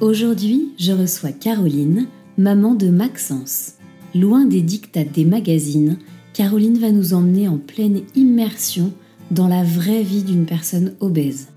Aujourd'hui, je reçois Caroline, maman de Maxence. Loin des dictats des magazines, Caroline va nous emmener en pleine immersion dans la vraie vie d'une personne obèse.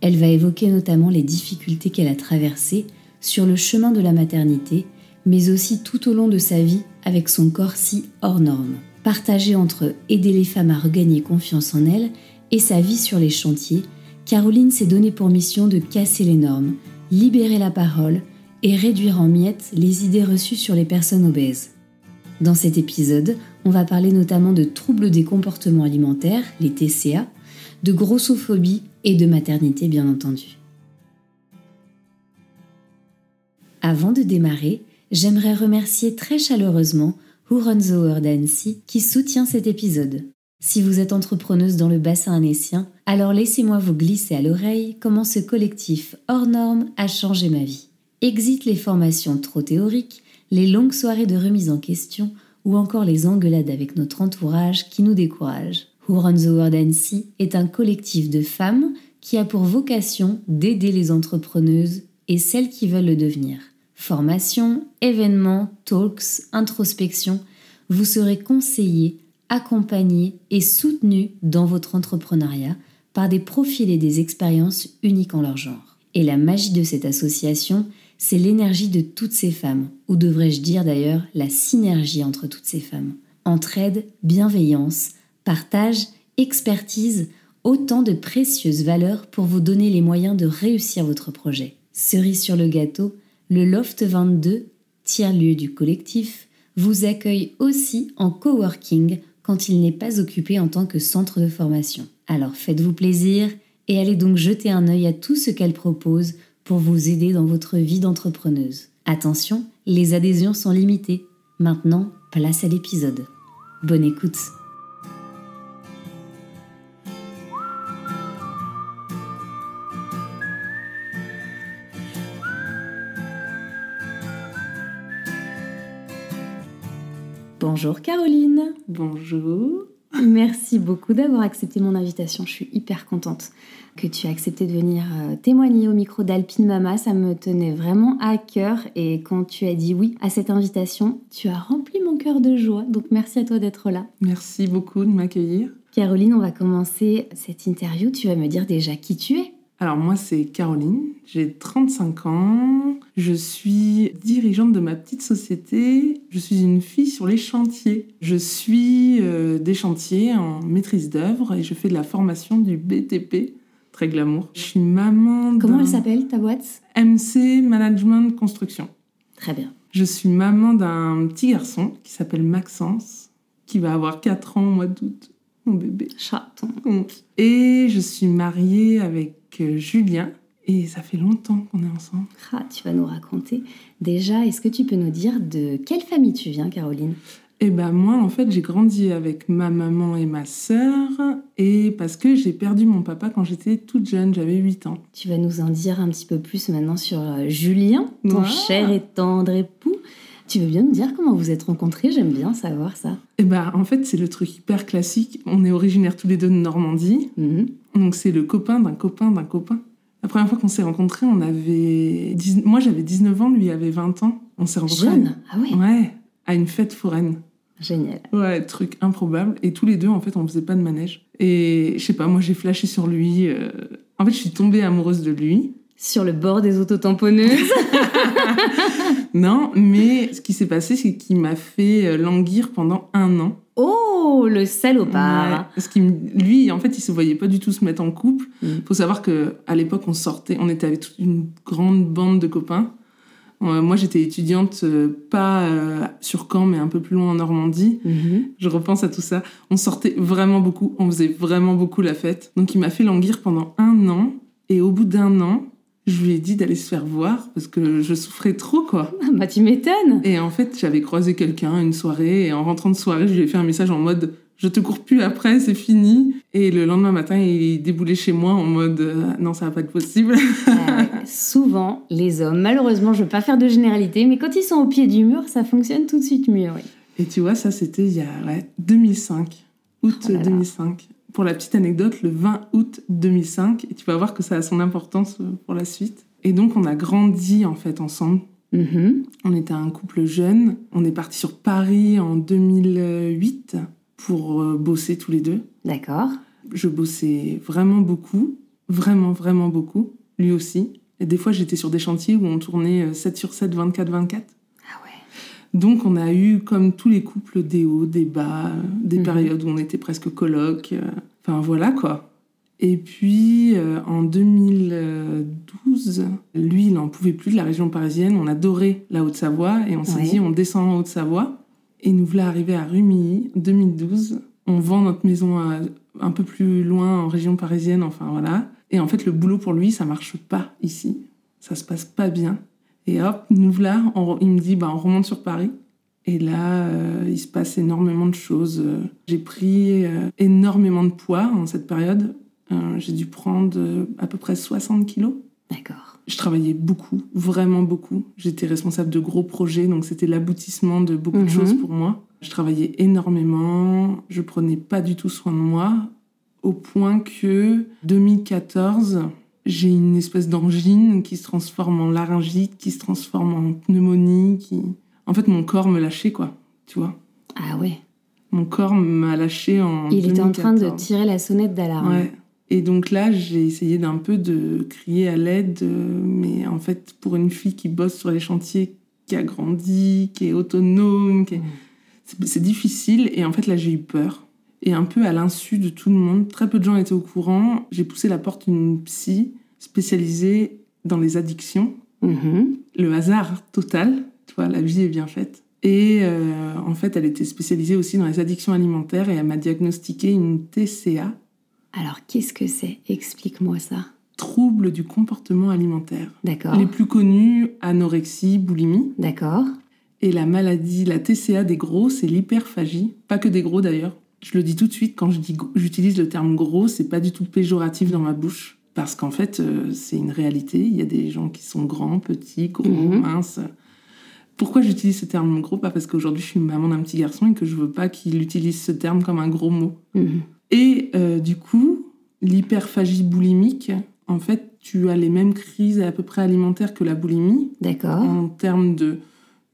Elle va évoquer notamment les difficultés qu'elle a traversées sur le chemin de la maternité, mais aussi tout au long de sa vie avec son corps si hors norme. Partagée entre aider les femmes à regagner confiance en elles et sa vie sur les chantiers, Caroline s'est donnée pour mission de casser les normes, libérer la parole et réduire en miettes les idées reçues sur les personnes obèses. Dans cet épisode, on va parler notamment de troubles des comportements alimentaires, les TCA, de grossophobie et de maternité bien entendu. Avant de démarrer, j'aimerais remercier très chaleureusement Huronzoer d'Annecy qui soutient cet épisode. Si vous êtes entrepreneuse dans le bassin annécien, alors laissez-moi vous glisser à l'oreille comment ce collectif hors norme a changé ma vie. Exit les formations trop théoriques, les longues soirées de remise en question ou encore les engueulades avec notre entourage qui nous découragent. Who Runs the World est un collectif de femmes qui a pour vocation d'aider les entrepreneuses et celles qui veulent le devenir. Formation, événements, talks, introspection, vous serez conseillés accompagné et soutenu dans votre entrepreneuriat par des profils et des expériences uniques en leur genre. Et la magie de cette association, c'est l'énergie de toutes ces femmes, ou devrais-je dire d'ailleurs la synergie entre toutes ces femmes. Entraide, bienveillance, partage, expertise, autant de précieuses valeurs pour vous donner les moyens de réussir votre projet. Cerise sur le gâteau, le Loft 22, tiers-lieu du collectif, vous accueille aussi en coworking quand il n'est pas occupé en tant que centre de formation. Alors faites-vous plaisir et allez donc jeter un œil à tout ce qu'elle propose pour vous aider dans votre vie d'entrepreneuse. Attention, les adhésions sont limitées. Maintenant, place à l'épisode. Bonne écoute Bonjour Caroline. Bonjour. Merci beaucoup d'avoir accepté mon invitation. Je suis hyper contente que tu aies accepté de venir euh, témoigner au micro d'Alpine Mama. Ça me tenait vraiment à cœur et quand tu as dit oui à cette invitation, tu as rempli mon cœur de joie. Donc merci à toi d'être là. Merci beaucoup de m'accueillir. Caroline, on va commencer cette interview. Tu vas me dire déjà qui tu es. Alors moi c'est Caroline, j'ai 35 ans, je suis dirigeante de ma petite société, je suis une fille sur les chantiers. Je suis euh, des chantiers en maîtrise d'œuvre et je fais de la formation du BTP, très glamour. Je suis maman Comment elle s'appelle ta boîte? MC Management Construction. Très bien. Je suis maman d'un petit garçon qui s'appelle Maxence, qui va avoir 4 ans au mois d'août mon bébé. Chaton. Et je suis mariée avec Julien. Et ça fait longtemps qu'on est ensemble. Ah, tu vas nous raconter. Déjà, est-ce que tu peux nous dire de quelle famille tu viens, Caroline? Eh ben moi, en fait, j'ai grandi avec ma maman et ma sœur. Et parce que j'ai perdu mon papa quand j'étais toute jeune, j'avais 8 ans. Tu vas nous en dire un petit peu plus maintenant sur euh, Julien, ton cher et tendre époux. Tu veux bien nous dire comment vous êtes rencontrés? J'aime bien savoir ça. Eh ben, en fait, c'est le truc hyper classique. On est originaires tous les deux de Normandie. Mhm. Donc c'est le copain d'un copain d'un copain. La première fois qu'on s'est rencontrés, on avait... Moi j'avais 19 ans, lui avait 20 ans. On s'est rencontrés... Jeune Ah ouais Ouais, à une fête foraine. Génial. Ouais, truc improbable. Et tous les deux, en fait, on faisait pas de manège. Et je sais pas, moi j'ai flashé sur lui. Euh, en fait, je suis tombée amoureuse de lui. Sur le bord des autotamponneuses Non, mais ce qui s'est passé, c'est qu'il m'a fait euh, languir pendant un an. Oh, le salopard. parce qu'il, lui, en fait, il se voyait pas du tout se mettre en couple. Il mm. faut savoir que à l'époque, on sortait, on était avec toute une grande bande de copains. Euh, moi, j'étais étudiante, euh, pas sur Caen, mais un peu plus loin en Normandie. Mm-hmm. Je repense à tout ça. On sortait vraiment beaucoup, on faisait vraiment beaucoup la fête. Donc, il m'a fait languir pendant un an. Et au bout d'un an, Je lui ai dit d'aller se faire voir parce que je souffrais trop, quoi. Ah, bah, tu m'étonnes. Et en fait, j'avais croisé quelqu'un une soirée et en rentrant de soirée, je lui ai fait un message en mode je te cours plus après, c'est fini. Et le lendemain matin, il déboulait chez moi en mode euh, non, ça va pas être possible. souvent, les hommes, malheureusement, je veux pas faire de généralité, mais quand ils sont au pied du mur, ça fonctionne tout de suite mieux, oui. Et tu vois, ça c'était il y a 2005, août 2005. Pour la petite anecdote, le 20 août 2005, et tu vas voir que ça a son importance euh, pour la suite. Et donc, on a grandi en fait ensemble. Mm-hmm. On était un couple jeune. On est parti sur Paris en 2008 pour euh, bosser tous les deux. D'accord. Je bossais vraiment beaucoup, vraiment, vraiment beaucoup, lui aussi. Et des fois, j'étais sur des chantiers où on tournait 7 euh, sur 7, 24, 24. Donc, on a eu, comme tous les couples, des hauts, des bas, des mhm. périodes où on était presque coloc. Euh, enfin, voilà quoi. Et puis, en 2012, lui, il n'en pouvait plus de la région parisienne. On adorait la Haute-Savoie et on s'est dit, on descend en Haute-Savoie. Et nous voilà arrivés à Rumilly, 2012. On vend notre maison un peu plus loin en région parisienne, enfin voilà. Et en fait, le boulot pour lui, ça marche pas ici. Ça se passe pas bien. Et hop, nous voilà, il me dit, bah, on remonte sur Paris. Et là, euh, il se passe énormément de choses. J'ai pris euh, énormément de poids en cette période. Euh, j'ai dû prendre à peu près 60 kilos. D'accord. Je travaillais beaucoup, vraiment beaucoup. J'étais responsable de gros projets, donc c'était l'aboutissement de beaucoup de mhm. choses pour moi. Je travaillais énormément, je prenais pas du tout soin de moi, au point que 2014, j'ai une espèce d'angine qui se transforme en laryngite, qui se transforme en pneumonie, qui... En fait, mon corps me lâchait, quoi, tu vois. Ah ouais. Mon corps m'a lâché en Il était en train de tirer la sonnette d'alarme. Ouais. Et donc là, j'ai essayé d'un peu de crier à l'aide, euh, mais en fait, pour une fille qui bosse sur les chantiers, qui a grandi, qui est autonome, mmh. c'est difficile. Et en fait, là, j'ai eu peur. Et un peu à l'insu de tout le monde, très peu de gens étaient au courant, j'ai poussé la porte d'une psy spécialisée dans les addictions. Mmh. Le hasard total, tu vois, la vie est bien faite. Et euh, en fait, elle était spécialisée aussi dans les addictions alimentaires et elle m'a diagnostiqué une TCA, alors, qu'est-ce que c'est? Explique-moi ça. Troubles du comportement alimentaire. D'accord. Les plus connus, anorexie, boulimie. D'accord. Et la maladie, la TCA des gros, c'est l'hyperphagie. Pas que des gros d'ailleurs. Je le dis tout de suite, quand je dis, j'utilise le terme gros, c'est pas du tout péjoratif dans ma bouche. Parce qu'en fait, euh, c'est une réalité. Il y a des gens qui sont grands, petits, gros, mhm. minces. Pourquoi j'utilise ce terme gros? Pas parce qu'aujourd'hui je suis maman d'un petit garçon et que je veux pas qu'il utilise ce terme comme un gros mot. Mhm. Et euh, du coup, l'hyperphagie boulimique, en fait, tu as les mêmes crises à peu près alimentaires que la boulimie. D'accord. En termes de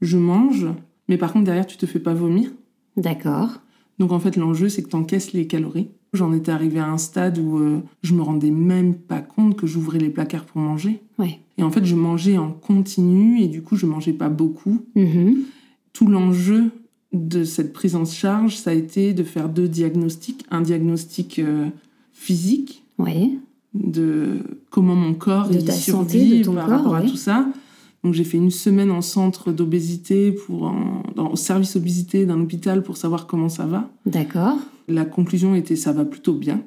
je mange, mais par contre derrière tu te fais pas vomir. D'accord. Donc en fait l'enjeu c'est que tu encaisses les calories. J'en étais arrivée à un stade où euh, je me rendais même pas compte que j'ouvrais les placards pour manger. Ouais. Et en fait je mangeais en continu et du coup je mangeais pas beaucoup. Mm-hmm. Tout l'enjeu de cette prise en charge, ça a été de faire deux diagnostics. Un diagnostic euh, physique, de comment mon corps de survit par rapport à tout ça. Donc j'ai fait une semaine en centre d'obésité pour au service obésité d'un hôpital pour savoir comment ça va. D'accord. La conclusion était ça va plutôt bien.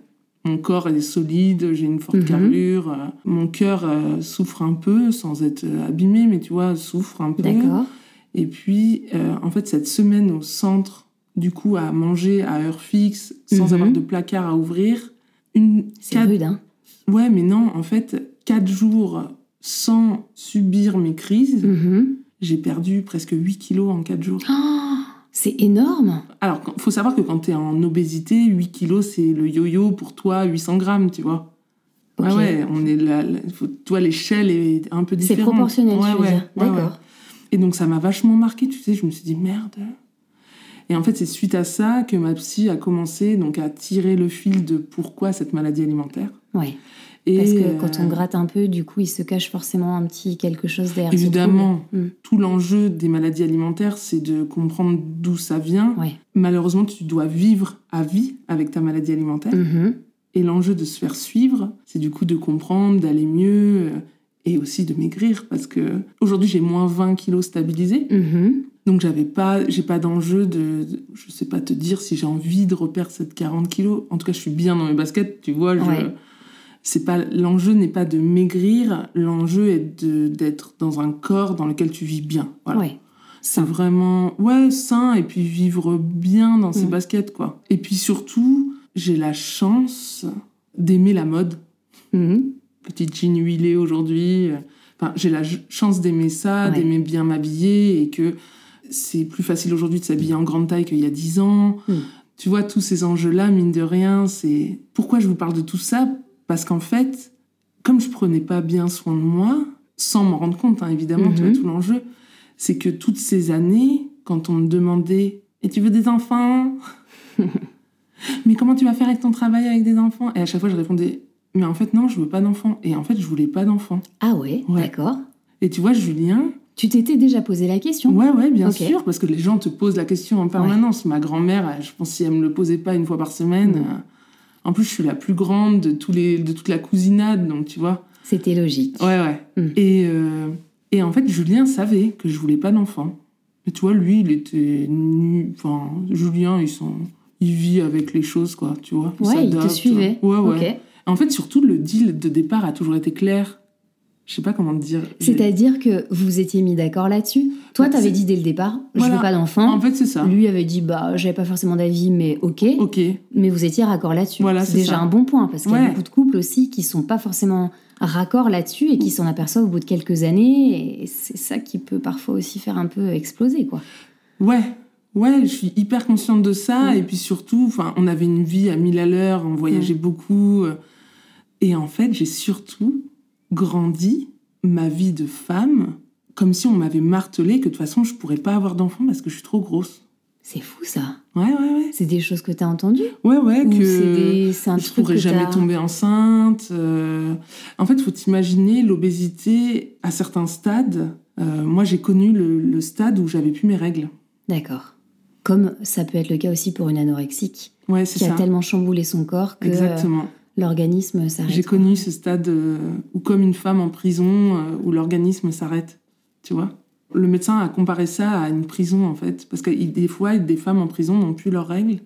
Mon corps est solide, j'ai une forte mhm. carrure. Euh, mon cœur euh, souffre un peu sans être abîmé, mais tu vois, souffre un peu. D'accord. Et puis, euh, en fait, cette semaine au centre, du coup, à manger à heure fixe, sans mhm. avoir de placard à ouvrir. Une... C'est rude, hein Ouais, mais non, en fait, quatre jours sans subir mes crises, mhm. j'ai perdu presque 8 kilos en quatre jours. Oh, c'est énorme Alors, il faut savoir que quand tu es en obésité, 8 kilos, c'est le yo-yo pour toi, 800 grammes, tu vois. Ouais, ouais, on est là, toi, l'échelle est un peu différente. C'est proportionnel, ouais, ouais, D'accord. Et donc ça m'a vachement marqué, tu sais, je me suis dit merde. Et en fait, c'est suite à ça que ma psy a commencé donc à tirer le fil de pourquoi cette maladie alimentaire. Oui. Parce que quand on euh, gratte un peu, du coup, il se cache forcément un petit quelque chose derrière. Évidemment, mm. tout l'enjeu des maladies alimentaires, c'est de comprendre d'où ça vient. Malheureusement, tu dois vivre à vie avec ta maladie alimentaire. Mm-hmm. Et l'enjeu de se faire suivre, c'est du coup de comprendre, d'aller mieux, euh, et aussi de maigrir parce que aujourd'hui j'ai moins 20 kilos stabilisés. Mm-hmm. Donc j'avais pas, j'ai pas d'enjeu de, je sais pas te dire si j'ai envie de reperdre cette 40 kilos. En tout cas, je suis bien dans mes baskets, tu vois. C'est pas l'enjeu n'est pas de maigrir, l'enjeu est de d'être dans un corps dans lequel tu vis bien. Voilà. Ouais. C'est vraiment ouais sain et puis vivre bien dans ses Mm. baskets quoi. Et puis surtout, j'ai la chance d'aimer la mode. Mhm. Petite jean huilée aujourd'hui. Enfin, j'ai la chance d'aimer ça, Ouais. d'aimer bien m'habiller et que c'est plus facile aujourd'hui de s'habiller en grande taille qu'il y a 10 ans. Mm. Tu vois, tous ces enjeux-là, mine de rien, c'est... Pourquoi je vous parle de tout ça? Parce qu'en fait, comme je prenais pas bien soin de moi, sans m'en rendre compte, hein, évidemment, tu Mhm. vois, tout l'enjeu, c'est que toutes ces années, quand on me demandait « Et tu veux des enfants? Mais comment tu vas faire avec ton travail avec des enfants ?» Et à chaque fois, je répondais « Mais en fait, non, je veux pas d'enfants. » Et en fait, je voulais pas d'enfants. Ah ouais, Ouais. d'accord. Et tu vois, Julien, Tu t'étais déjà posé la question? Ouais, ouais, bien sûr, parce que les gens te posent la question en permanence. Ma grand-mère, je pense si elle me le posait pas une fois par semaine. Mm. En plus, je suis la plus grande de, tous les, de toute la cousinade, donc tu vois. C'était logique. Ouais, ouais. Mm. Et, euh, et en fait, Julien savait que je voulais pas d'enfant. Et tu vois, lui, il était nu. Enfin, Julien, il, s'en- il vit avec les choses, quoi, tu vois. Ouais, il te suivait. Ouais, ouais. Ok. En fait, surtout, le deal de départ a toujours été clair. Je sais pas comment te dire. C'est-à-dire que vous étiez mis d'accord là-dessus. Toi, Ouais, t'avais c'est- dit dès le départ, je Voilà. veux pas d'enfant. En fait, c'est ça. Lui avait dit, bah, j'avais pas forcément d'avis, mais ok. Ok. Mais vous étiez raccord là-dessus. Voilà, c'est déjà ça. un bon point, parce qu'il y a beaucoup de couples aussi qui sont pas forcément raccord là-dessus et qui s'en aperçoivent au bout de quelques années. Et c'est ça qui peut parfois aussi faire un peu exploser, quoi. Ouais, ouais, je suis hyper consciente de ça. Mm. Et puis surtout, enfin, on avait une vie à mille à l'heure, on voyageait beaucoup. euh, Et en fait, j'ai surtout grandi ma vie de femme comme si on m'avait martelé que de toute façon, je pourrais pas avoir d'enfant parce que je suis trop grosse. C'est fou, ça. Ouais, ouais, ouais. C'est des choses que t'as entendues? Ouais, ouais, Ou que c'est des- je pourrais que jamais tomber enceinte. euh. En fait, faut imaginer l'obésité à certains stades. Euh, moi, j'ai connu le, le stade où j'avais plus mes règles. D'accord. Comme ça peut être le cas aussi pour une anorexique Ouais, c'est qui ça. a tellement chamboulé son corps que euh, Exactement. L'organisme s'arrête. J'ai connu ce stade euh, où, comme une femme en prison, euh, où l'organisme s'arrête. Tu vois Le médecin a comparé ça à une prison, en fait. Parce que des fois, des femmes en prison n'ont plus leurs règles.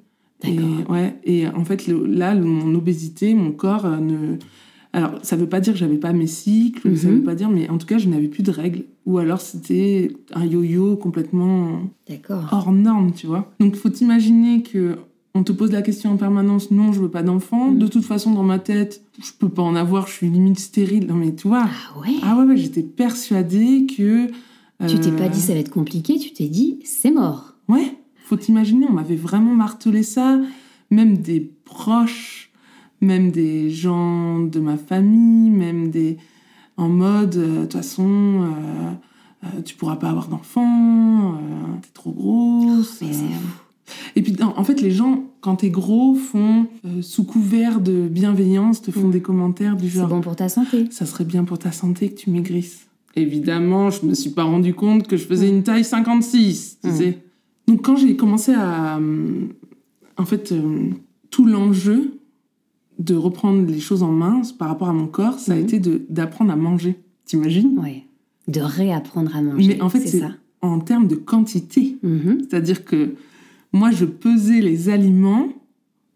Et, D'accord. ouais, et en fait, là, mon obésité, mon corps euh, ne. Alors, ça veut pas dire que j'avais pas mes cycles, ça Mhm. veut pas dire, mais en tout cas, je n'avais plus de règles. Ou alors, c'était un yo-yo complètement hors norme, tu vois. Donc, faut imaginer que on te pose la question en permanence, non, je veux pas d'enfant. Mm. De toute façon, dans ma tête, je peux pas en avoir, je suis limite stérile. Non, mais tu vois. Ah ouais Ah ouais, ouais, j'étais persuadée que. Tu t'es pas euh, dit ça va être compliqué, tu t'es dit c'est mort. Ouais, faut t'imaginer, on m'avait vraiment martelé ça. Même des proches, même des gens de ma famille, même des. En mode, euh, de toute façon, euh, euh, tu pourras pas avoir d'enfant, euh, t'es trop grosse. Mais euh. fou. Et puis, en fait, les gens, quand t'es gros, font, euh, sous couvert de bienveillance, te font Mm. des commentaires du C'est genre bon pour ta santé. ça serait bien pour ta santé que tu maigrisses. Évidemment, je me suis pas rendu compte que je faisais une taille 56, tu Mm. sais. Donc quand j'ai commencé à... euh, En fait, euh, tout l'enjeu de reprendre les choses en main par rapport à mon corps, ça a été de- d'apprendre à manger. T'imagines? Ouais. De réapprendre à manger. Mais en fait, c'est c'est ça. en termes de quantité. Mhm. C'est-à-dire que moi, je pesais les aliments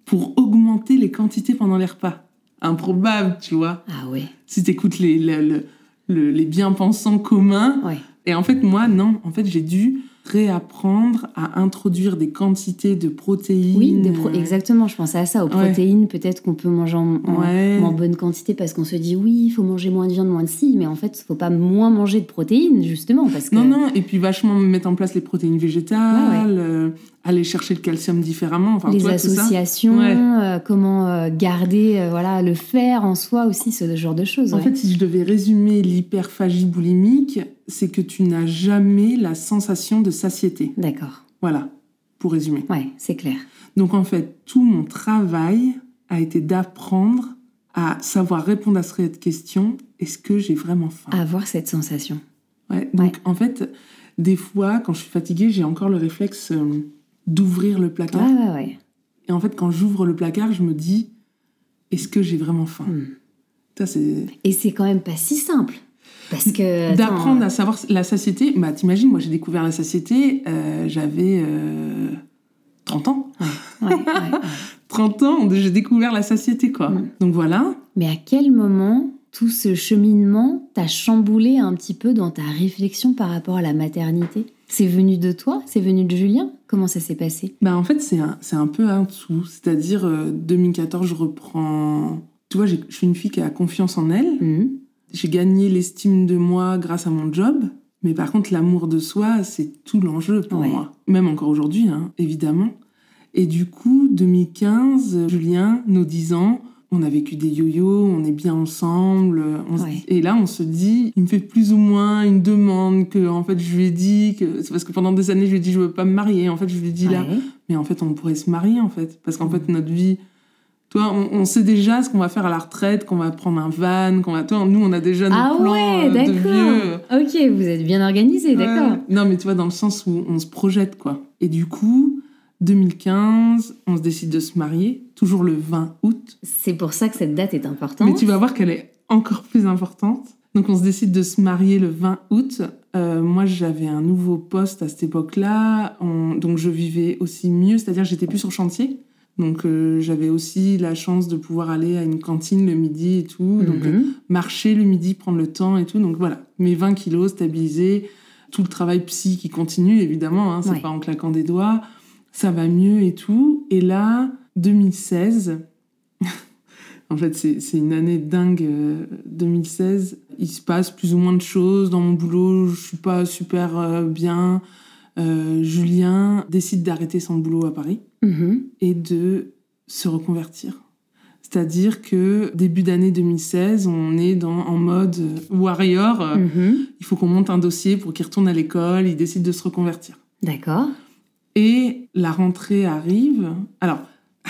pour augmenter les quantités pendant les repas. Improbable, tu vois. Ah ouais. Si t'écoutes les, le- le- le- les bien-pensants communs. Ouais. Et en fait, moi, non. En fait, j'ai dû réapprendre à introduire des quantités de protéines. Oui, des pro- exactement. Je pensais à ça, aux Ouais. protéines. Peut-être qu'on peut manger en, en- Ouais. en bonne quantité parce qu'on se dit oui, il faut manger moins de viande, moins de ci. Mais en fait, il faut pas moins manger de protéines, justement. Parce que... Non, non, et puis vachement mettre en place les protéines végétales, euh, aller chercher le calcium différemment. Enfin, les toi, associations, Ouais. euh, comment euh, garder euh, voilà, le fer en soi aussi, ce genre de choses. En ouais. fait, si je devais résumer l'hyperphagie boulimique, c'est que tu n'as jamais la sensation de satiété. D'accord. Voilà, pour résumer. Ouais, c'est clair. Donc en fait, tout mon travail a été d'apprendre à savoir répondre à cette question est-ce que j'ai vraiment faim? Avoir cette sensation. Ouais, Donc Ouais. en fait, des fois, quand je suis fatiguée, j'ai encore le réflexe euh, d'ouvrir le placard. Ouais, ouais, ouais. Et en fait, quand j'ouvre le placard, je me dis est-ce que j'ai vraiment faim? Hmm. Ça, c'est Et c'est quand même pas si simple. Parce que. attends, d'apprendre à savoir la satiété. Bah, t'imagines, moi j'ai découvert la satiété, euh, j'avais euh, 30 ans. Ouais, ouais, ouais. 30 ans, j'ai découvert la satiété, quoi. Mm. Donc voilà. Mais à quel moment tout ce cheminement t'a chamboulé un petit peu dans ta réflexion par rapport à la maternité? C'est venu de toi C'est venu de Julien Comment ça s'est passé? Bah en fait, c'est un, c'est un peu un tout. C'est-à-dire, euh, 2014, je reprends... Tu vois, j'ai- je suis une fille qui a confiance en elle. Mhm. J'ai gagné l'estime de moi grâce à mon job. Mais par contre, l'amour de soi, c'est tout l'enjeu pour Ouais. moi. Même encore aujourd'hui, hein, évidemment. Et du coup, 2015, Julien, nos 10 ans, on a vécu des yo-yo, on est bien ensemble. on se-. Et là, on se dit, il me fait plus ou moins une demande que, en fait, je lui ai dit que c'est parce que pendant des années, je lui ai dit, je veux pas me marier. En fait, je lui ai dit là, mais en fait, on pourrait se marier, en fait. Parce qu'en fait, notre vie, toi, on, on sait déjà ce qu'on va faire à la retraite, qu'on va prendre un van, qu'on va. Toi, nous, on a déjà nos Ah plans ouais, euh, de vieux. Ok, vous êtes bien organisé, d'accord. Ouais. Non, mais tu vois, dans le sens où on se projette, quoi. Et du coup, 2015, on se décide de se marier, toujours le 20 août. C'est pour ça que cette date est importante. Mais tu vas voir qu'elle est encore plus importante. Donc, on se décide de se marier le 20 août. Euh, moi, j'avais un nouveau poste à cette époque-là. On- Donc, je vivais aussi mieux, c'est-à-dire j'étais plus sur chantier. Donc, euh, j'avais aussi la chance de pouvoir aller à une cantine le midi et tout. Donc, euh, Mhm. marcher le midi, prendre le temps et tout. Donc, voilà, mes 20 kilos stabilisés, tout le travail psy qui continue, évidemment. Hein, c'est Ouais. pas en claquant des doigts. Ça va mieux et tout. Et là, 2016, en fait, c'est une année dingue. euh, 2016, il se passe plus ou moins de choses dans mon boulot. Je suis pas super euh, bien. Euh, Julien décide d'arrêter son boulot à Paris Mhm. et de se reconvertir. C'est-à-dire que début d'année 2016, on est dans, en mode euh, warrior. euh, Mhm. Il faut qu'on monte un dossier pour qu'il retourne à l'école. Il décide de se reconvertir. D'accord. Et la rentrée arrive. Alors,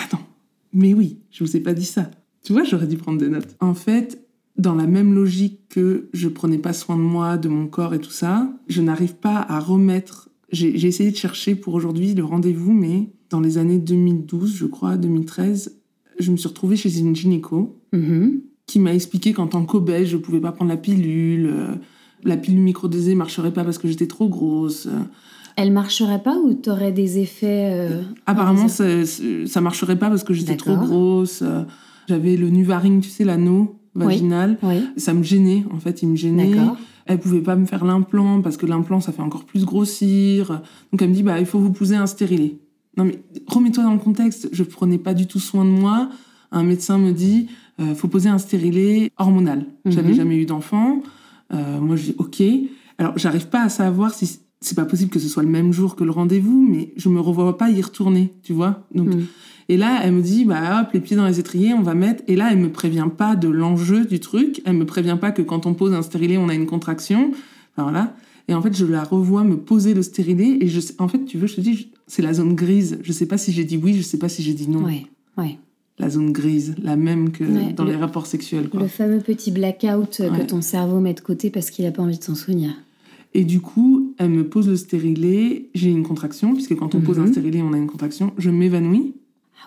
attends, mais oui, je vous ai pas dit ça. Tu vois, j'aurais dû prendre des notes. En fait, dans la même logique que je prenais pas soin de moi, de mon corps et tout ça, je n'arrive pas à remettre. J'ai essayé de chercher pour aujourd'hui le rendez-vous, mais dans les années 2012, je crois, 2013, je me suis retrouvée chez une gynéco Mhm. qui m'a expliqué qu'en tant qu'obèse, je pouvais pas prendre la pilule. euh, La pilule microdosée marcherait pas parce que j'étais trop grosse. euh, Elle marcherait pas ou t'aurais des effets euh, Apparemment, ça, ça marcherait pas parce que j'étais trop grosse. euh, J'avais le nuvaring, tu sais, l'anneau vaginal. Oui, Ça me gênait, en fait, il me gênait. Elle pouvait pas me faire l'implant parce que l'implant, ça fait encore plus grossir. Donc elle me dit, bah, il faut vous poser un stérilet. Non mais remets-toi dans le contexte. Je prenais pas du tout soin de moi. Un médecin me dit, euh, faut poser un stérilet hormonal. J'avais Mhm. jamais eu d'enfant. Euh, moi, je dis, ok. Alors, j'arrive pas à savoir si c'est pas possible que ce soit le même jour que le rendez-vous, mais je me revois pas y retourner, tu vois. Donc, Mm. et là, elle me dit, bah hop, les pieds dans les étriers, on va mettre. Et là, elle me prévient pas de l'enjeu du truc. Elle me prévient pas que quand on pose un stérilet, on a une contraction. Enfin, voilà. Et en fait, je la revois me poser le stérilet. Et je sais- en fait, tu veux, je te dis, c'est la zone grise. Je sais pas si j'ai dit oui, je sais pas si j'ai dit non. Ouais, ouais. La zone grise, la même que Ouais, dans le- les rapports sexuels, quoi. Le fameux petit blackout Ouais. que ton cerveau met de côté parce qu'il a pas envie de s'en souvenir. Et du coup, elle me pose le stérilet. J'ai une contraction, puisque quand on pose un Mhm. stérilet, on a une contraction. Je m'évanouis.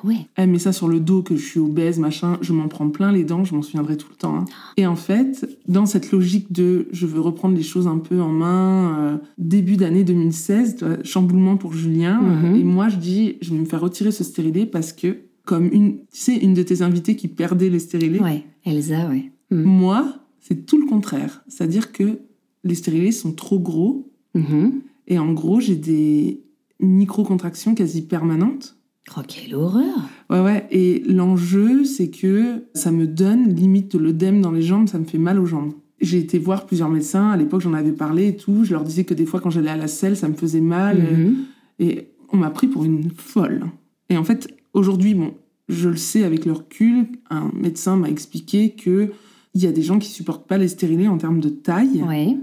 Ah ouais. Elle met ça sur le dos, que je suis obèse, machin. Je m'en prends plein les dents, je m'en souviendrai tout le temps. hein. Et en fait, dans cette logique de je veux reprendre les choses un peu en main, euh, début d'année 2016, tu vois, chamboulement pour Julien. Mhm. euh, et moi, je dis, je vais me faire retirer ce stérilet parce que, comme une, tu sais, une de tes invitées qui perdait les stérilets, Ouais, Elsa, ouais. Mm. moi, c'est tout le contraire. C'est-à-dire que les stérilets sont trop gros. Mhm. Et en gros, j'ai des micro-contractions quasi permanentes. Oh, quelle horreur Ouais, ouais. Et l'enjeu, c'est que ça me donne limite de l'œdème dans les jambes, ça me fait mal aux jambes. J'ai été voir plusieurs médecins, à l'époque j'en avais parlé et tout. Je leur disais que des fois quand j'allais à la selle, ça me faisait mal. Mhm. Et on m'a pris pour une folle. Et en fait, aujourd'hui, bon, je le sais avec le recul, un médecin m'a expliqué que il y a des gens qui supportent pas les stérilés en termes de taille Ouais.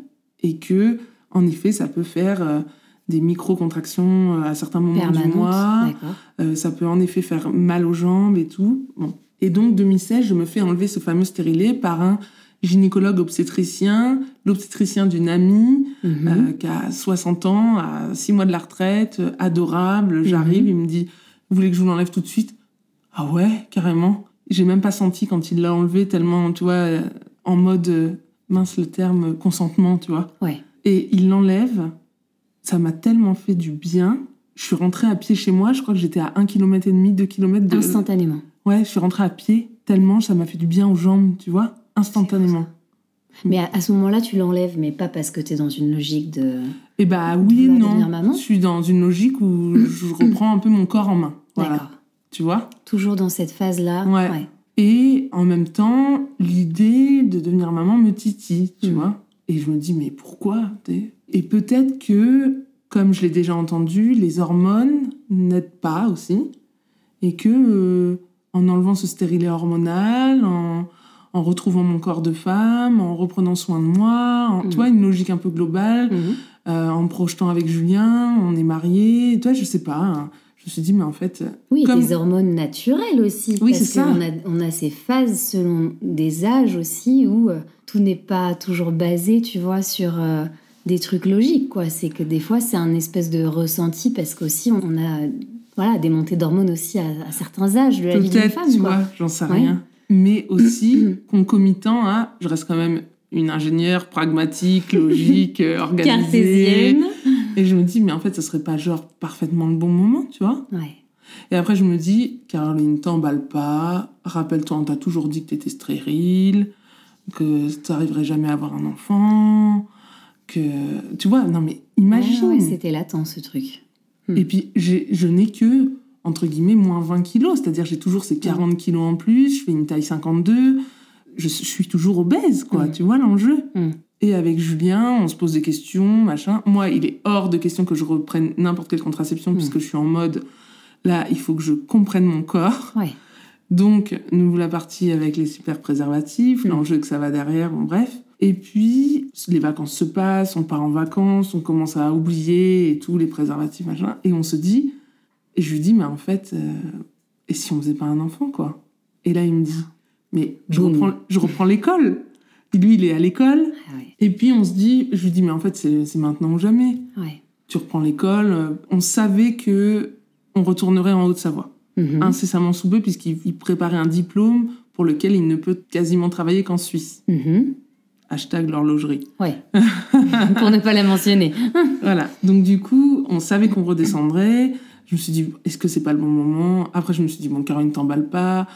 Et que, en effet, ça peut faire euh, des micro-contractions euh, à certains moments du Permanente. mois. D'accord. Euh, ça peut en effet faire mal aux jambes et tout. Bon. Et donc, 2016, je me fais enlever ce fameux stérilet par un gynécologue obstétricien, l'obstétricien d'une amie Mhm. euh, qui a 60 ans, à 6 mois de la retraite, adorable. J'arrive, Mhm. il me dit Vous voulez que je vous l'enlève tout de suite? Ah ouais, carrément. J'ai même pas senti quand il l'a enlevé, tellement, tu vois, en mode, mince le terme, consentement, tu vois. Ouais. Et il l'enlève. Ça m'a tellement fait du bien. Je suis rentrée à pied chez moi, je crois que j'étais à 1 km et demi, 2 km de... Instantanément. Ouais, je suis rentrée à pied tellement ça m'a fait du bien aux jambes, tu vois, instantanément. Mais à, à ce moment-là, tu l'enlèves, mais pas parce que tu es dans une logique de. Et bah oui et vouloir non. maman Je suis dans une logique où je reprends un peu mon corps en main. Voilà. D'accord. Tu vois? Toujours dans cette phase-là. Ouais. Et en même temps, l'idée de devenir maman me titille, tu Mm. vois. Et je me dis, mais pourquoi Et peut-être que, comme je l'ai déjà entendu, les hormones n'aident pas aussi. Et que, euh, en enlevant ce stérilet hormonal, en, en retrouvant mon corps de femme, en reprenant soin de moi, en, Mm. tu vois, une logique un peu globale, Mhm. euh, en me projetant avec Julien, on est mariés, toi, je sais pas. hein. Je me suis dit, mais en fait, Oui, Comme- des hormones naturelles aussi. Oui, c'est ça. qu'on a, on a ces phases selon des âges aussi où euh, tout n'est pas toujours basé, tu vois, sur euh, des trucs logiques, quoi. C'est que des fois, c'est un espèce de ressenti parce qu'aussi, on a voilà, des montées d'hormones aussi à, à certains âges de la vie d'une femme, tu quoi. vois, j'en sais Ouais. rien. Mais aussi concomitant à, je reste quand même une ingénieure pragmatique, logique, organisée. Cartésienne. Et je me dis, mais en fait, ça serait pas genre parfaitement le bon moment, tu vois Ouais. Et après, je me dis, Caroline, t'emballe pas. Rappelle-toi, on t'a toujours dit que t'étais stérile, que t'arriverais jamais à avoir un enfant, que... Tu vois, non mais imagine Ouais, ouais, C'était latent, ce truc. et puis, je n'ai que, entre guillemets, moins 20 kilos. C'est-à-dire, j'ai toujours ces 40 kilos en plus. Je fais une taille 52. Je, je suis toujours obèse, quoi. Tu vois l'enjeu Mm. Et avec Julien, on se pose des questions, machin. Moi, il est hors de question que je reprenne n'importe quelle contraception, Mm. puisque je suis en mode, là, il faut que je comprenne mon corps. Ouais. Donc, nous la partie avec les super préservatifs, Mm. l'enjeu que ça va derrière, bon bref. Et puis, les vacances se passent, on part en vacances, on commence à oublier et tout, les préservatifs, machin. Et on se dit, et je lui dis, mais en fait, euh, et si on faisait pas un enfant, quoi? Et là, il me dit, mais je Boum. reprends, je reprends l'école. Lui, il est à l'école. Ah ouais. Et puis, on se dit, je lui dis, mais en fait, c'est maintenant ou jamais. Ouais. Tu reprends l'école. euh, On savait que on retournerait en Haute-Savoie Mhm. incessamment sous peu puisqu'il il préparait un diplôme pour lequel il ne peut quasiment travailler qu'en Suisse. Mhm. Hashtag l'horlogerie. Ouais. Pour ne pas la mentionner. Voilà. Donc du coup, on savait qu'on redescendrait. Je me suis dit, est-ce que c'est pas le bon moment? Après, je me suis dit, bon, Caroline, t'emballe pas.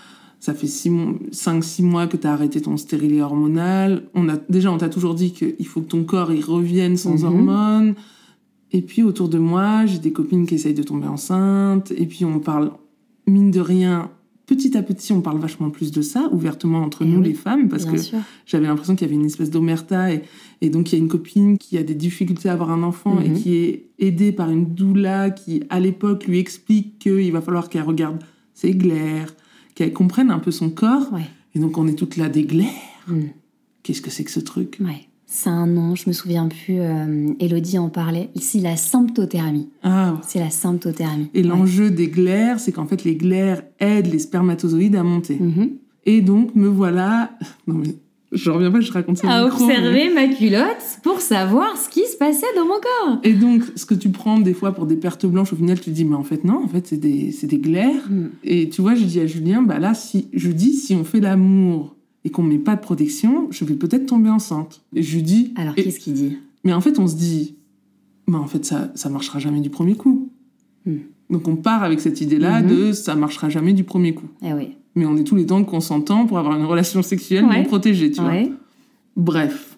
Ça fait 5-6 mois que tu as arrêté ton stérilet hormonal. On a, déjà, on t'a toujours dit qu'il faut que ton corps il revienne sans Mhm. hormones. Et puis, autour de moi, j'ai des copines qui essayent de tomber enceinte. Et puis, on parle, mine de rien, petit à petit, on parle vachement plus de ça, ouvertement entre Eh nous, oui, les femmes, parce que j'avais l'impression qu'il y avait une espèce d'omerta et, et donc il y a une copine qui a des difficultés à avoir un enfant et Mhm. qui est aidée par une doula qui à l'époque lui explique qu'il va falloir qu'elle regarde ses glaires, qu'elle comprenne un peu son corps Ouais. et donc on est toutes là des glaires. Mm. Qu'est-ce que c'est que ce truc? Ouais. C'est un nom, je me souviens plus. euh, Elodie en parlait. C'est la symptothermie. Ah C'est la symptothermie. et l'enjeu des glaires, c'est qu'en fait les glaires aident les spermatozoïdes à monter. Mhm. Et donc me voilà non mais je reviens pas, je raconte ça À micro, mais- observer ma culotte pour savoir ce qui se passait dans mon corps. Et donc, ce que tu prends des fois pour des pertes blanches, au final, tu te dis, mais en fait, non, en fait, c'est des, c'est des glaires. Mm. Et tu vois, j'ai dit à Julien, bah là, si, je dis, si on fait l'amour et qu'on met pas de protection, je vais peut-être tomber enceinte. Et je lui dis, Alors, et- qu'est-ce qu'il dit? Mais en fait, on se dit, bah en fait, ça, ça marchera jamais du premier coup. Mm. Donc, on part avec cette idée-là Mhm. de ça marchera jamais du premier coup. Eh oui. Mais on est tous les temps consentants pour avoir une relation sexuelle Ouais. non protégée, tu vois. Bref,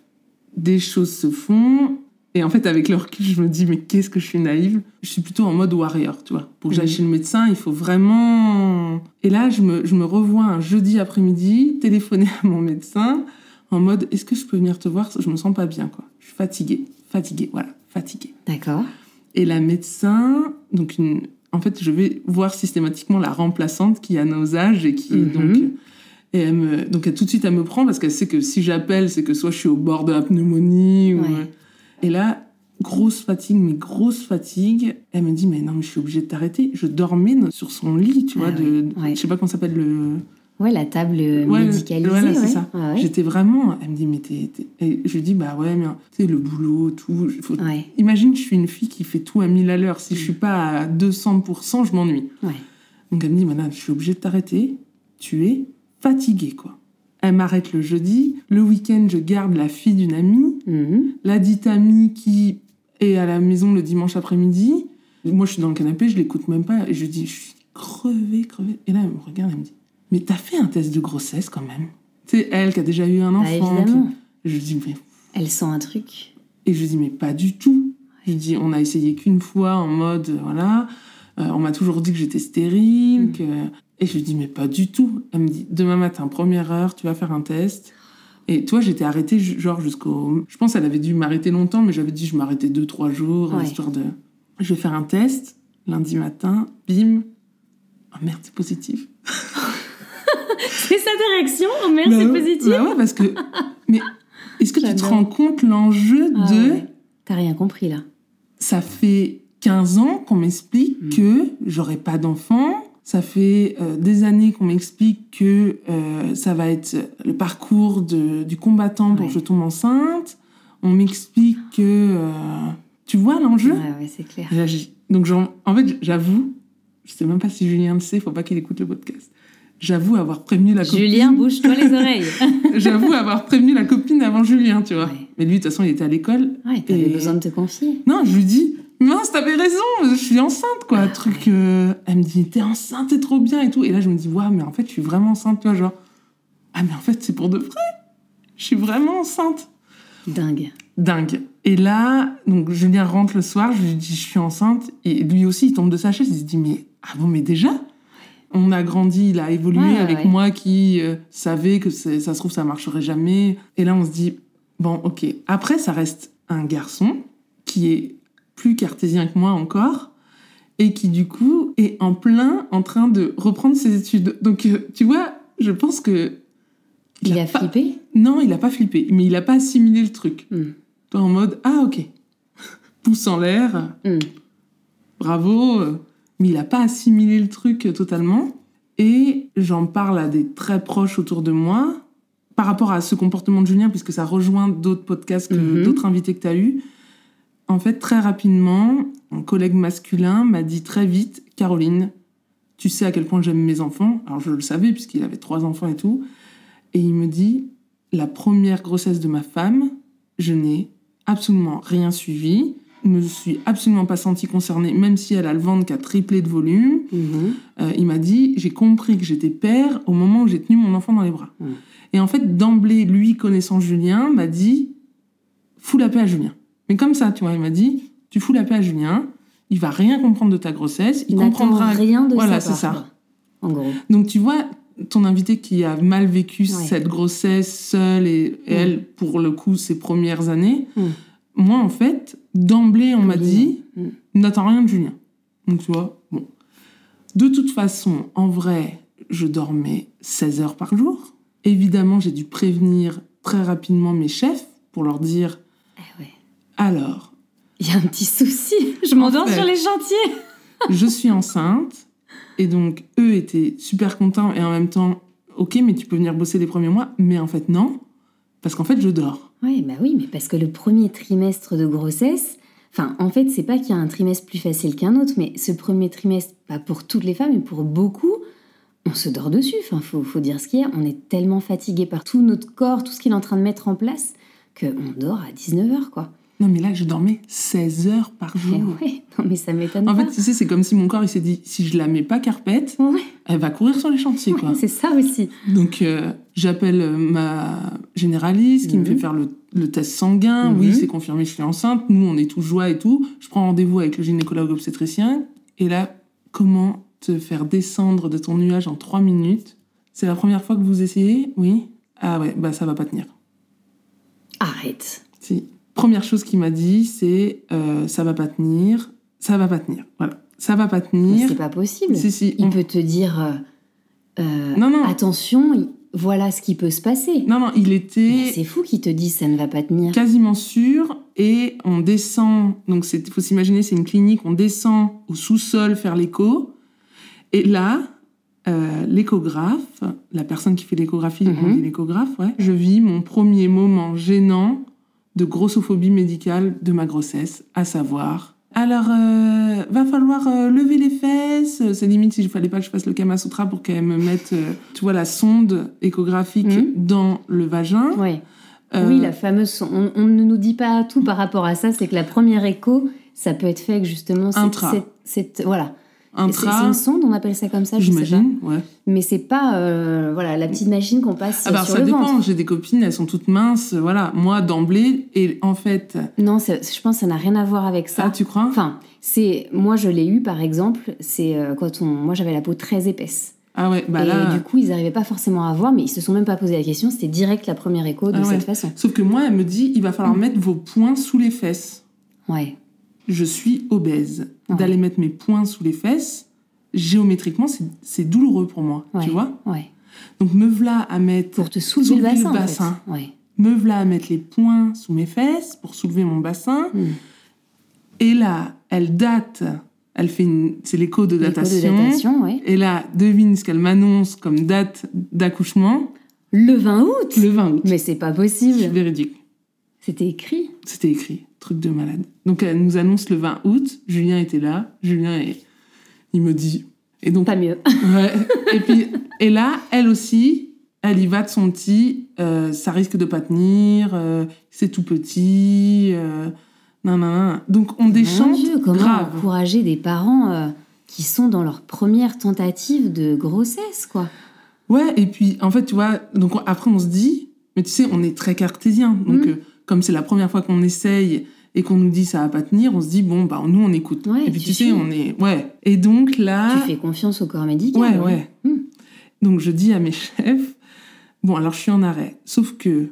des choses se font. Et en fait, avec le recul, je me dis, mais qu'est-ce que je suis naïve? Je suis plutôt en mode warrior, tu vois. Pour que j'aille Mhm. chez le médecin, il faut vraiment... Et là, je me, je me revois un jeudi après-midi, téléphoner à mon médecin, en mode, est-ce que je peux venir te voir? Je me sens pas bien, quoi. Je suis fatiguée. Fatiguée, voilà. Fatiguée. D'accord. Et la médecin, donc une... en fait, je vais voir systématiquement la remplaçante qui a nos âges et qui Mhm. donc et elle me... donc elle, tout de suite elle me prend parce qu'elle sait que si j'appelle, c'est que soit je suis au bord de la pneumonie ou Ouais. et là grosse fatigue, mais grosse fatigue. Elle me dit mais non mais je suis obligée de t'arrêter. Je dormais sur son lit, tu vois, Ah de, oui, ouais. je sais pas comment ça s'appelle le Ouais, la table euh, Ouais, médicalisée. voilà, c'est ça. Ouais. J'étais vraiment. Elle me dit mais t'es. Et je lui dis bah ouais mais tu sais le boulot tout. Faut... Imagine je suis une fille qui fait tout à 1000 à l'heure. Si je suis pas à 200%, je m'ennuie. Ouais. Donc elle me dit madame je suis obligée de t'arrêter. Tu es fatiguée quoi. Elle m'arrête le jeudi. Le week-end je garde la fille d'une amie. Mhm. La dite amie qui est à la maison le dimanche après-midi. Moi, je suis dans le canapé, je l'écoute même pas. Et je dis, je suis crevée, crevée. Et là, elle me regarde, elle me dit, mais t'as fait un test de grossesse quand même. C'est elle qui a déjà eu un Bah, enfant. évidemment. qui- Je dis, mais. Elle sent un truc. Et je dis, mais pas du tout. Je dis, on a essayé qu'une fois en mode, euh, voilà. Euh, on m'a toujours dit que j'étais stérile. Mm. Que... Et je lui dis, mais pas du tout. Elle me dit, demain matin, première heure, tu vas faire un test. Et toi, j'étais arrêtée, genre, jusqu'au. Je pense qu'elle avait dû m'arrêter longtemps, mais j'avais dit, je m'arrêtais deux, trois jours, Ouais. histoire de. Je vais faire un test, lundi matin, bim. Oh merde, c'est positif. C'est ça ta réaction Oh merde, Bah c'est ouais, positif bah ouais, parce que. Mais est-ce que tu te rends compte l'enjeu Ah de. ouais. T'as rien compris là. ça fait 15 ans qu'on m'explique Mm. que j'aurai pas d'enfant. Ça fait euh, des années qu'on m'explique que euh, ça va être le parcours de- du combattant pour Ouais. que je tombe enceinte. On m'explique que... euh, tu vois l'enjeu? Ouais, ouais, c'est clair. J'ai- Donc, j'en- en fait, j'avoue, je sais même pas si Julien le sait, faut pas qu'il écoute le podcast. J'avoue avoir prévenu la copine. Julien, bouge-toi les oreilles. J'avoue avoir prévenu la copine avant Julien, tu vois. Ouais. Mais lui, de toute façon, il était à l'école. Ouais, t'avais Et- besoin de te confier. Non, je lui dis, mince, t'avais raison, je suis enceinte, quoi. Truc, euh, elle me dit, t'es enceinte, t'es trop bien et tout. Et là, je me dis, waouh, mais en fait, je suis vraiment enceinte, tu vois, genre. Ah, mais en fait, c'est pour de vrai. Je suis vraiment enceinte. Dingue. Dingue. Et là, donc, Julien rentre le soir, je lui dis, je suis enceinte. Et lui aussi, il tombe de sa chaise, il se dit, mais, ah bon, mais déjà? On a grandi, il a évolué Ouais, avec ouais. moi qui euh, savait que ça se trouve, ça marcherait jamais. Et là, on se dit, bon, ok. Après, ça reste un garçon qui est plus cartésien que moi encore et qui, du coup, est en plein en train de reprendre ses études. Donc, euh, tu vois, je pense que. Il a pas- flippé? Non, il a pas flippé, mais il a pas assimilé le truc. Hmm. Toi, en mode, ah, ok. Pouce en l'air, Hmm. bravo, mais il n'a pas assimilé le truc euh, totalement. Et j'en parle à des très proches autour de moi par rapport à ce comportement de Julien, puisque ça rejoint d'autres podcasts, que Mhm. d'autres invités que tu as eus. En fait, très rapidement, un collègue masculin m'a dit très vite Caroline, tu sais à quel point j'aime mes enfants. Alors je le savais, puisqu'il avait trois enfants et tout. Et il me dit la première grossesse de ma femme, je n'ai absolument rien suivi, me suis absolument pas sentie concernée, même si elle a le ventre qui a triplé de volume. Mhm. Euh, il m'a dit j'ai compris que j'étais père au moment où j'ai tenu mon enfant dans les bras. Mm. Et en fait, d'emblée, lui connaissant Julien, m'a dit fous la paix à Julien. Mais comme ça, tu vois, il m'a dit tu fous la paix à Julien, il va rien comprendre de ta grossesse, il N'attends comprendra rien de Voilà, c'est ça. quoi. En gros. donc tu vois, ton invité qui a mal vécu Ouais. cette grossesse seule et, et elle, pour le coup, ses premières années. Moi en fait, d'emblée, on m'a dit, Mm. n'attends rien de Julien. Donc tu vois, bon. De toute façon, en vrai, je dormais 16 heures par jour. Évidemment, j'ai dû prévenir très rapidement mes chefs pour leur dire, Eh ouais. alors, Il y a un petit souci. Je m'endors sur les chantiers. je suis enceinte. Et donc, eux étaient super contents et en même temps, ok, mais tu peux venir bosser les premiers mois. Mais en fait, non. Parce qu'en fait, je dors. Oui, bah oui, mais parce que le premier trimestre de grossesse, enfin, en fait, c'est pas qu'il y a un trimestre plus facile qu'un autre, mais ce premier trimestre, pas pour toutes les femmes, mais pour beaucoup, on se dort dessus. Enfin, faut, faut dire ce qu'il y a. On est tellement fatigué par tout notre corps, tout ce qu'il est en train de mettre en place, qu'on dort à 19h, quoi. Non, mais là, je dormais 16 heures par jour. ouais, non, mais ça m'étonne En pas. fait, tu sais, c'est comme si mon corps, il s'est dit, si je la mets pas carpette, Ouais, elle va courir sur les chantiers, quoi. c'est ça aussi. Donc, euh, j'appelle euh, ma généraliste qui me Mhm. fait faire le, le test sanguin. Mhm. Oui, c'est confirmé, je suis enceinte. Nous, on est tout joie et tout. Je prends rendez-vous avec le gynécologue obstétricien. Et là, comment te faire descendre de ton nuage en trois minutes? C'est la première fois que vous essayez? Oui Ah ouais, bah ça va pas tenir. Arrête. Si. Première chose qu'il m'a dit, c'est euh, ça va pas tenir, ça va pas tenir. Voilà, ça va pas Mais tenir. c'est pas possible. Si, si. Il on- peut te dire euh, euh, Non, non. attention, voilà ce qui peut se passer. Non, non, il était C'est fou qu'il te dise ça ne va pas tenir. quasiment sûr et on descend. Donc, il faut s'imaginer, c'est une clinique, on descend au sous-sol faire l'écho. Et là, euh, l'échographe, la personne qui fait l'échographie, on dit l'échographe, ouais, je vis mon premier moment gênant de grossophobie médicale de ma grossesse, à savoir. Alors, euh, va falloir euh, lever les fesses. C'est limite si je fallait pas que je fasse le Kama Sutra pour qu'elle me mette, euh, tu vois, la sonde échographique Mhm. dans le vagin. Ouais. Euh, Oui, la fameuse. son- On, on ne nous dit pas tout par rapport à ça, c'est que la première écho, ça peut être fait avec justement cette, Intra. cette C'est voilà. C'est c'est une sonde, on appelle ça comme ça, j'imagine. Ouais. Mais c'est pas euh, voilà la petite machine qu'on passe Ah bah, sur ça le dépend. J'ai des copines, elles sont toutes minces. Voilà. Moi, d'emblée, et en fait. Non, je pense que ça n'a rien à voir avec ça. Ah, tu crois? Enfin, c'est moi je l'ai eu par exemple, c'est euh, quand on moi j'avais la peau très épaisse. Ah ouais, bah et là. du coup, ils n'arrivaient pas forcément à voir, mais ils se sont même pas posé la question, c'était direct la première écho de Ah ouais. cette façon. Sauf que moi, elle me dit, il va falloir mettre vos poings sous les fesses. Ouais. Je suis obèse. Ouais. D'aller mettre mes poings sous les fesses, géométriquement, c'est- c'est douloureux pour moi. Ouais. Tu vois Ouais. Donc me voilà à mettre. Pour te soulever, Soulever le le bassin. en fait. bassin. Ouais. Me voilà à mettre les poings sous mes fesses pour soulever mon bassin. Hmm. Et là, elle date. Elle fait une. C'est l'écho de L'écho de datation. datation. Et là, devine ce qu'elle m'annonce comme date d'accouchement. Le 20 août Le 20 août. Mais c'est pas C'est possible. véridique. C'était écrit. C'était écrit. Truc de malade. Donc elle nous annonce le 20 août. Julien était là. Julien, est... il me dit. Et donc, Pas mieux. ouais. Et puis, et là, elle aussi, elle y va de son petit. euh, ça risque de pas tenir. euh, c'est tout petit. Euh, nan, nan, nan. Donc on Mon déchante Dieu, comment grave. encourager des parents euh, qui sont dans leur première tentative de grossesse, quoi? Ouais, et puis en fait, tu vois, donc on- après on se dit, mais tu sais, on est très cartésien. Donc Mm. Euh, comme c'est la première fois qu'on essaye et qu'on nous dit ça va pas tenir, on se dit bon bah nous on écoute. Ouais, et puis tu tu, sais, suis. on est ouais. Et donc là, Tu fais confiance au corps médical. ouais ouais. Mm. Donc je dis à mes chefs, bon alors je suis en arrêt, sauf que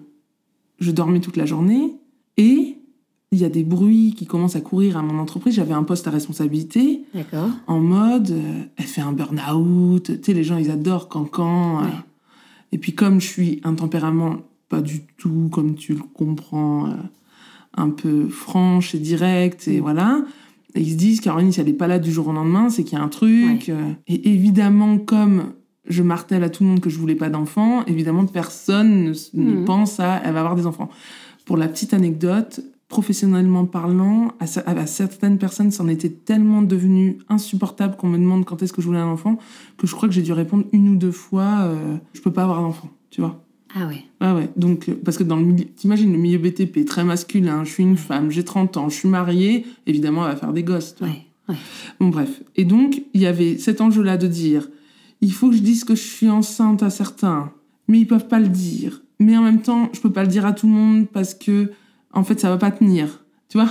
je dormais toute la journée et il y a des bruits qui commencent à courir à mon entreprise. J'avais un poste à responsabilité D'accord. en mode euh, elle fait un burn-out. Tu sais, les gens, ils adorent cancan. euh. Ouais. Et puis, comme je suis un tempérament pas du tout comme tu le comprends, euh, un peu franche et directe, et voilà. Et ils se disent, Caroline, si elle n'est pas là du jour au lendemain, c'est qu'il y a un truc. euh. Et évidemment, comme je martèle à tout le monde que je voulais pas d'enfants, évidemment, personne ne, Mhm. pense à elle va avoir des enfants. Pour la petite anecdote, professionnellement parlant, à certaines personnes, c'en était tellement devenu insupportable qu'on me demande quand est-ce que je voulais un enfant que je crois que j'ai dû répondre une ou deux fois euh, je peux pas avoir d'enfant, tu vois. Ah ouais. Ouais, ouais. Donc, euh, parce que dans le milieu, t'imagines le milieu BTP, très masculin, je suis une femme, j'ai 30 ans, je suis mariée, évidemment, elle va faire des gosses. tu vois. Ouais. Ouais. Bon, bref. Et donc, il y avait cet enjeu-là de dire il faut que je dise que je suis enceinte à certains, mais ils peuvent pas le dire. Mais en même temps, je peux pas le dire à tout le monde parce que, en fait, ça va pas tenir. Tu vois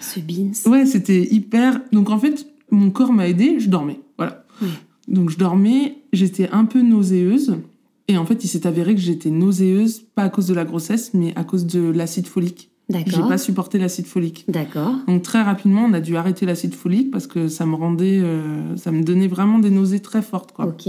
Ce beans. Ouais, c'était hyper. Donc, en fait, mon corps m'a aidé, je dormais. Voilà. Oui. Donc, je dormais, j'étais un peu nauséeuse. Et en fait, il s'est avéré que j'étais nauséeuse, pas à cause de la grossesse, mais à cause de l'acide folique. J'ai D'accord. pas supporté l'acide folique. D'accord. Donc très rapidement, on a dû arrêter l'acide folique parce que ça me rendait, euh, ça me donnait vraiment des nausées très fortes. Quoi. Ok.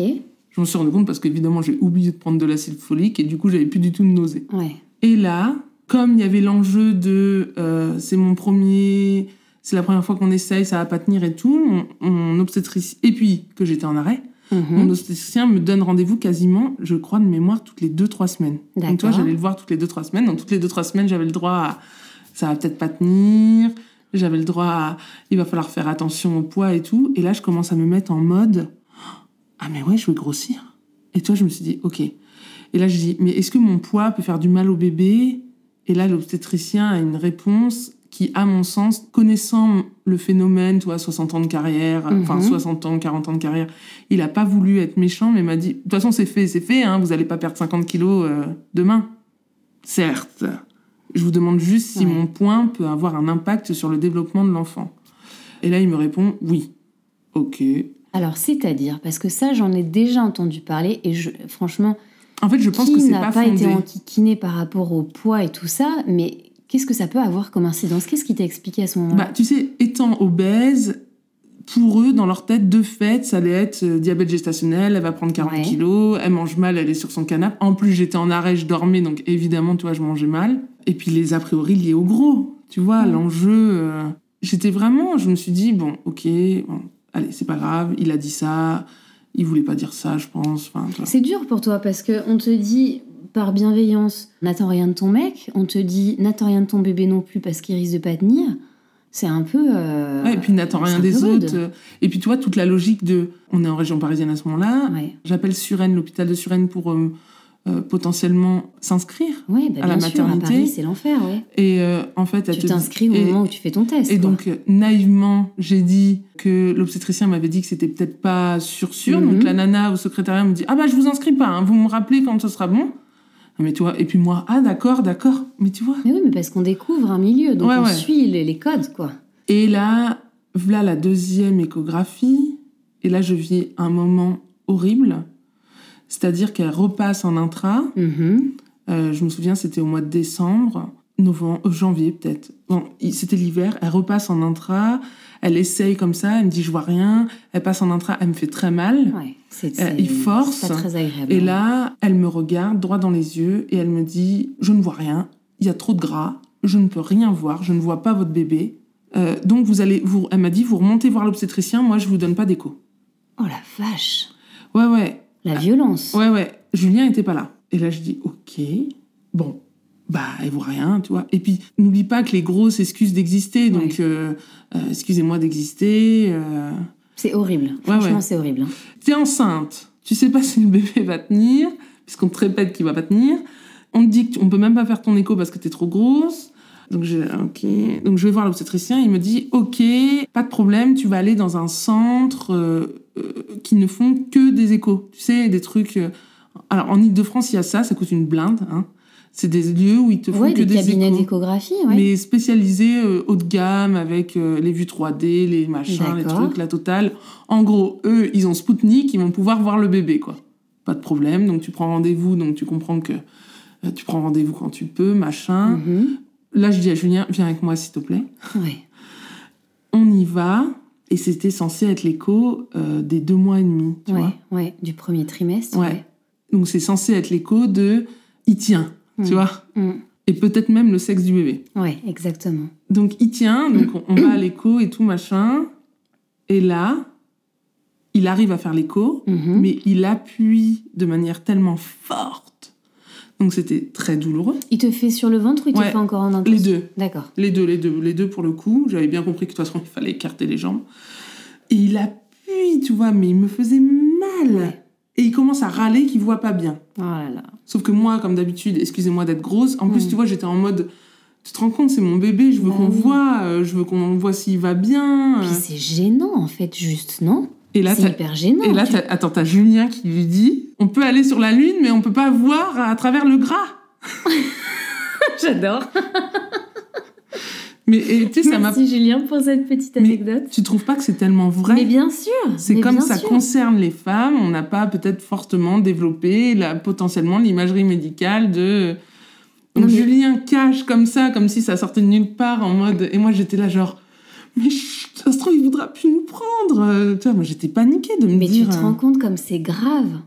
Je m'en suis rendu compte parce qu'évidemment, j'ai oublié de prendre de l'acide folique et du coup, j'avais plus du tout de nausées. Ouais. Et là, comme il y avait l'enjeu de, euh, c'est mon premier, c'est la première fois qu'on essaye, ça va pas tenir et tout, mon, mon obstétricien, et puis que j'étais en arrêt, Mhm. mon obstétricien me donne rendez-vous quasiment, je crois, de mémoire toutes les deux trois semaines. Donc toi, j'allais le voir toutes les deux trois semaines. Donc toutes les deux trois semaines, j'avais le droit à ça va peut-être pas tenir. J'avais le droit à il va falloir faire attention au poids et tout. Et là, je commence à me mettre en mode ah mais ouais, je vais grossir. Et toi, je me suis dit ok. Et là, je dis mais est-ce que mon poids peut faire du mal au bébé? Et là, l'obstétricien a une réponse qui, à mon sens, connaissant le phénomène, toi, 60 ans de carrière, enfin Mhm. 60 ans, 40 ans de carrière, il a pas voulu être méchant, mais m'a dit, de toute façon, c'est fait, c'est fait, hein, vous allez pas perdre 50 kilos euh, demain. Certes. Je vous demande juste si Ouais. mon point peut avoir un impact sur le développement de l'enfant. Et là, il me répond, oui. Ok. Alors, c'est-à-dire, parce que ça, j'en ai déjà entendu parler et je, franchement, En fait, je pense qui que c'est n'a pas, pas, fondé. été enquiquiné par rapport au poids et tout ça, mais qu'est-ce que ça peut avoir comme incidence? Qu'est-ce qui t'a expliqué à ce moment-là? Bah, tu sais, étant obèse, pour eux, dans leur tête, de fait, ça allait être euh, diabète gestationnel, elle va prendre 40 Ouais. kilos, elle mange mal, elle est sur son canapé. En plus, j'étais en arrêt, je dormais, donc évidemment, tu vois, je mangeais mal. Et puis les a priori liés au gros, tu vois, l'enjeu. euh, J'étais vraiment, je me suis dit, bon, ok, bon, allez, c'est pas grave, il a dit ça, il voulait pas dire ça, je pense. Enfin. C'est dur pour toi parce que on te dit par bienveillance, n'attends rien de ton mec, on te dit n'attends rien de ton bébé non plus parce qu'il risque de pas tenir. C'est un peu. euh, Ouais, et puis n'attends rien des rude. autres. Et puis tu vois, toute la logique de. On est en région parisienne à ce moment-là. Ouais. J'appelle Suresnes, l'hôpital de Suresnes, pour euh, euh, potentiellement s'inscrire Oui, bah, à la sûr, maternité. Paris, c'est l'enfer, ouais. et en fait Tu te t'inscris au et- moment où tu fais ton test. et quoi. donc naïvement j'ai dit que l'obstétricien m'avait dit que c'était peut-être pas sûr sûr Mhm. donc la nana au secrétariat me dit ah bah je vous inscris pas hein, vous me rappelez quand ce sera bon mais tu vois et puis moi ah d'accord d'accord mais tu vois Mais oui, mais parce qu'on découvre un milieu, donc Ouais, on ouais. suit les, les codes, quoi. Et là, voilà la deuxième échographie. Et là, je vis un moment horrible. C'est-à-dire qu'elle repasse en intra. Mhm. Euh, je me souviens, c'était au mois de décembre, novembre, euh, janvier peut-être. Bon, c'était l'hiver. Elle repasse en intra. Elle essaye comme ça. Elle me dit, je vois rien. Elle passe en intra. Elle me fait très mal. Ouais, c'est Euh, il force. c'est pas très agréable. Et hein. là, elle me regarde droit dans les yeux et elle me dit Je ne vois rien, il y a trop de gras, je ne peux rien voir, je ne vois pas votre bébé. Euh, donc, vous allez, vous, elle m'a dit Vous remontez voir l'obstétricien, moi je vous donne pas d'écho. Oh la vache Ouais, ouais, La violence ouais, ouais. Julien était pas là. Et là, je dis Ok, bon, bah, elle voit rien, tu vois. Et puis, n'oublie pas que les grosses excusent d'exister, donc, Ouais. euh, euh, excusez-moi d'exister. euh, C'est horrible. Ouais, Franchement, ouais. c'est horrible. hein. T'es enceinte, tu sais pas si le bébé va tenir, puisqu'on te répète qu'il va pas tenir. On te dit qu'on peut même pas faire ton écho parce que t'es trop grosse. Donc, ok. Donc je vais voir l'obstétricien, il me dit Ok, pas de problème, tu vas aller dans un centre qui ne font que des échos. Tu sais, des trucs. Alors en Ile-de-France, il y a ça, ça coûte une blinde. Hein. C'est des lieux où ils te font Ouais, que des des cabinets d'échographie, ouais. Mais spécialisés euh, haut de gamme avec euh, les vues 3D, les machins, les trucs, la totale. En gros, eux, ils ont Spoutnik, ils vont pouvoir voir le bébé, quoi. Pas de problème. Donc tu prends rendez-vous, donc tu comprends que euh, tu prends rendez-vous quand tu peux, machin. Mhm. Là, je dis à Julien, viens avec moi, s'il te plaît. Ouais. On y va. Et c'était censé être l'écho des deux mois et demi, tu ouais, vois. ouais, du premier trimestre. Ouais. Donc c'est censé être l'écho de il tient, Mm. tu vois. Mm. Et peut-être même le sexe du bébé. Ouais, exactement. Donc il tient, donc on, on va à l'écho et tout machin. Et là, il arrive à faire l'écho, Mhm. mais il appuie de manière tellement forte. Donc c'était très douloureux. Il te fait sur le ventre ou il te fait encore en Les intense deux, D'accord. les deux, les deux, les deux pour le coup. J'avais bien compris que de toute façon il fallait écarter les jambes. Et il appuie, tu vois, mais il me faisait mal. Ouais. Et il commence à râler qu'il voit pas bien. Oh là là. Sauf que moi, comme d'habitude, excusez-moi d'être grosse. En plus, Mm. tu vois, j'étais en mode. Tu te rends compte, c'est mon bébé, je veux Bah qu'on oui. voit, euh, je veux qu'on voit s'il va bien. Puis c'est gênant, en fait, juste, non? Et là, C'est hyper gênant. et là, tu- attends, t'as Julien qui lui dit on peut aller sur la lune, mais on peut pas voir à travers le gras. J'adore. Mais et, tu sais, ça m'a. Merci Julien pour cette petite Mais anecdote. Tu trouves pas que c'est tellement vrai? Mais bien sûr. C'est mais comme ça sûr. concerne les femmes, on n'a pas peut-être fortement développé la, potentiellement l'imagerie médicale de. Donc Non, mais- Julien cache comme ça, comme si ça sortait de nulle part en mode. Et moi j'étais là genre. Mais chut, ça se trouve, il voudra plus nous prendre. Euh, Tu vois, moi j'étais paniquée de me Mais dire. tu te euh, rends compte comme c'est grave.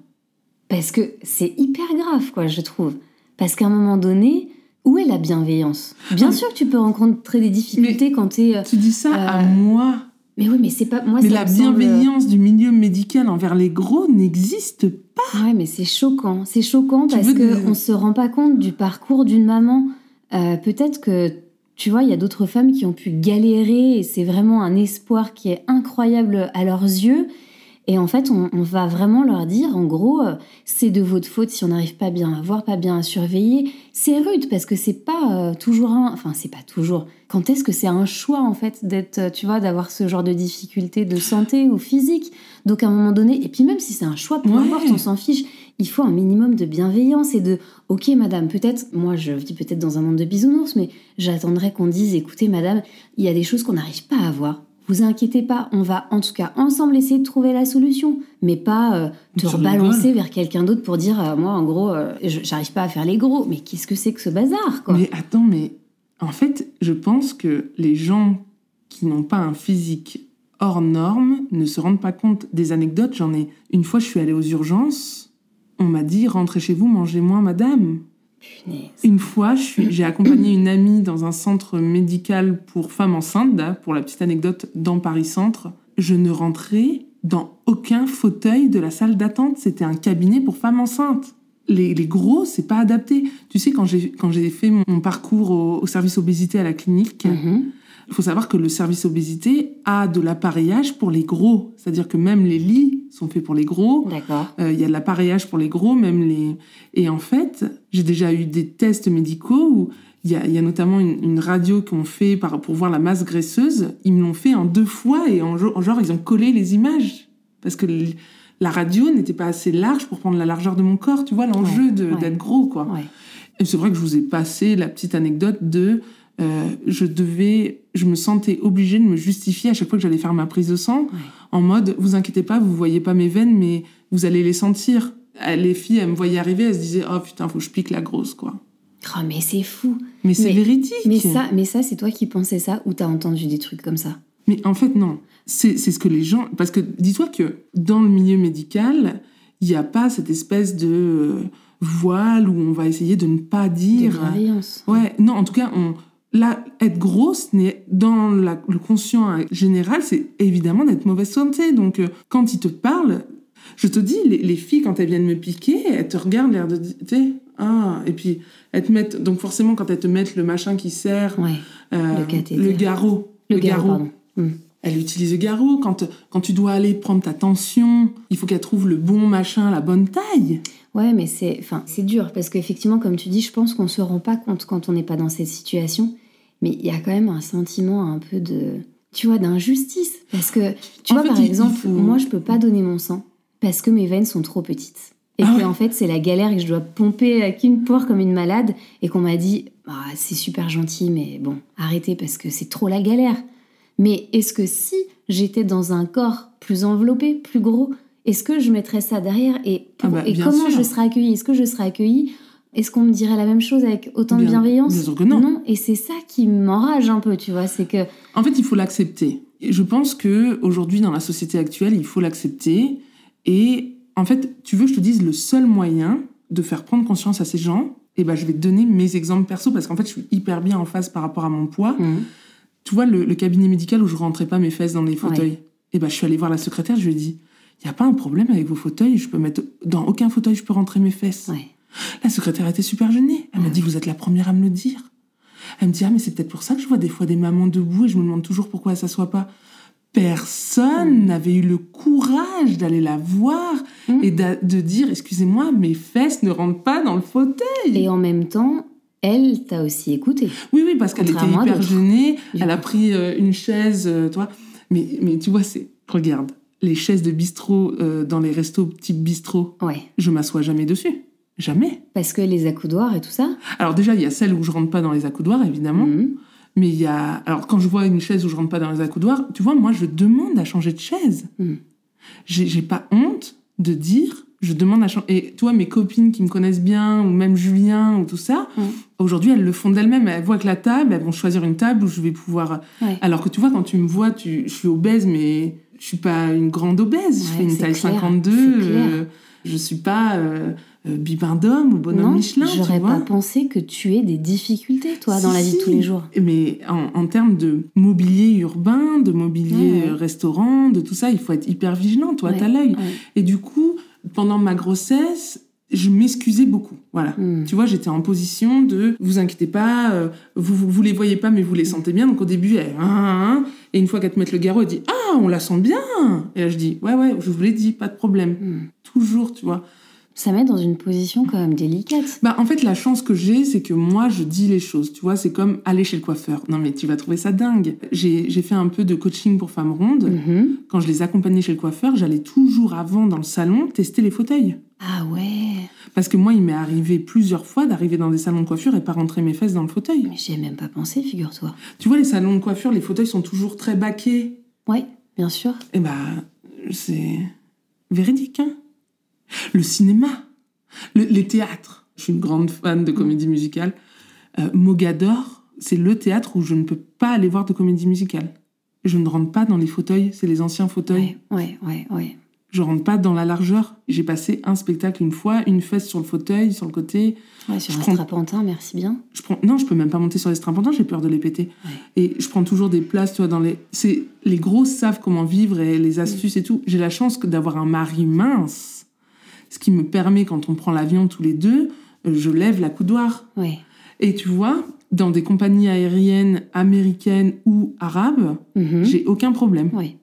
Parce que c'est hyper grave, quoi, je trouve. Parce qu'à un moment donné, où est la bienveillance? Bien sûr que tu peux rencontrer des difficultés quand t'es... euh, Tu dis ça à Euh, moi. Mais oui, mais c'est pas... Moi, Mais la semble- bienveillance du milieu médical envers les gros n'existe pas. Ouais, mais c'est choquant. C'est choquant Tu parce que des- on se rend pas compte du parcours d'une maman. Euh, Peut-être que, tu vois, il y a d'autres femmes qui ont pu galérer et c'est vraiment un espoir qui est incroyable à leurs yeux. Et en fait, on, on va vraiment leur dire, en gros, euh, c'est de votre faute si on n'arrive pas bien à voir, pas bien à surveiller. C'est rude parce que c'est pas euh, toujours un. Enfin, c'est pas toujours. Quand est-ce que c'est un choix, en fait, d'être, euh, tu vois, d'avoir ce genre de difficultés de santé ou physique? Donc, à un moment donné, et puis même si c'est un choix, peu Ouais. importe, on s'en fiche. Il faut un minimum de bienveillance et de Ok, madame, peut-être, moi je vis peut-être dans un monde de bisounours, mais j'attendrai qu'on dise Écoutez, madame, il y a des choses qu'on n'arrive pas à voir. Vous inquiétez pas, on va en tout cas ensemble essayer de trouver la solution, mais pas euh, te rebalancer vers quelqu'un d'autre pour dire euh, Moi, en gros, euh, j'arrive pas à faire les gros. Mais qu'est-ce que c'est que ce bazar, quoi? Mais attends, mais en fait, je pense que les gens qui n'ont pas un physique hors norme ne se rendent pas compte des anecdotes. J'en ai une fois, je suis allée aux urgences. On m'a dit rentrez chez vous, mangez moins, madame. Une fois, j'ai accompagné une amie dans un centre médical pour femmes enceintes, pour la petite anecdote, dans Paris Centre. Je ne rentrais dans aucun fauteuil de la salle d'attente. C'était un cabinet pour femmes enceintes. Les, les gros, c'est pas adapté. Tu sais, quand j'ai fait mon, mon parcours au, au service obésité à la clinique, Mhm. Il faut savoir que le service obésité a de l'appareillage pour les gros. C'est-à-dire que même les lits sont faits pour les gros. D'accord. Euh, Il y a de l'appareillage pour les gros, même les. Et en fait, j'ai déjà eu des tests médicaux où il y a, il y a notamment une, une radio qu'on fait par, pour voir la masse graisseuse. Ils me l'ont fait en deux fois et en, genre, ils ont collé les images. Parce que la radio n'était pas assez large pour prendre la largeur de mon corps. Tu vois, l'enjeu Ouais, de- ouais. d'être gros, quoi. Ouais. Et c'est vrai que je vous ai passé la petite anecdote de euh, je devais, je me sentais obligée de me justifier à chaque fois que j'allais faire ma prise de sang, en mode vous inquiétez pas, vous voyez pas mes veines, mais vous allez les sentir. Euh, Les filles, elles me voyaient arriver, elles se disaient oh putain, faut que je pique la grosse quoi. Oh, mais c'est fou. Mais c'est véridique. Mais ça, mais ça c'est toi qui pensais ça ou t'as entendu des trucs comme ça? Mais en fait, non. C'est ce que les gens. Parce que dis-toi que dans le milieu médical, il n'y a pas cette espèce de euh, voile où on va essayer de ne pas De dire. bienveillance. Ouais, non, en tout cas, on, là, être grosse, dans la- le conscient général, c'est évidemment d'être mauvaise santé. Donc, euh, quand ils te parlent, je te dis, les, les filles, quand elles viennent me piquer, elles te regardent l'air de tu ah, et puis elles te mettent, donc forcément, quand elles te mettent le machin qui sert, Ouais. euh, Le garrot, Le, garrot, pardon. Hmm. elle utilise le garrot. Quand, quand tu dois aller prendre ta tension, il faut qu'elle trouve le bon machin, la bonne taille. Ouais, mais c'est, enfin, dur parce qu'effectivement, comme tu dis, je pense qu'on se rend pas compte quand on n'est pas dans cette situation. Mais il y a quand même un sentiment un peu de, tu vois, d'injustice. Parce que, tu En vois, fait, par exemple, faut- moi, je peux pas donner mon sang parce que mes veines sont trop petites. Et Ah que, ouais. en fait, c'est la galère et que je dois pomper à qu'une poire comme une malade. Et qu'on m'a dit, ah, c'est super gentil, mais bon, arrêtez parce que c'est trop la galère. Mais est-ce que si j'étais dans un corps plus enveloppé, plus gros, est-ce que je mettrais ça derrière et, pour- Ah bah, et comment sûr. je serais accueillie? Est-ce que je serais accueillie Est-ce qu'on me dirait la même chose avec autant de Bien- bienveillance bien sûr que non. et c'est ça qui m'enrage un peu, tu vois, c'est que En fait, il faut l'accepter. Et Je pense que aujourd'hui, dans la société actuelle, il faut l'accepter. Et en fait, tu veux que je te dise le seul moyen de faire prendre conscience à ces gens? Eh ben, je vais te donner mes exemples perso parce qu'en fait, je suis hyper bien en phase par rapport à mon poids. Hum, Tu vois, le, le cabinet médical où je rentrais pas mes fesses dans les fauteuils. Eh ben, je suis allée voir la secrétaire. Je lui ai dit, il y a pas un problème avec vos fauteuils? Je peux mettre dans aucun fauteuil, je peux rentrer mes fesses. ouais. La secrétaire était super gênée. Elle m'a dit, vous êtes la première à me le dire. Elle me dit, ah, mais c'est peut-être pour ça que je vois des fois des mamans debout et je me demande toujours pourquoi elles s'assoient pas. Personne n'avait eu le courage d'aller la voir Mm. et de dire, excusez-moi, mes fesses ne rentrent pas dans le fauteuil. Et en même temps, elle t'a aussi écouté. Oui, oui, parce qu'elle était hyper gênée. Elle a pris euh, une chaise, euh, toi. Mais, mais tu vois, c'est. Regarde, les chaises de bistrot euh, dans les restos type bistrot, Ouais. je m'assois jamais dessus. Jamais. Parce que les accoudoirs et tout ça. Alors déjà, il y a celles où je rentre pas dans les accoudoirs, évidemment. hum, Mais il y a. Alors quand je vois une chaise où je rentre pas dans les accoudoirs, tu vois, moi, je demande à changer de chaise. hum. J'ai pas honte de dire. Je demande à changer. Et toi, mes copines qui me connaissent bien, ou même Julien, ou tout ça, Mm. aujourd'hui, elles le font d'elles-mêmes. Elles voient que la table, elles vont choisir une table où je vais pouvoir. Ouais. Alors que tu vois, quand tu me vois, tu... je suis obèse, mais je suis pas une grande obèse. je fais une taille clair, 52. Je suis pas euh, euh, bibin d'homme ou bonhomme non, Michelin. j'aurais pas pensé que tu aies des difficultés, toi, dans la vie de si. tous les jours. Mais en, en termes de mobilier urbain, de mobilier Ouais, ouais. euh, restaurant, de tout ça, il faut être hyper vigilant. Toi, Ouais, t'as l'œil. Et du coup, pendant ma grossesse, je m'excusais beaucoup. Voilà. Hum. Tu vois, j'étais en position de vous inquiétez pas, euh, vous, vous, vous les voyez pas, mais vous les sentez bien. Donc au début, elle, hein, hein, hein. Et une fois qu'elle te met le garrot, elle dit Ah, on la sent bien. Et là, je dis Ouais, ouais, je vous l'ai dit, pas de problème. Hum. Toujours, tu vois. Ça met dans une position quand même délicate. Bah, en fait, la chance que j'ai, c'est que moi, je dis les choses. Tu vois, c'est comme aller chez le coiffeur. Non, mais tu vas trouver ça dingue. J'ai j'ai fait un peu de coaching pour femmes rondes. Mhm. Quand je les accompagnais chez le coiffeur, j'allais toujours avant dans le salon tester les fauteuils. Ah ouais, Parce que moi, il m'est arrivé plusieurs fois d'arriver dans des salons de coiffure et pas rentrer mes fesses dans le fauteuil. mais j'y ai même pas pensé, figure-toi. Tu vois, les salons de coiffure, les fauteuils sont toujours très baqués. Ouais, bien sûr. Eh ben, c'est véridique, hein. Le cinéma, le- les théâtres. Je suis une grande fan de comédie musicale. Euh, Mogador, c'est le théâtre où je ne peux pas aller voir de comédie musicale. Je ne rentre pas dans les fauteuils, c'est les anciens fauteuils. Ouais, ouais, ouais, ouais. Je rentre pas dans la largeur. J'ai passé un spectacle une fois, une fesse sur le fauteuil, sur le côté. Ouais, sur Je un prends- merci bien. Je prends... Non, je peux même pas monter sur les strapontins, j'ai peur de les péter. Ouais. Et je prends toujours des places, tu vois, dans les... C'est... Les gros savent comment vivre et les astuces et tout. J'ai la chance d'avoir un mari mince, ce qui me permet, quand on prend l'avion tous les deux, euh, je lève la coudoir. Ouais. Et tu vois, dans des compagnies aériennes américaines ou arabes, Mhm. j'ai aucun problème. Ouais.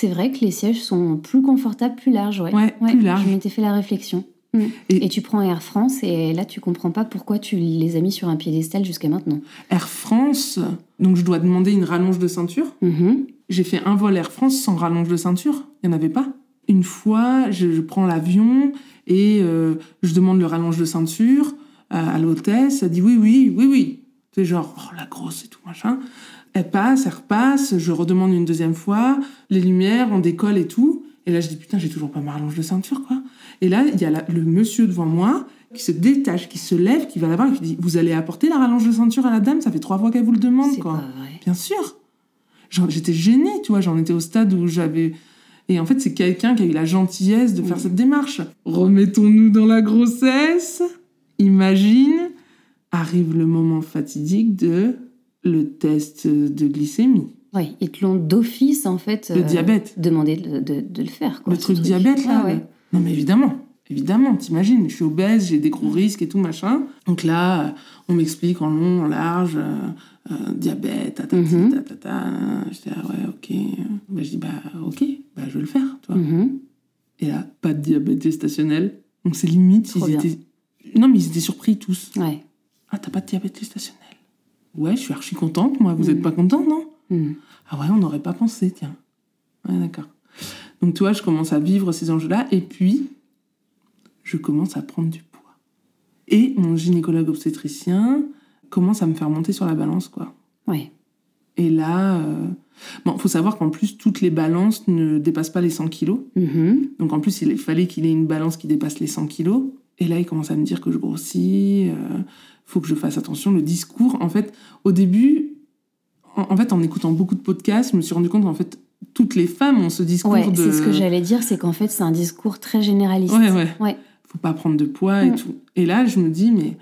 C'est vrai que les sièges sont plus confortables, plus larges, ouais. Ouais, plus larges. Je m'étais fait la réflexion. Mm. Et- Et... tu prends Air France et là tu comprends pas pourquoi tu les as mis sur un piédestal jusqu'à maintenant. Air France, donc je dois demander une rallonge de ceinture. Mhm. J'ai fait un vol Air France sans rallonge de ceinture. Il n'y en avait pas. Une fois, je, je prends l'avion et euh, je demande le rallonge de ceinture à, à l'hôtesse. Elle dit oui, oui, oui, oui. C'est genre, oh la grosse et tout, machin. Elle passe, elle repasse. Je redemande une deuxième fois. Les lumières, on décolle et tout. Et là, je dis putain, j'ai toujours pas ma rallonge de ceinture, quoi. Et là, il y a la- le monsieur devant moi qui se détache, qui se lève, qui va là-bas et qui dit Vous allez apporter la rallonge de ceinture à la dame? Ça fait trois fois qu'elle vous le demande, quoi. pas vrai. Bien sûr. J'étais gênée, tu vois, j'en étais au stade où j'avais... Et en fait, c'est quelqu'un qui a eu la gentillesse de faire Oui. cette démarche. Remettons-nous dans la grossesse. Imagine, arrive le moment fatidique de le test de glycémie. Ouais, ils te l'ont d'office en fait. Le euh, diabète. Demandé de, de- de le faire. Quoi, le ce truc diabète, là. Ah ouais. Non, mais évidemment. Évidemment, t'imagines, je suis obèse, j'ai des gros risques et tout, machin. Donc là, euh, on m'explique en long, en large, euh, euh, diabète, ta, ta, ta, ta. Je dis, ah ouais, ok. Bah, je dis, bah, ok, bah, je vais le faire, tu vois. Mhm. Et là, pas de diabète gestationnel. Donc c'est limite, Trop ils bien. étaient... Non, mais ils étaient surpris tous. Ouais. Ah, t'as pas de diabète gestationnel? Ouais, je suis archi contente, moi. Vous Mhm. êtes pas content, non Mhm. Ah ouais, on n'aurait pas pensé, tiens. Ouais, d'accord. Donc, tu vois, je commence à vivre ces enjeux-là, et puis, je commence à prendre du poids. Et mon gynécologue obstétricien commence à me faire monter sur la balance, quoi. Ouais. Et là, euh... bon, faut savoir qu'en plus, toutes les balances ne dépassent pas les 100 kilos. Mhm. Donc, en plus, il fallait qu'il ait une balance qui dépasse les 100 kilos. Et là, il commence à me dire que je grossis, euh, faut que je fasse attention. Le discours, en fait, au début, en, en fait, en écoutant beaucoup de podcasts, je me suis rendu compte qu'en fait, toutes les femmes ont ce discours Ouais, de. c'est ce que j'allais dire, c'est qu'en fait c'est un discours très généraliste. Ouais, ouais. Ouais. Faut pas prendre de poids et Mm. tout. Et là, je me dis, mais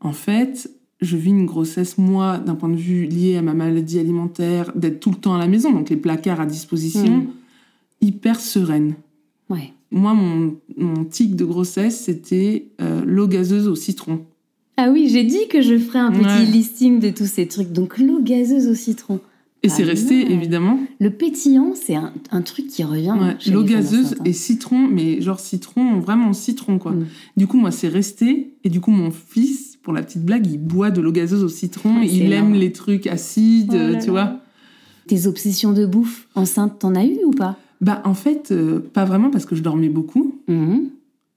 en fait, je vis une grossesse, moi, d'un point de vue lié à ma maladie alimentaire, d'être tout le temps à la maison, donc les placards à disposition, Mm. hyper sereine. Ouais. Moi, mon, mon tic de grossesse, c'était euh, l'eau gazeuse au citron. Ah oui, j'ai dit que je ferais un petit Ouais. listing de tous ces trucs. Donc l'eau gazeuse au citron. Et Ah c'est resté, non. évidemment, Le pétillant, c'est un, un truc qui revient. ouais, l'eau gazeuse et citron, mais genre citron, vraiment citron, quoi. Mm. Du coup, moi, c'est resté. Et du coup, mon fils, pour la petite blague, il boit de l'eau gazeuse au citron. Ah, il aime les trucs acides, Oh là tu là. vois. Tes obsessions de bouffe enceinte, t'en as eu ou pas? Bah, en fait, euh, pas vraiment parce que je dormais beaucoup. Mhm.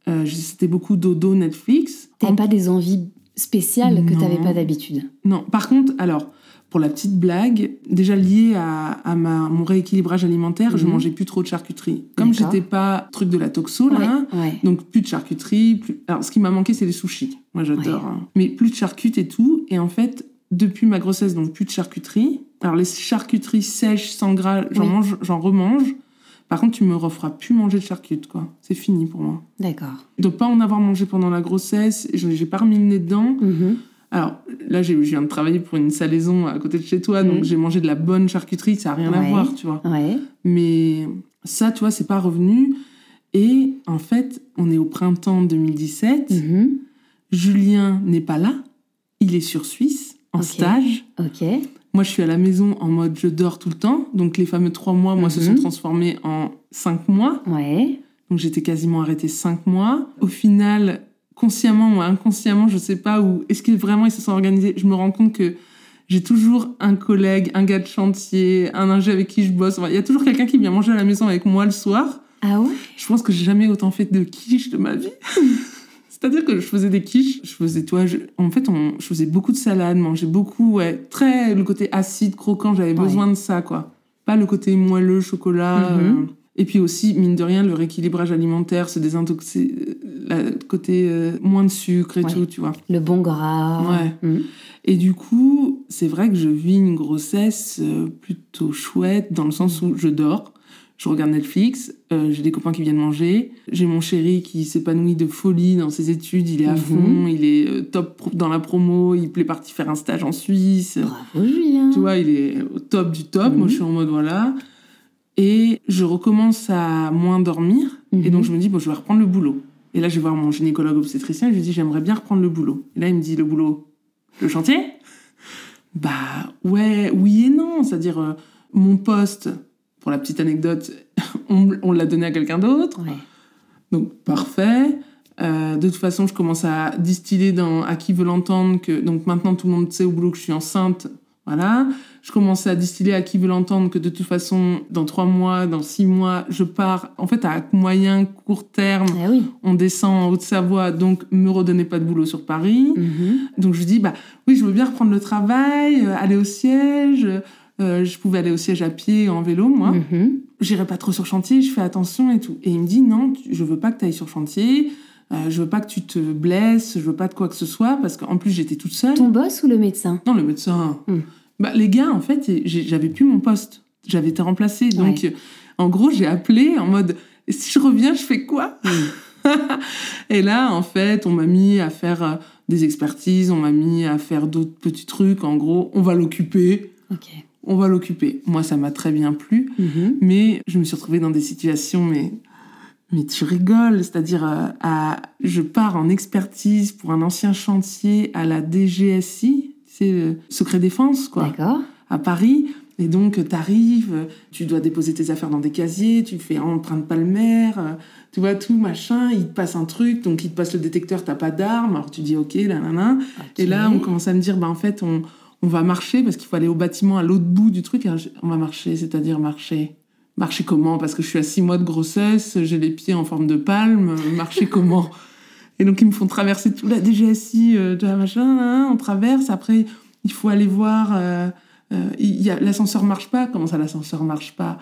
Euh, c'était beaucoup dodo, Netflix. T'avais En- pas des envies spéciales que t'avais pas d'habitude Non, par contre, alors, pour la petite blague, déjà lié à, à ma, mon rééquilibrage alimentaire, je Mhm. mangeais plus trop de charcuterie. Comme j'étais pas truc de la toxo, là, Ouais, ouais. donc plus de charcuterie. Plus... Alors, ce qui m'a manqué, c'est les sushis. Moi, j'adore. hein. Mais plus de charcuterie et tout. Et en fait, depuis ma grossesse, donc plus de charcuterie. Alors, les charcuteries sèches, sans gras, j'en Oui. mange, j'en remange. Par contre, tu me referas plus manger de charcuterie, quoi. C'est fini pour moi. D'accord. De pas en avoir mangé pendant la grossesse, je- j'ai pas remis le nez dedans. Mhm. Alors là, j'ai- je viens de travailler pour une salaison à côté de chez toi, donc Mhm. j'ai mangé de la bonne charcuterie, ça n'a rien à voir, tu vois. Ouais. Mais ça, tu vois, c'est pas revenu. Et en fait, on est au printemps 2017. Mhm. Julien n'est pas là. Il est sur Suisse, en stage. Ok. Moi, je suis à la maison en mode je dors tout le temps. Donc les fameux trois mois, moi, se Mhm. sont transformés en cinq mois. Ouais. Donc j'étais quasiment arrêtée cinq mois. Au final, consciemment ou inconsciemment, je sais pas, ou est-ce que vraiment ils se sont organisés, je me rends compte que j'ai toujours un collègue, un gars de chantier, un ingé avec qui je bosse. Enfin, Il y a toujours quelqu'un qui vient manger à la maison avec moi le soir. Ah ouais? Je pense que j'ai jamais autant fait de quiche de ma vie. C'est-à-dire que je faisais des quiches, je faisais, toi, je- en fait, on, je faisais beaucoup de salades, mangeais beaucoup, ouais, très le côté acide, croquant, j'avais Ouais. besoin de ça, quoi. Pas le côté moelleux, chocolat. Mhm. euh. Et puis aussi, mine de rien, le rééquilibrage alimentaire, se désintoxer, euh, le côté euh, moins de sucre et Ouais. tout, tu vois. Le bon gras. Ouais. Mhm. Et du coup, c'est vrai que je vis une grossesse plutôt chouette, dans le sens où je dors, je regarde Netflix, euh, j'ai des copains qui viennent manger, j'ai mon chéri qui s'épanouit de folie dans ses études, il est à Mhm. fond, il est euh, top dans la promo, il est parti faire un stage en Suisse. Bravo Julien. Tu vois, il est au top du top. Mhm. Moi, je suis en mode voilà. Et je recommence à moins dormir. Et Mhm. donc, je me dis, bon, je vais reprendre le boulot. Et là, je vais voir mon gynécologue obstétricien. Et je lui dis, j'aimerais bien reprendre le boulot. Et là, il me dit, le boulot, le chantier? Bah, ouais, oui et non. C'est-à-dire, euh, mon poste, pour la petite anecdote, on, on l'a donné à quelqu'un d'autre. Ouais. Donc, parfait. Euh, de toute façon, je commence à distiller dans à qui veut l'entendre que donc maintenant tout le monde sait au boulot que je suis enceinte. Voilà. Je commence à distiller à qui veut l'entendre que de toute façon, dans trois mois, dans six mois, je pars. En fait, à moyen, court terme, oui. on descend en Haute-Savoie, donc me redonnez pas de boulot sur Paris. Mhm. Donc je dis, bah oui, je veux bien reprendre le travail, euh, aller au siège. Euh, je pouvais aller au siège à pied, en vélo, moi. Mhm. J'irai pas trop sur chantier, je fais attention et tout. Et il me dit, non, je veux pas que tu ailles sur chantier. euh, je veux pas que tu te blesses, je veux pas de quoi que ce soit, parce qu'en plus j'étais toute seule. Ton boss ou le médecin? Non, le médecin. Mm. Bah, les gars, en fait, j'avais plus mon poste. J'avais été remplacée. Donc, en gros, j'ai appelé en mode si je reviens, je fais quoi? Et là, en fait, on m'a mis à faire euh, des expertises, on m'a mis à faire d'autres petits trucs. En gros, on va l'occuper, Ok. On va l'occuper. Moi, ça m'a très bien plu. Mhm. Mais je me suis retrouvée dans des situations, mais, mais tu rigoles. C'est-à-dire, euh, à, je pars en expertise pour un ancien chantier à la DGSI, c'est le secret défense, quoi, à Paris. Et donc, tu arrives, tu dois déposer tes affaires dans des casiers, tu fais empreinte palmaire, euh, tu vois, tout, machin. Il te passe un truc, donc il te passe le détecteur, t'as pas d'arme. Alors tu dis, OK, là, là, là. Et là, on commence à me dire, bah, en fait, on, on va marcher parce qu'il faut aller au bâtiment à l'autre bout du truc. On va marcher, c'est-à-dire marcher. Marcher comment? Parce que je suis à six mois de grossesse, j'ai les pieds en forme de palme. euh, Marcher comment? Et donc, ils me font traverser tout la DGSI, euh, machin, hein, on traverse. Après, il faut aller voir. euh, euh, y a- L'ascenseur marche pas. Comment ça, l'ascenseur marche pas?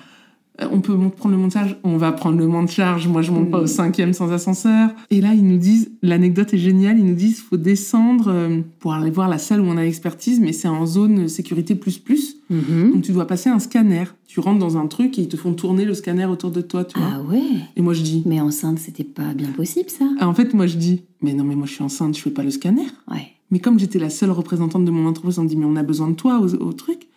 On peut prendre le montage, on va prendre le monte charge. Moi, je monte pas au cinquième sans ascenseur. Et là, ils nous disent, l'anecdote est géniale. Ils nous disent, faut descendre euh, pour aller voir la salle où on a l'expertise, mais c'est en zone sécurité plus plus. Mhm. Donc tu dois passer un scanner. Tu rentres dans un truc et ils te font tourner le scanner autour de toi, tu vois. Ah ouais. Et moi je dis, Mais enceinte, c'était pas bien possible, ça ah, en fait moi je dis, mais non mais moi je suis enceinte, je fais pas le scanner. Ouais. Mais comme j'étais la seule représentante de mon entreprise, on me dit, mais on a besoin de toi au, au truc.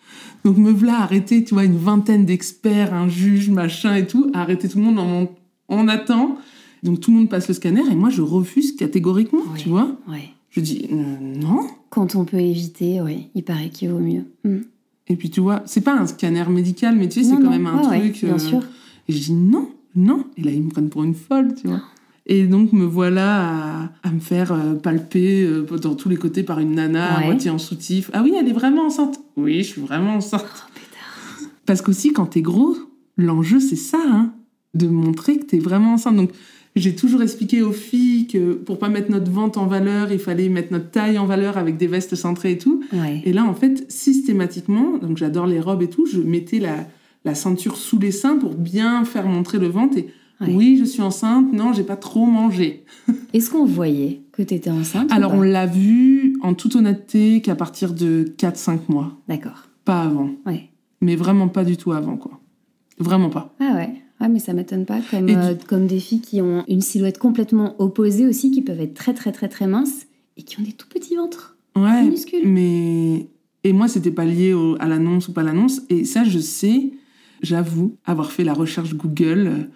Donc me voilà arrêter, tu vois, une vingtaine d'experts, un juge, machin et tout, arrêter tout le monde en on attend. Donc tout le monde passe le scanner et moi je refuse catégoriquement, Oui. tu vois. Ouais. Je dis, euh, non. Quand on peut éviter, oui, il paraît qu'il vaut mieux. Mhm. Et puis tu vois, c'est pas un scanner médical, mais tu sais, c'est quand non. même un Ouais, ouais, truc. bien euh, sûr. Et je dis non, non. Et là, ils me prennent pour une folle, tu vois. Et donc, me voilà à, à me faire euh, palper euh, dans tous les côtés par une nana à moitié en soutif. Ah oui, elle est vraiment enceinte. Oui, je suis vraiment enceinte. Oh, pétard. Parce qu'aussi, quand t'es gros, l'enjeu, c'est ça, hein, de montrer que t'es vraiment enceinte. Donc, j'ai toujours expliqué aux filles que pour pas mettre notre ventre en valeur, il fallait mettre notre taille en valeur avec des vestes cintrées et tout. Ouais. Et là, en fait, systématiquement, donc j'adore les robes et tout, je mettais la, la ceinture sous les seins pour bien faire montrer le ventre. Et Ouais. oui, je suis enceinte, non, j'ai pas trop mangé. Est-ce qu'on voyait que t'étais enceinte ou Alors, on l'a vu en toute honnêteté qu'à partir de 4-5 mois, D'accord. pas avant. Ouais. Mais vraiment pas du tout avant, quoi. Vraiment pas. Ah ouais. Ah mais ça m'étonne pas comme, euh, comme des filles qui ont une silhouette complètement opposée aussi, qui peuvent être très très très très minces et qui ont des tout petits ventres. Ouais, Minuscule. mais... Et moi, c'était pas lié au- à l'annonce ou pas l'annonce. Et ça, je sais, j'avoue, avoir fait la recherche Google...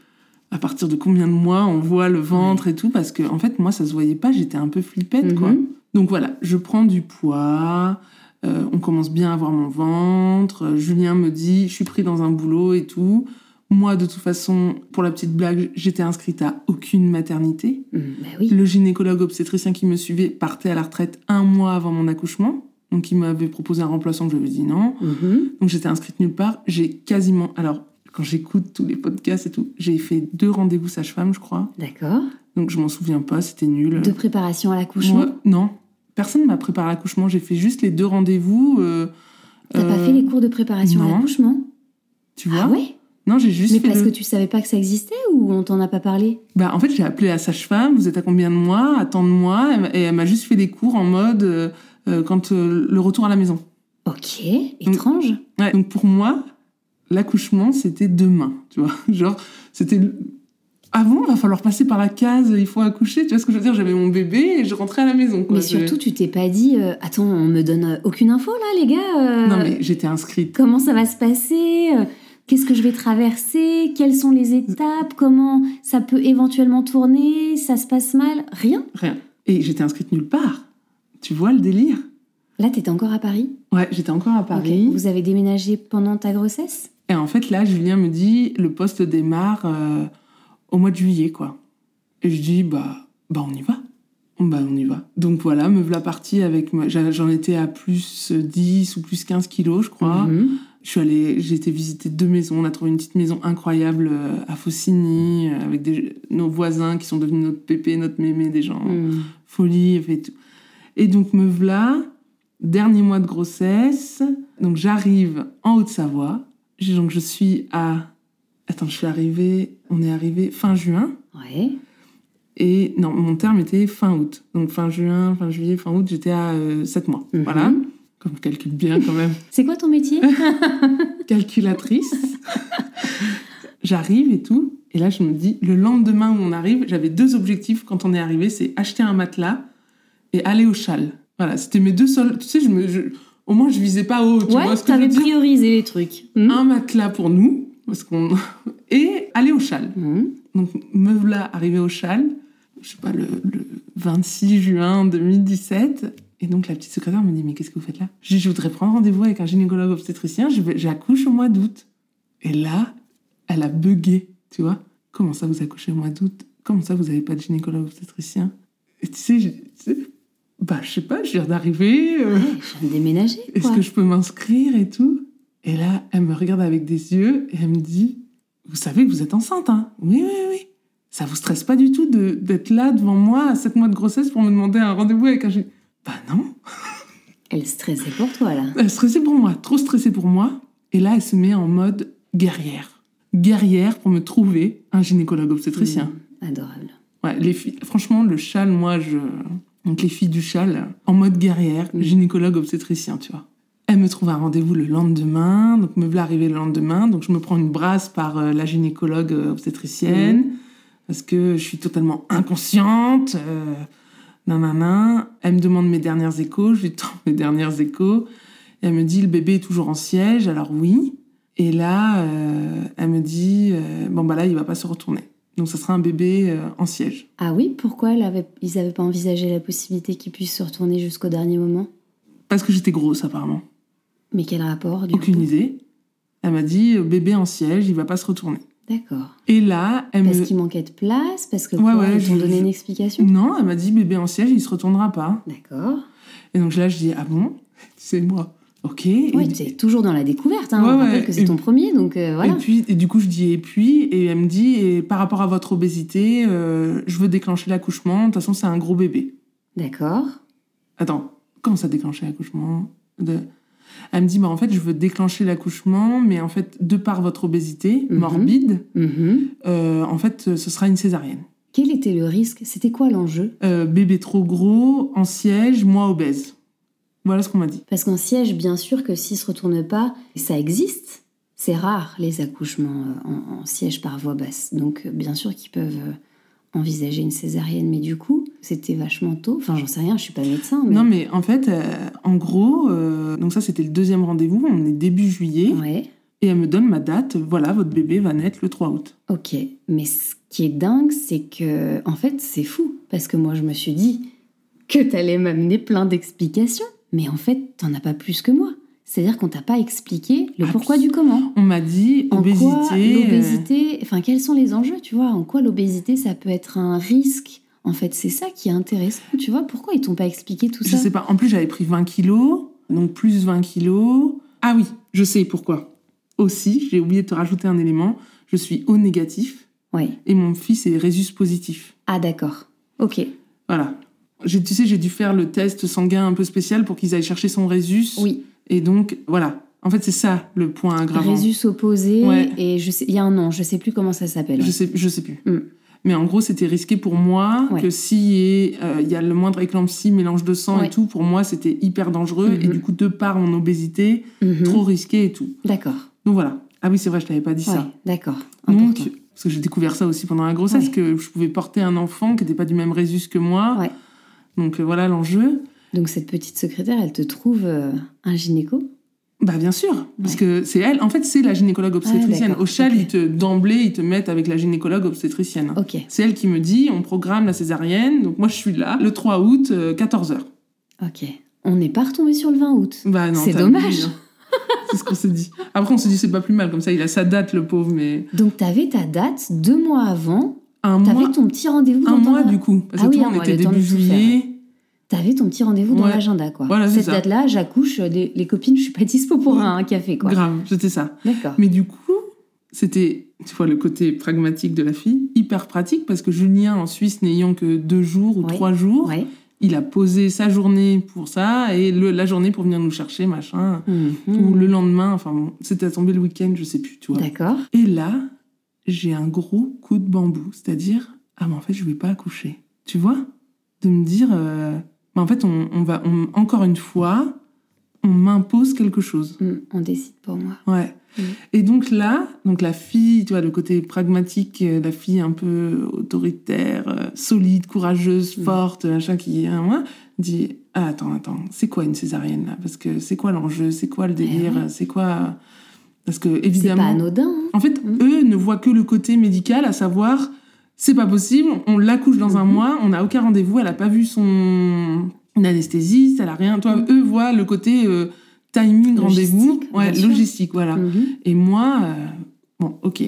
à partir de combien de mois on voit le ventre et tout, parce que en fait, moi, ça se voyait pas, j'étais un peu flippette, quoi. Mhm. Donc voilà, je prends du poids, euh, on commence bien à voir mon ventre, Julien me dit, je suis pris dans un boulot et tout. Moi, de toute façon, pour la petite blague, j'étais inscrite à aucune maternité. Mm, bah oui. Le gynécologue obstétricien qui me suivait partait à la retraite un mois avant mon accouchement. Donc, il m'avait proposé un remplaçant, je lui avais dit non. Mhm. Donc, j'étais inscrite nulle part. J'ai quasiment. Alors, quand j'écoute tous les podcasts et tout, j'ai fait deux rendez-vous sage-femme, je crois. D'accord. Donc, je m'en souviens pas, c'était nul. De préparation à l'accouchement. Non. Personne m'a préparé à l'accouchement. J'ai fait juste les deux rendez-vous. euh, T'as pas euh, fait les cours de préparation à l'accouchement Tu vois Ah ouais Non, j'ai juste Mais fait parce le- que tu savais pas que ça existait ou on t'en a pas parlé? Bah, en fait, j'ai appelé la sage-femme. Vous êtes à combien de mois? À tant de mois. Elle m'a- Et elle m'a juste fait des cours en mode euh, euh, quand le retour à la maison. Ok, étrange. Ouais, donc pour moi, l'accouchement, c'était demain, tu vois. Genre, c'était... Avant, va falloir passer par la case, il faut accoucher, tu vois ce que je veux dire? J'avais mon bébé et je rentrais à la maison, quoi. Mais surtout, tu t'es pas dit, euh, attends, on me donne euh, aucune info là, les gars. euh, Non, mais j'étais inscrite. Comment ça va se passer Qu'est-ce que je vais traverser Quelles sont les étapes Comment ça peut éventuellement tourner Ça se passe mal Rien. Rien. Et j'étais inscrite nulle part. Tu vois le délire? Là, t'étais encore à Paris? Ouais, j'étais encore à. Paris. Vous avez déménagé pendant ta grossesse? Et en fait, là, Julien me dit, le poste démarre euh, au mois de juillet, quoi. Et je dis, bah, bah on y va. Bah, on y va. Donc voilà, me voilà partie avec. moi. J'en étais à plus 10 ou plus 15 kilos, je crois. Mhm. Je suis allée, j'ai été visiter deux maisons. On a trouvé une petite maison incroyable euh, à Faucigny, euh, avec des, nos voisins qui sont devenus notre pépé, notre mémé, des gens Mhm. folie et tout. Et donc me voilà, dernier mois de grossesse. Donc j'arrive en Haute-Savoie. Donc je suis à. Attends, je suis arrivée. On est arrivé fin juin. Ouais. Et non, mon terme était fin août. Donc fin juin, fin juillet, fin août, j'étais à 7 mois. Mhm. Voilà. Comme je calcule bien quand même. C'est quoi ton métier calculatrice. J'arrive et tout. Et là, je me dis, le lendemain où on arrive, j'avais deux objectifs quand on est arrivé, c'est acheter un matelas et aller au châle. Voilà, c'était mes deux seuls. Tu sais, je me, je- au moins, je visais pas haut. Tu Ouais, vois ce que je t'avais veux dire priorisé les trucs. Mhm. Un matelas pour nous, parce qu'on et aller au châle. Mhm. Donc, me voilà arrivé au châle, je sais pas, le, le 26 juin 2017. Et donc, la petite secrétaire me dit Mais qu'est-ce que vous faites là? Je dis Je voudrais prendre rendez-vous avec un gynécologue obstétricien, j'accouche au mois d'août. Et là, elle a bugué, tu vois. Comment ça, vous accouchez au mois d'août? Comment ça, vous n'avez pas de gynécologue obstétricien? Et tu sais, je, tu sais, bah, je sais pas, je viens d'arriver. euh, Ouais, je viens de déménager. est-ce que je peux m'inscrire et tout? Et là, elle me regarde avec des yeux et elle me dit Vous savez que vous êtes enceinte, hein? Oui, oui, oui. Ça vous stresse pas du tout de- d'être là devant moi à 7 mois de grossesse pour me demander un rendez-vous avec un Bah non. Elle stressait pour toi, là. Elle stressée pour moi, trop stressée pour moi. Et là, elle se met en mode guerrière. Guerrière pour me trouver un gynécologue obstétricien. Mhm. Adorable. Ouais, les filles, franchement, le châle, moi, je. Donc, les filles du châle, en mode guerrière, Mm. gynécologue obstétricien, tu vois. Elle me trouve un rendez-vous le lendemain, donc me voilà arriver le lendemain, donc je me prends une brasse par euh, la gynécologue euh, obstétricienne, parce que je suis totalement inconsciente. Euh, nanana. Elle me demande mes dernières échos, je lui tends mes dernières échos. Et elle me dit, le bébé est toujours en siège, alors oui. Et là, euh, elle me dit, bon, bah là, il va pas se retourner. Donc, ça sera un bébé euh, en siège. Ah oui Pourquoi avait... ils n'avaient pas envisagé la possibilité qu'il puisse se retourner jusqu'au dernier moment? Parce que j'étais grosse, apparemment. Mais quel rapport, du Aucune coup? idée. Elle m'a dit, euh, bébé en siège, il va pas se retourner. D'accord. Et là, elle Parce me... qu'il manquait de place Parce que Ouais, quoi, ouais, ils t'ont donné je- une explication Non, elle m'a dit, bébé en siège, il se retournera pas. D'accord. Et donc là, je dis, ah bon? C'est moi. Ok. Oui, tu es toujours dans la découverte. Hein. Ouais, On ouais. rappelle que c'est ton premier, donc euh, Et voilà. puis, et du coup, je dis et puis, et elle me dit, et par rapport à votre obésité, euh, je veux déclencher l'accouchement. De toute façon, c'est un gros bébé. D'accord. Attends, comment ça déclencher l'accouchement de... Elle me dit, bah en fait, je veux déclencher l'accouchement, mais en fait, de par votre obésité Mhm. morbide, Mhm. euh, en fait, ce sera une césarienne. Quel était le risque? C'était quoi l'enjeu? Bébé trop gros, en siège, moi obèse. Voilà ce qu'on m'a dit. Parce qu'en siège, bien sûr que s'il se retourne pas, ça existe. C'est rare les accouchements euh, en, en siège par voie basse. Donc euh, bien sûr qu'ils peuvent euh, envisager une césarienne, mais du coup, c'était vachement tôt. Enfin, j'en sais rien, je suis pas médecin. Mais... Non, mais en fait, euh, en gros, euh, donc ça, c'était le deuxième rendez-vous. On est début juillet. Ouais, Et elle me donne ma date. Voilà, votre bébé va naître le 3 août. ok. Mais ce qui est dingue, c'est que, en fait, c'est fou. Parce que moi, je me suis dit que t'allais m'amener plein d'explications. Mais en fait, t'en as pas plus que moi. C'est-à-dire qu'on t'a pas expliqué le Ah, pourquoi du comment. On m'a dit En obésité. quoi euh, l'obésité, enfin quels sont les enjeux, tu vois? En quoi l'obésité ça peut être un risque? En fait, c'est ça qui est intéressant, tu vois? Pourquoi ils t'ont pas expliqué tout Je ça? sais pas. En plus, j'avais pris 20 kilos. Donc, plus 20 kilos. Ah oui, je sais pourquoi. Aussi, j'ai oublié de te rajouter un élément. Je suis O négatif Ouais. et mon fils est Rhésus positif. Ah d'accord. Ok. Voilà. Tu sais, j'ai dû faire le test sanguin un peu spécial pour qu'ils aillent chercher son Rhésus. Oui. Et donc, voilà. En fait, c'est ça le point aggravant. Résus opposé Ouais. et je sais, il y a un nom, je sais plus comment ça s'appelle. Je sais, je sais plus. Mm. Mais en gros, c'était risqué pour moi Ouais. que si euh, il y a le moindre éclampsie, mélange de sang Ouais. et tout, pour moi, c'était hyper dangereux. Et Mhm. du coup, de par mon obésité, Mhm. trop risqué et tout. D'accord. Donc voilà. Ah oui, c'est vrai, je t'avais pas dit ça. d'accord. Donc, parce que j'ai découvert ça aussi pendant la grossesse, que je pouvais porter un enfant qui n'était pas du même Rhésus que moi. Ouais. Donc euh, voilà l'enjeu. Donc cette petite secrétaire, elle te trouve euh, un gynéco? Bah bien sûr, parce que c'est elle. En fait, c'est la gynécologue obstétricienne. d'accord, Au châle, ils te d'emblée, ils te mettent avec la gynécologue obstétricienne. Ok. C'est elle qui me dit, on programme la césarienne. Donc moi, je suis là le 3 août, 14h. Ok. On n'est pas retombé sur le 20 août. Bah non, C'est dommage. hein. c'est ce qu'on s'est dit. Après, on s'est dit, c'est pas plus mal, comme ça, il a sa date, le pauvre, mais. Donc, t'avais ta date deux mois avant. Un T'avais mois, ton petit rendez-vous un dans ton- mois du coup. Parce Ah que oui, toi, un on était début juillet. T'avais ton petit rendez-vous dans l'agenda, quoi. Voilà, c'est Cette date-là, j'accouche, les copines, je suis pas dispo pour Ouais. un café, quoi. Grave, c'était ça. D'accord. Mais du coup, c'était, tu vois, le côté pragmatique de la fille, hyper pratique, parce que Julien, en Suisse, n'ayant que deux jours ou Ouais. trois jours, il a posé sa journée pour ça et le, la journée pour venir nous chercher, machin. Mhm. Ou le lendemain, enfin bon, c'était tombé le week-end, je sais plus, tu vois. D'accord. Et là, j'ai un gros coup de bambou, c'est-à-dire, ah mais en fait, je vais pas accoucher. Tu vois? De me dire, euh, mais en fait, on, on va, on- encore une fois, on m'impose quelque chose. Mm, On décide pour moi. Ouais. Mm. Et donc là, donc la fille, tu vois, le côté pragmatique, euh, la fille un peu autoritaire, euh, solide, courageuse, Mm. forte, machin qui, hein, moi, dit, ah, attends, attends, c'est quoi une césarienne là? Parce que c'est quoi l'enjeu? C'est quoi le délire? Eh ouais. C'est quoi Parce que C'est pas évidemment, anodin. hein. en fait, Mm. eux ne voient que le côté médical, à savoir, c'est pas possible, on l'accouche dans un Mhm. mois, on n'a aucun rendez-vous, elle a pas vu son anesthésiste, elle a rien. Toi, Mhm. eux voient le côté euh, timing, rendez-vous, Logistique, ouais, voilà. Et moi, euh, bon, ok.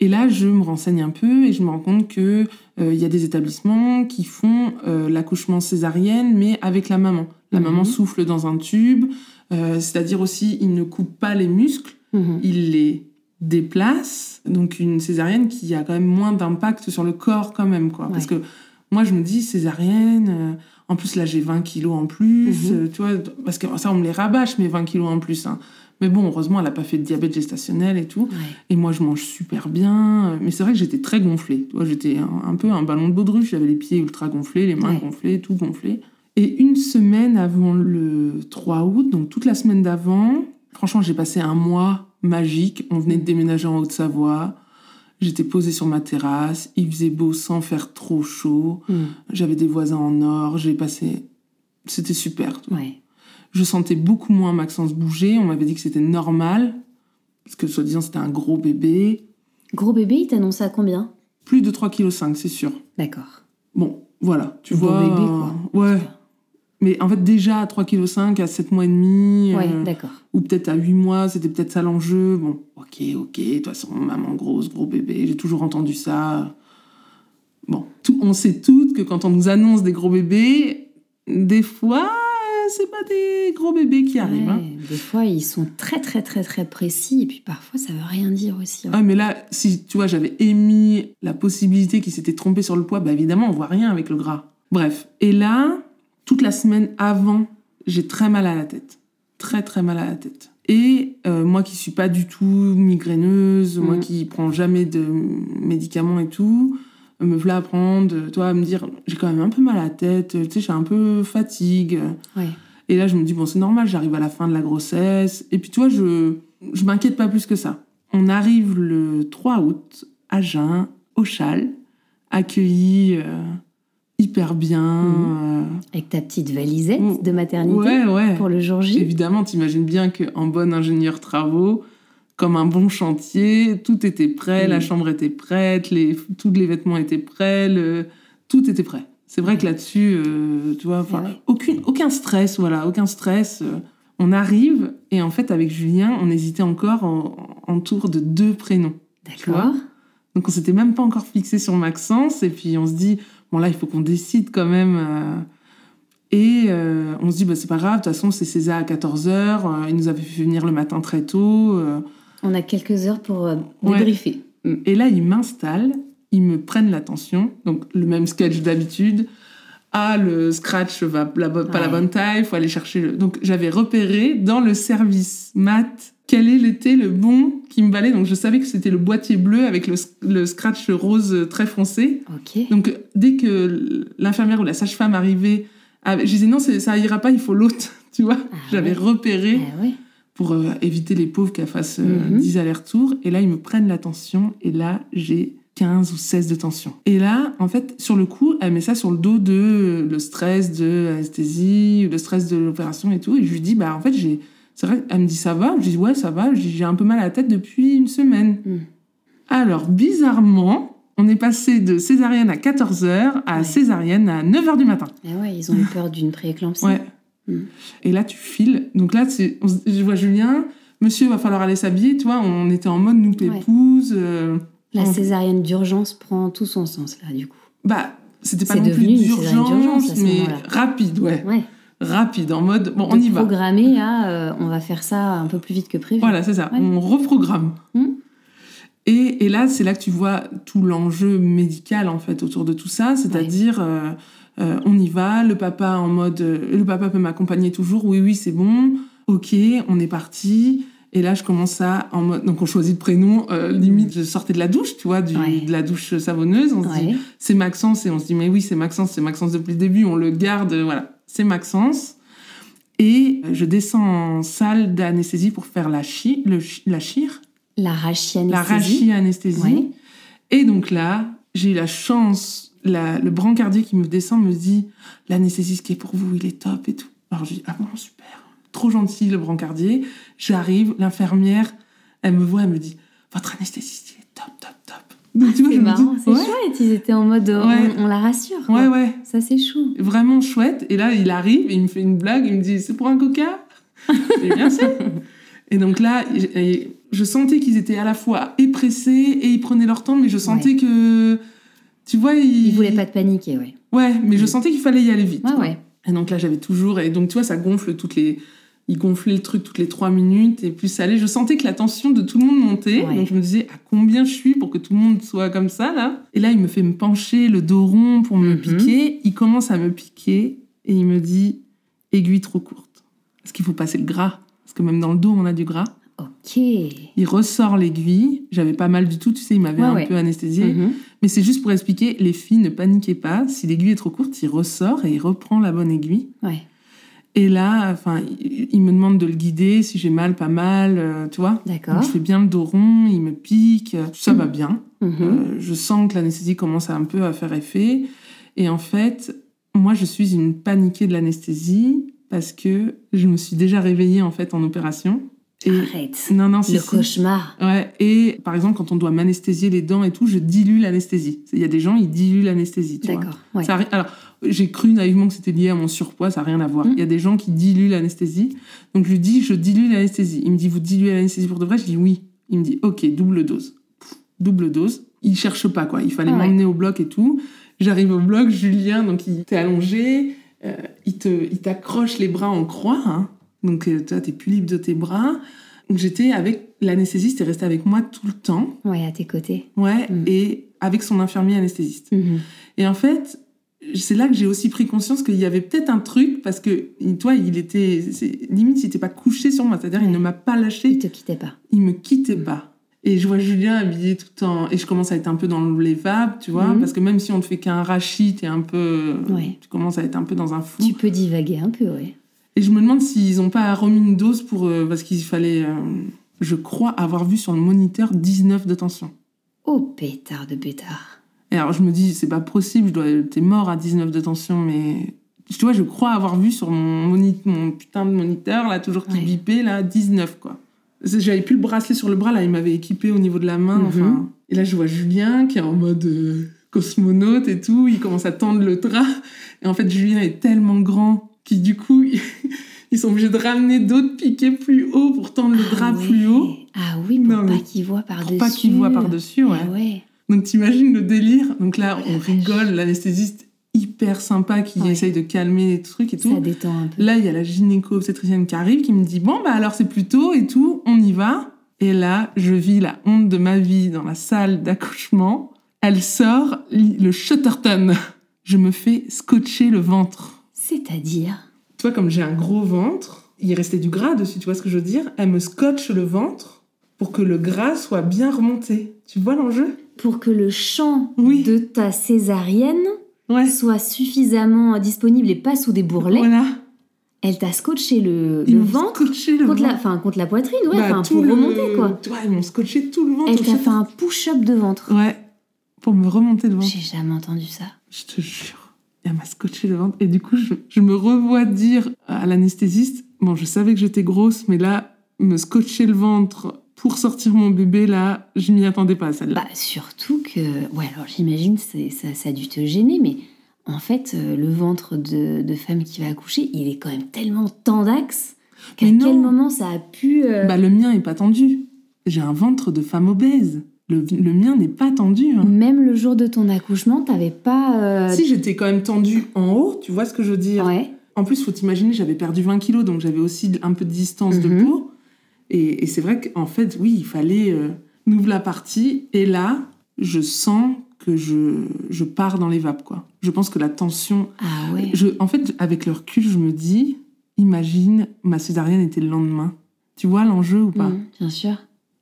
Et là, je me renseigne un peu et je me rends compte que euh, il y a des établissements qui font euh, l'accouchement césarienne, mais avec la maman. La maman souffle dans un tube, euh, c'est-à-dire aussi, il ne coupe pas les muscles Mhm. il les déplace. Donc une césarienne qui a quand même moins d'impact sur le corps quand même. Quoi. Parce que moi, je me dis, césarienne, euh, en plus là, j'ai 20 kilos en plus. Mhm. euh, tu vois, parce que ça, on me les rabâche, mes 20 kilos en plus. hein. Mais bon, heureusement, elle n'a pas fait de diabète gestationnel et tout. Ouais. Et moi, je mange super bien. Mais c'est vrai que j'étais très gonflée. J'étais un, un peu un ballon de baudruche. J'avais les pieds ultra gonflés, les mains Ouais. gonflées, tout gonflé. Et une semaine avant le 3 août, donc toute la semaine d'avant, franchement, j'ai passé un mois magique. On venait de déménager en Haute-Savoie. J'étais posée sur ma terrasse. Il faisait beau sans faire trop chaud. Mm. J'avais des voisins en or. J'ai passé. C'était super. Ouais. Je sentais beaucoup moins Maxence bouger. On m'avait dit que c'était normal. Parce que soi-disant, c'était un gros bébé. Gros bébé, il t'annonce à combien? Plus de 3,5 kg, c'est sûr. D'accord. Bon, voilà. Tu Gros vois. bébé, quoi. Ouais. Mais en fait, déjà à 3,5 kg, à 7 mois et demi. Ouais, euh, d'accord. ou peut-être à 8 mois, c'était peut-être ça l'enjeu. Bon, ok, ok, de toute façon, maman grosse, gros bébé, j'ai toujours entendu ça. Bon, tout- on sait toutes que quand on nous annonce des gros bébés, des fois, euh, c'est pas des gros bébés qui arrivent. hein. Des fois, ils sont très, très, très, très précis. Et puis parfois, ça veut rien dire aussi. hein. Ah, mais là, si tu vois, j'avais émis la possibilité qu'il s'était trompé sur le poids, bah évidemment, on voit rien avec le gras. Bref. Et là, toute la semaine avant, j'ai très mal à la tête. Très, très mal à la tête. Et euh, moi qui suis pas du tout migraineuse, moi Mhm. qui prends jamais de médicaments et tout, me voilà à prendre, toi, à me dire, j'ai quand même un peu mal à la tête, tu sais, j'ai un peu fatigue. Et là, je me dis, bon, c'est normal, j'arrive à la fin de la grossesse. Et puis, tu vois, je, je m'inquiète pas plus que ça. On arrive le 3 août à Jeun, au Châle, accueillis euh, hyper bien. Mhm. Avec ta petite valisette euh, de maternité ouais, ouais. pour le jour J. Évidemment, t'imagines bien qu'en bon ingénieur travaux, comme un bon chantier, tout était prêt, la chambre était prête, les, tous les vêtements étaient prêts, le- tout était prêt. C'est vrai que là-dessus, euh, tu vois, ouais. aucune, aucun stress, voilà, aucun stress. euh, on arrive, et en fait, avec Julien, on hésitait encore en, en tour de deux prénoms. D'accord. Donc on s'était même pas encore fixé sur Maxence et puis on se dit bon là il faut qu'on décide quand même euh. et euh, on se dit bah c'est pas grave de toute façon c'est César à 14h il nous avait fait venir le matin très tôt euh. On a quelques heures pour euh, Ouais. débriefer. et là ils m'installent ils me prennent l'attention donc le même sketch d'habitude ah le scratch va la pas la bonne taille faut aller chercher le... donc j'avais repéré dans le service maths quel était le bon qui me valait donc je savais que c'était le boîtier bleu avec le, le scratch rose très foncé donc, dès que l'infirmière ou la sage-femme arrivait, je disais non, ça ira pas, il faut l'autre. Tu vois, Ah j'avais repéré Ah ouais. pour euh, éviter les pauvres qu'elles fassent euh, Mhm. 10 allers-retours. Et là, ils me prennent la tension. Et là, j'ai 15 ou 16 de tension. Et là, en fait, sur le coup, elle met ça sur le dos de euh, le stress de l'anesthésie, le stress de l'opération et tout. Et je lui dis, bah, en fait, j'ai. C'est vrai, elle me dit, ça va? Je dis, ouais, ça va. J'ai un peu mal à la tête depuis une semaine. Mhm. Alors, bizarrement, on est passé de césarienne à 14h à Ouais. césarienne à 9h du matin. Ah ouais, ils ont eu peur d'une prééclampsie. Ouais. Mm. Et là, tu files. Donc là, on je vois Julien monsieur, va falloir aller s'habiller, tu vois. On était en mode nous pépouze. euh, La on- césarienne d'urgence prend tout son sens là, du coup. Bah, c'était pas non plus d'urgence mais rapide, ouais. Ouais. Rapide, en mode, bon, on y va. Programmer à euh, on va faire ça un peu plus vite que prévu. Voilà, c'est ça. Ouais. On reprogramme. Hmm. Et, et là, c'est là que tu vois tout l'enjeu médical, en fait, autour de tout ça. C'est-à-dire, euh, euh, on y va, le papa en mode... le papa peut m'accompagner toujours. Oui, oui, c'est bon. Ok, on est parti. Et là, je commence à... En mode, donc, on choisit le prénom. limite, je sortais de la douche, tu vois, du, Ouais. de la douche savonneuse. On se dit, c'est Maxence. Et on se dit, mais oui, c'est Maxence, c'est Maxence depuis le début. On le garde, voilà. C'est Maxence. Et euh, je descends en salle d'anesthésie pour faire la, chi, le, la chire, La rachianesthésie. la rachi-anesthésie. Ouais. Et donc là, j'ai eu la chance, la- le brancardier qui me descend me dit l'anesthésiste qui est pour vous, il est top et tout. Alors je dis ah bon, super. Trop gentil le brancardier. J'arrive, l'infirmière, elle me voit, elle me dit votre anesthésiste, il est top, top. Donc, tu vois, C'est marrant, c'est ouais, chouette. Ils étaient en mode euh, Ouais. on, on la rassure. quoi. ouais, ouais, Ça c'est chou. vraiment chouette. Et là, il arrive et il me fait une blague, il me dit c'est pour un coca? Et bien sûr. Et donc là, je sentais qu'ils étaient à la fois épressés et ils prenaient leur temps, mais je sentais que, tu vois, ils... Ils voulaient pas te paniquer, ouais. Ouais, mais je sentais qu'il fallait y aller vite. Ouais, ouais. Et donc là, j'avais toujours. Et donc, tu vois, ça gonfle toutes les. Il gonflait le truc toutes les trois minutes. Et plus ça allait, je sentais que la tension de tout le monde montait. Ouais. Donc, je me disais, à combien je suis pour que tout le monde soit comme ça, là? Et là, il me fait me pencher le dos rond pour me Mhm. piquer. Il commence à me piquer. Et il me dit, aiguille trop courte. Est-ce qu'il faut passer le gras Parce que même dans le dos, on a du gras. Ok. Il ressort l'aiguille. J'avais pas mal du tout, tu sais, il m'avait Ouais, un ouais. peu anesthésié. Mhm. Mais c'est juste pour expliquer, les filles, ne paniquez pas. Si l'aiguille est trop courte, il ressort et il reprend la bonne aiguille. Ouais. Et là, enfin, il, me demande de le guider, si j'ai mal, pas mal, euh, tu vois. D'accord. Je fais bien le dos rond, il me pique, euh, ça va bien. Mhm. Euh, je sens que l'anesthésie commence un peu à faire effet. Et en fait, moi, je suis une paniquée de l'anesthésie parce que je me suis déjà réveillée en fait en opération. Et Arrête. non, non, si, Le si. cauchemar. Ouais, et par exemple, quand on doit m'anesthésier les dents et tout, je dilue l'anesthésie. Il y a des gens, ils diluent l'anesthésie. D'accord. Ouais. Alors, j'ai cru naïvement que c'était lié à mon surpoids, ça n'a rien à voir. Mm. Il y a des gens qui diluent l'anesthésie. Donc, je lui dis, je dilue l'anesthésie. Il me dit, vous diluez l'anesthésie pour de vrai? Je dis oui. Il me dit, ok, double dose. Pff, double dose. Il cherche pas, quoi. Il fallait Ah ouais. m'emmener au bloc et tout. J'arrive au bloc, Julien, donc il t'est allongé, euh, il te, il t'accroche les bras en croix. hein. Donc, euh, toi, t'es plus libre de tes bras. Donc, j'étais avec l'anesthésiste, est resté avec moi tout le temps. Ouais, à tes côtés. Ouais, Mm. et avec son infirmier anesthésiste. Mhm. Et en fait, c'est là que j'ai aussi pris conscience qu'il y avait peut-être un truc parce que il- toi, il était limite, il n'était pas couché sur moi, c'est-à-dire il ne m'a pas lâché, te quittaient pas. il me quittait pas. Et je vois Julien habillé tout en et je commence à être un peu dans les vapes, tu vois, Mhm. parce que même si on ne fait qu'un rachis, t'es un peu, Ouais. tu commences à être un peu dans un flou. Tu peux divaguer un peu, ouais. Et je me demande s'ils n'ont pas remis une dose pour euh, parce qu'il fallait, euh, je crois avoir vu sur le moniteur 19 de tension. Oh, pétard de pétard. Et alors je me dis, c'est pas possible, je dois, t'es mort à 19 de tension, mais tu vois, je crois avoir vu sur mon, moni- mon putain de moniteur, là, toujours qui Ouais. bipait, là, 19, quoi. J'avais plus le bracelet sur le bras, là, il m'avait équipé au niveau de la main, Mhm. enfin. Et là, je vois Julien qui est en mode euh, cosmonaute et tout, il commence à tendre le drap. Et en fait, Julien est tellement grand qu'il, du coup, ils sont obligés de ramener d'autres piquets plus haut pour tendre le Ah drap ouais. plus haut. Ah oui, pour Non, pas mais qu'ils voient par-dessus. Pour pas qu'il voit par-dessus, ouais. Ah ouais. Donc t'imagines le délire. Donc là, on rigole, l'anesthésiste hyper sympa qui Ouais. essaye de calmer les trucs et Ça tout. détend un peu. Là, il y a la gynéco-obstétricienne qui arrive qui me dit Bon, bah alors c'est plus tôt et tout, on y va. Et là, je vis la honte de ma vie dans la salle d'accouchement. Elle sort le Shutterton. Je me fais scotcher le ventre. C'est-à-dire? Tu vois, comme j'ai un gros ventre, il restait du gras dessus, tu vois ce que je veux dire? Elle me scotche le ventre pour que le gras soit bien remonté. Tu vois l'enjeu? Pour que le champ Oui. de ta césarienne Ouais. soit suffisamment disponible et pas sous des bourrelets, Voilà. elle t'a scotché le, ventre scotché le contre la, ventre. enfin, contre la poitrine, ouais, Bah, tout pour le- remonter quoi. Ouais, ils m'ont scotché tout le ventre. Elle t'a fait un push-up de ventre. Ouais, pour me remonter le ventre. J'ai jamais entendu ça. Je te jure. Elle m'a scotché le ventre. Et du coup, je, je me revois dire à l'anesthésiste, bon, je savais que j'étais grosse, mais là, me scotcher le ventre pour sortir mon bébé, là, je m'y attendais pas à celle-là. Bah, surtout que, ouais, alors j'imagine ça, ça a dû te gêner, mais en fait, euh, le ventre de, de femme qui va accoucher, il est quand même tellement tendax À Mais quel moment ça a pu. euh, Bah, le mien est pas tendu. J'ai un ventre de femme obèse. Le, le mien n'est pas tendu. hein. Même le jour de ton accouchement, t'avais pas. euh, Si j'étais quand même tendue en haut, tu vois ce que je veux dire? Ouais. En plus, faut t'imaginer, j'avais perdu 20 kilos, donc j'avais aussi un peu de distance de Mhm. peau. Et, et c'est vrai qu'en fait, oui, il fallait euh, nous la partie. Et là, je sens que je, je pars dans les vapes, quoi. Je pense que la tension... Ah ouais. Je, en fait, avec le recul, je me dis, imagine, ma césarienne était le lendemain. Tu vois l'enjeu ou pas Mhm, bien sûr.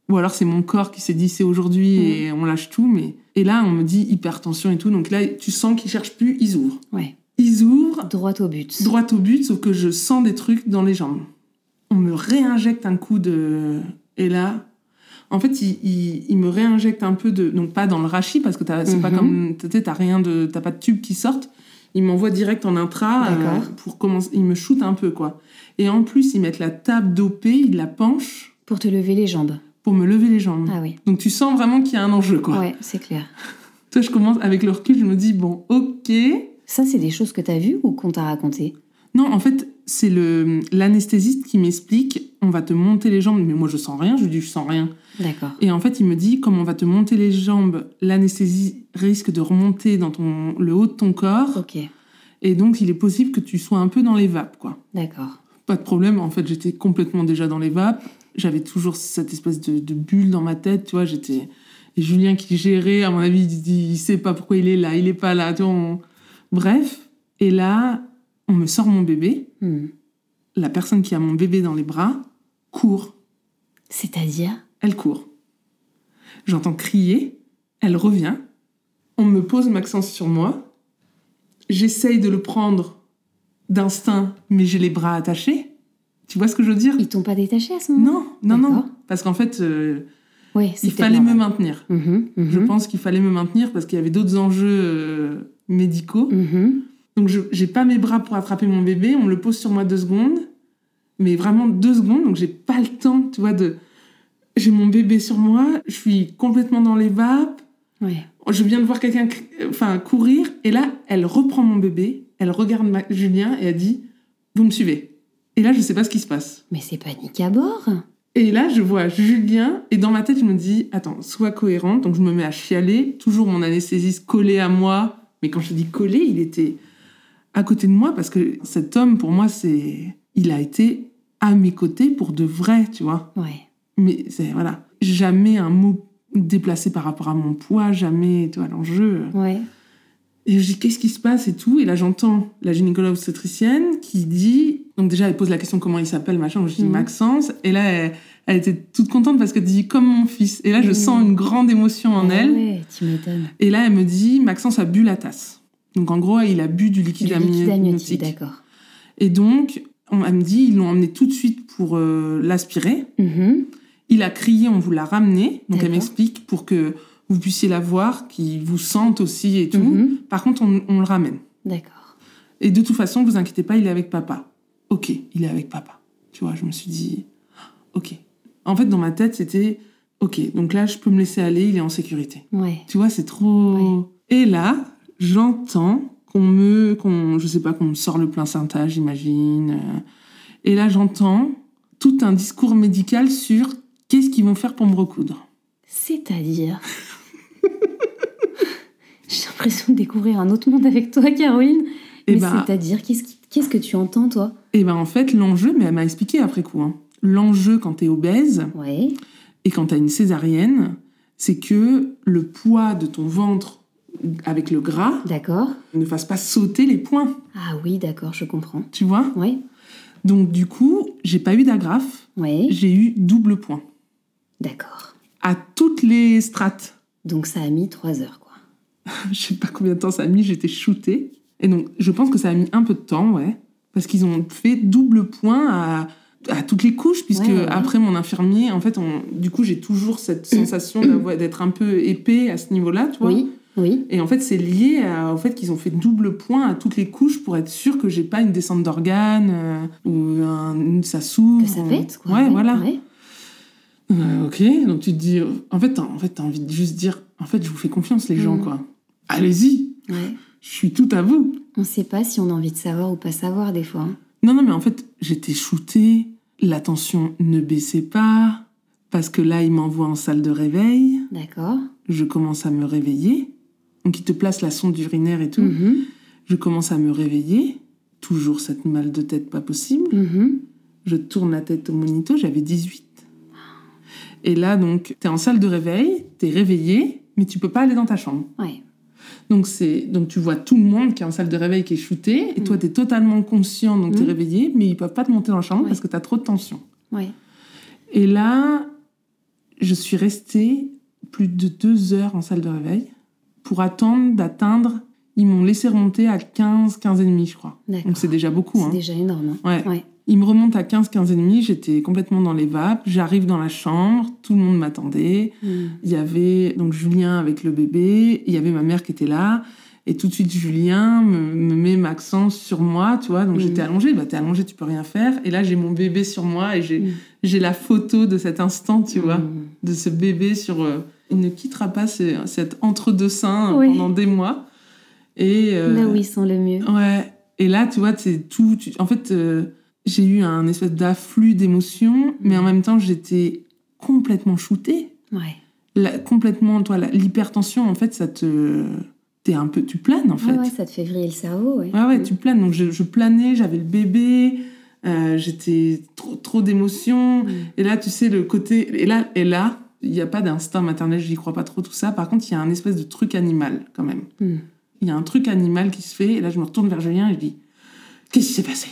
Ou alors c'est mon corps qui s'est dit c'est aujourd'hui Mhm. et on lâche tout. Mais et là on me dit hypertension et tout. Donc là tu sens qu'ils cherchent plus, ils ouvrent. Ouais. Ils ouvrent Droit au but. droit au but, sauf que je sens des trucs dans les jambes. On me réinjecte un coup de et là. En fait, il, il- il me réinjecte un peu de. Donc, pas dans le rachis, parce que t'as- c'est pas Mhm. comme. Tu sais, t'as rien de. T'as pas de tube qui sortent. Il m'envoie direct en intra. euh, pour commencer. Il me shoot un peu, quoi. Et en plus, ils mettent la table d'OP, ils la penchent Pour te lever les jambes. pour me lever les jambes. Ah oui. Donc, tu sens vraiment qu'il y a un enjeu, quoi. Ouais, c'est clair. Toi, je commence avec le recul, je me dis, bon, ok. Ça, c'est des choses que t'as vues ou qu'on t'a raconté Non, en fait, c'est le l'anesthésiste qui m'explique, on va te monter les jambes, mais moi je sens rien, je lui dis je sens rien. D'accord. Et en fait, il me dit comme on va te monter les jambes, l'anesthésie risque de remonter dans ton le haut de ton corps Ok. et donc il est possible que tu sois un peu dans les vapes quoi. D'accord. Pas de problème, en fait, j'étais complètement déjà dans les vapes. J'avais toujours cette espèce de, de bulle dans ma tête, tu vois, j'étais et Julien qui gérait, à mon avis, il, dit, il sait pas pourquoi il est là, il est pas là, tu vois, on- Bref, et là, on me sort mon bébé Hmm. la personne qui a mon bébé dans les bras court. C'est-à-dire? Elle court. J'entends crier. Elle revient. On me pose Maxence sur moi. J'essaye de le prendre d'instinct, mais j'ai les bras attachés. Tu vois ce que je veux dire? Ils t'ont pas détaché à ce moment Non, non, non. Parce qu'en fait, euh, il fallait me maintenir. Mhm, mhm, Je pense qu'il fallait me maintenir parce qu'il y avait d'autres enjeux euh, médicaux. mhm. Donc, je j'ai pas mes bras pour attraper mon bébé. On le pose sur moi deux secondes. Mais vraiment deux secondes. Donc, j'ai pas le temps, tu vois, de. J'ai mon bébé sur moi. Je suis complètement dans les vapes. Ouais. Je viens de voir quelqu'un enfin, courir. Et là, elle reprend mon bébé. Elle regarde ma- Julien et elle dit Vous me suivez. Et là, je sais pas ce qui se passe. Mais c'est panique à bord. Et là, je vois Julien, et dans ma tête, je me dis, attends, sois cohérente. Donc, je me mets à chialer, toujours mon anesthésiste collé à moi. Mais quand je dis collé, il était à côté de moi, parce que cet homme, pour moi, c'est. Il a été à mes côtés pour de vrai, tu vois. Ouais. Mais c'est. Voilà. Jamais un mot déplacé par rapport à mon poids, jamais, tu vois, l'enjeu. Ouais. Et je dis, qu'est-ce qui se passe et tout? Et là, j'entends la gynécologue obstétricienne qui dit. Donc, déjà, elle pose la question comment il s'appelle, machin. Je dis Mhm. Maxence. Et là, elle, elle était toute contente parce qu'elle dit comme mon fils. Et là, je Mhm. sens une grande émotion en Ah elle. Ouais, tu m'étonnes. Et là, elle me dit Maxence a bu la tasse. Donc, en gros, il a bu du liquide, Du liquide amniotique, d'accord. Et donc, on, elle me dit ils l'ont emmené tout de suite pour euh, l'aspirer. Mhm. Il a crié, on vous l'a ramené. Donc, elle m'explique pour que vous puissiez la voir, qu'il vous sente aussi et tout. Mhm. Par contre, on- on le ramène. D'accord. Et de toute façon, vous inquiétez pas, il est avec papa. Ok, il est avec papa. Tu vois, je me suis dit, ok. En fait, dans ma tête, c'était, ok, donc là, je peux me laisser aller, il est en sécurité. Ouais. Tu vois, c'est trop. Et là, j'entends qu'on me, qu'on, je sais pas, qu'on me sort le placenta, j'imagine. euh. Et là, j'entends tout un discours médical sur qu'est-ce qu'ils vont faire pour me recoudre. C'est-à-dire. J'ai l'impression de découvrir un autre monde avec toi, Caroline. Et Mais ben, c'est-à-dire, qu'est-ce que tu entends, toi? Et ben, en fait, l'enjeu, mais elle m'a expliqué après coup. hein. L'enjeu quand t'es obèse, Ouais. Et quand tu as une césarienne, c'est que le poids de ton ventre avec le gras D'accord. ne fasse pas sauter les points, Ah oui, d'accord, je comprends. tu vois? Ouais. Donc du coup, j'ai pas eu d'agrafe, Ouais. j'ai eu double point D'accord. à toutes les strates. Donc ça a mis trois heures, quoi. Je sais pas combien de temps ça a mis, j'étais shootée. Et donc je pense que ça a mis un peu de temps, ouais, parce qu'ils ont fait double point à à toutes les couches, puisque Ouais, ouais, ouais. après mon infirmier, en fait, on, du coup, j'ai toujours cette sensation d'être un peu épais à ce niveau-là, tu vois. Oui, oui. Et en fait, c'est lié à- au fait qu'ils ont fait double point à toutes les couches pour être sûr que j'ai pas une descente d'organes euh, ou un, une- ça s'ouvre. Que ça pète, quoi. Ouais, voilà. ouais. Euh, ok, donc tu te dis, en fait, t'as en fait, envie de juste dire, en fait, je vous fais confiance, les gens, Mhm. quoi. Allez-y, Ouais. je suis tout à vous. On sait pas si on a envie de savoir ou pas savoir, des fois. hein. Non, non, mais en fait, j'étais shootée. la tension ne baissait pas, parce que là, il m'envoie en salle de réveil. D'accord. Je commence à me réveiller. Donc, il te place la sonde urinaire et tout. Mhm. Je commence à me réveiller. Toujours cette mal de tête pas possible. Mhm. Je tourne la tête au monito, j'avais 18. Et là, donc, t'es en salle de réveil, t'es réveillé, mais tu peux pas aller dans ta chambre. Ouais. Donc, c'est, donc tu vois tout le monde qui est en salle de réveil qui est shooté, et toi, t'es totalement conscient, donc t'es Mm. réveillé, mais ils peuvent pas te monter dans la chambre Ouais. parce que t'as trop de tension. Ouais. Et là, je suis restée plus de deux heures en salle de réveil pour attendre d'atteindre. Ils m'ont laissé remonter à 15, 15 et demi, je crois. Donc c'est déjà beaucoup. C'est Hein. déjà énorme. hein. Ouais. Me remontent à 15, 15 et demi. J'étais complètement dans les vapes. J'arrive dans la chambre. Tout le monde m'attendait. Mm. Il y avait donc Julien avec le bébé. Il y avait ma mère qui était là. Et tout de suite, Julien me, me met Maxence sur moi, tu vois. Donc j'étais allongée. Bah, t'es allongée, tu peux rien faire. Et là, j'ai mon bébé sur moi et j'ai Mm. j'ai la photo de cet instant, tu vois, de ce bébé sur. euh, il ne quittera pas ce- cet entre-deux seins Oui. pendant des mois. Et. euh, Là où ils sont le mieux. Ouais. Et là, tu vois, c'est tout. tu- En fait, euh, j'ai eu un espèce d'afflux d'émotions, mais en même temps, j'étais complètement shootée. Ouais. La- complètement, toi, l'hypertension, en fait, ça te. T'es un peu. Tu planes, en fait. Ouais, ouais, ça te fait vriller le cerveau. Ouais. Ouais, ouais, tu planes. Donc, je, je planais, j'avais le bébé, euh, j'étais trop, trop d'émotions. Mm. Et là, tu sais, le côté. Et là, et là il n'y a pas d'instinct maternel, j'y crois pas trop, tout ça. Par contre, il y a un espèce de truc animal, quand même. Mm. Il y a un truc animal qui se fait. Et là, je me retourne vers Julien et je dis Qu'est-ce qui s'est passé?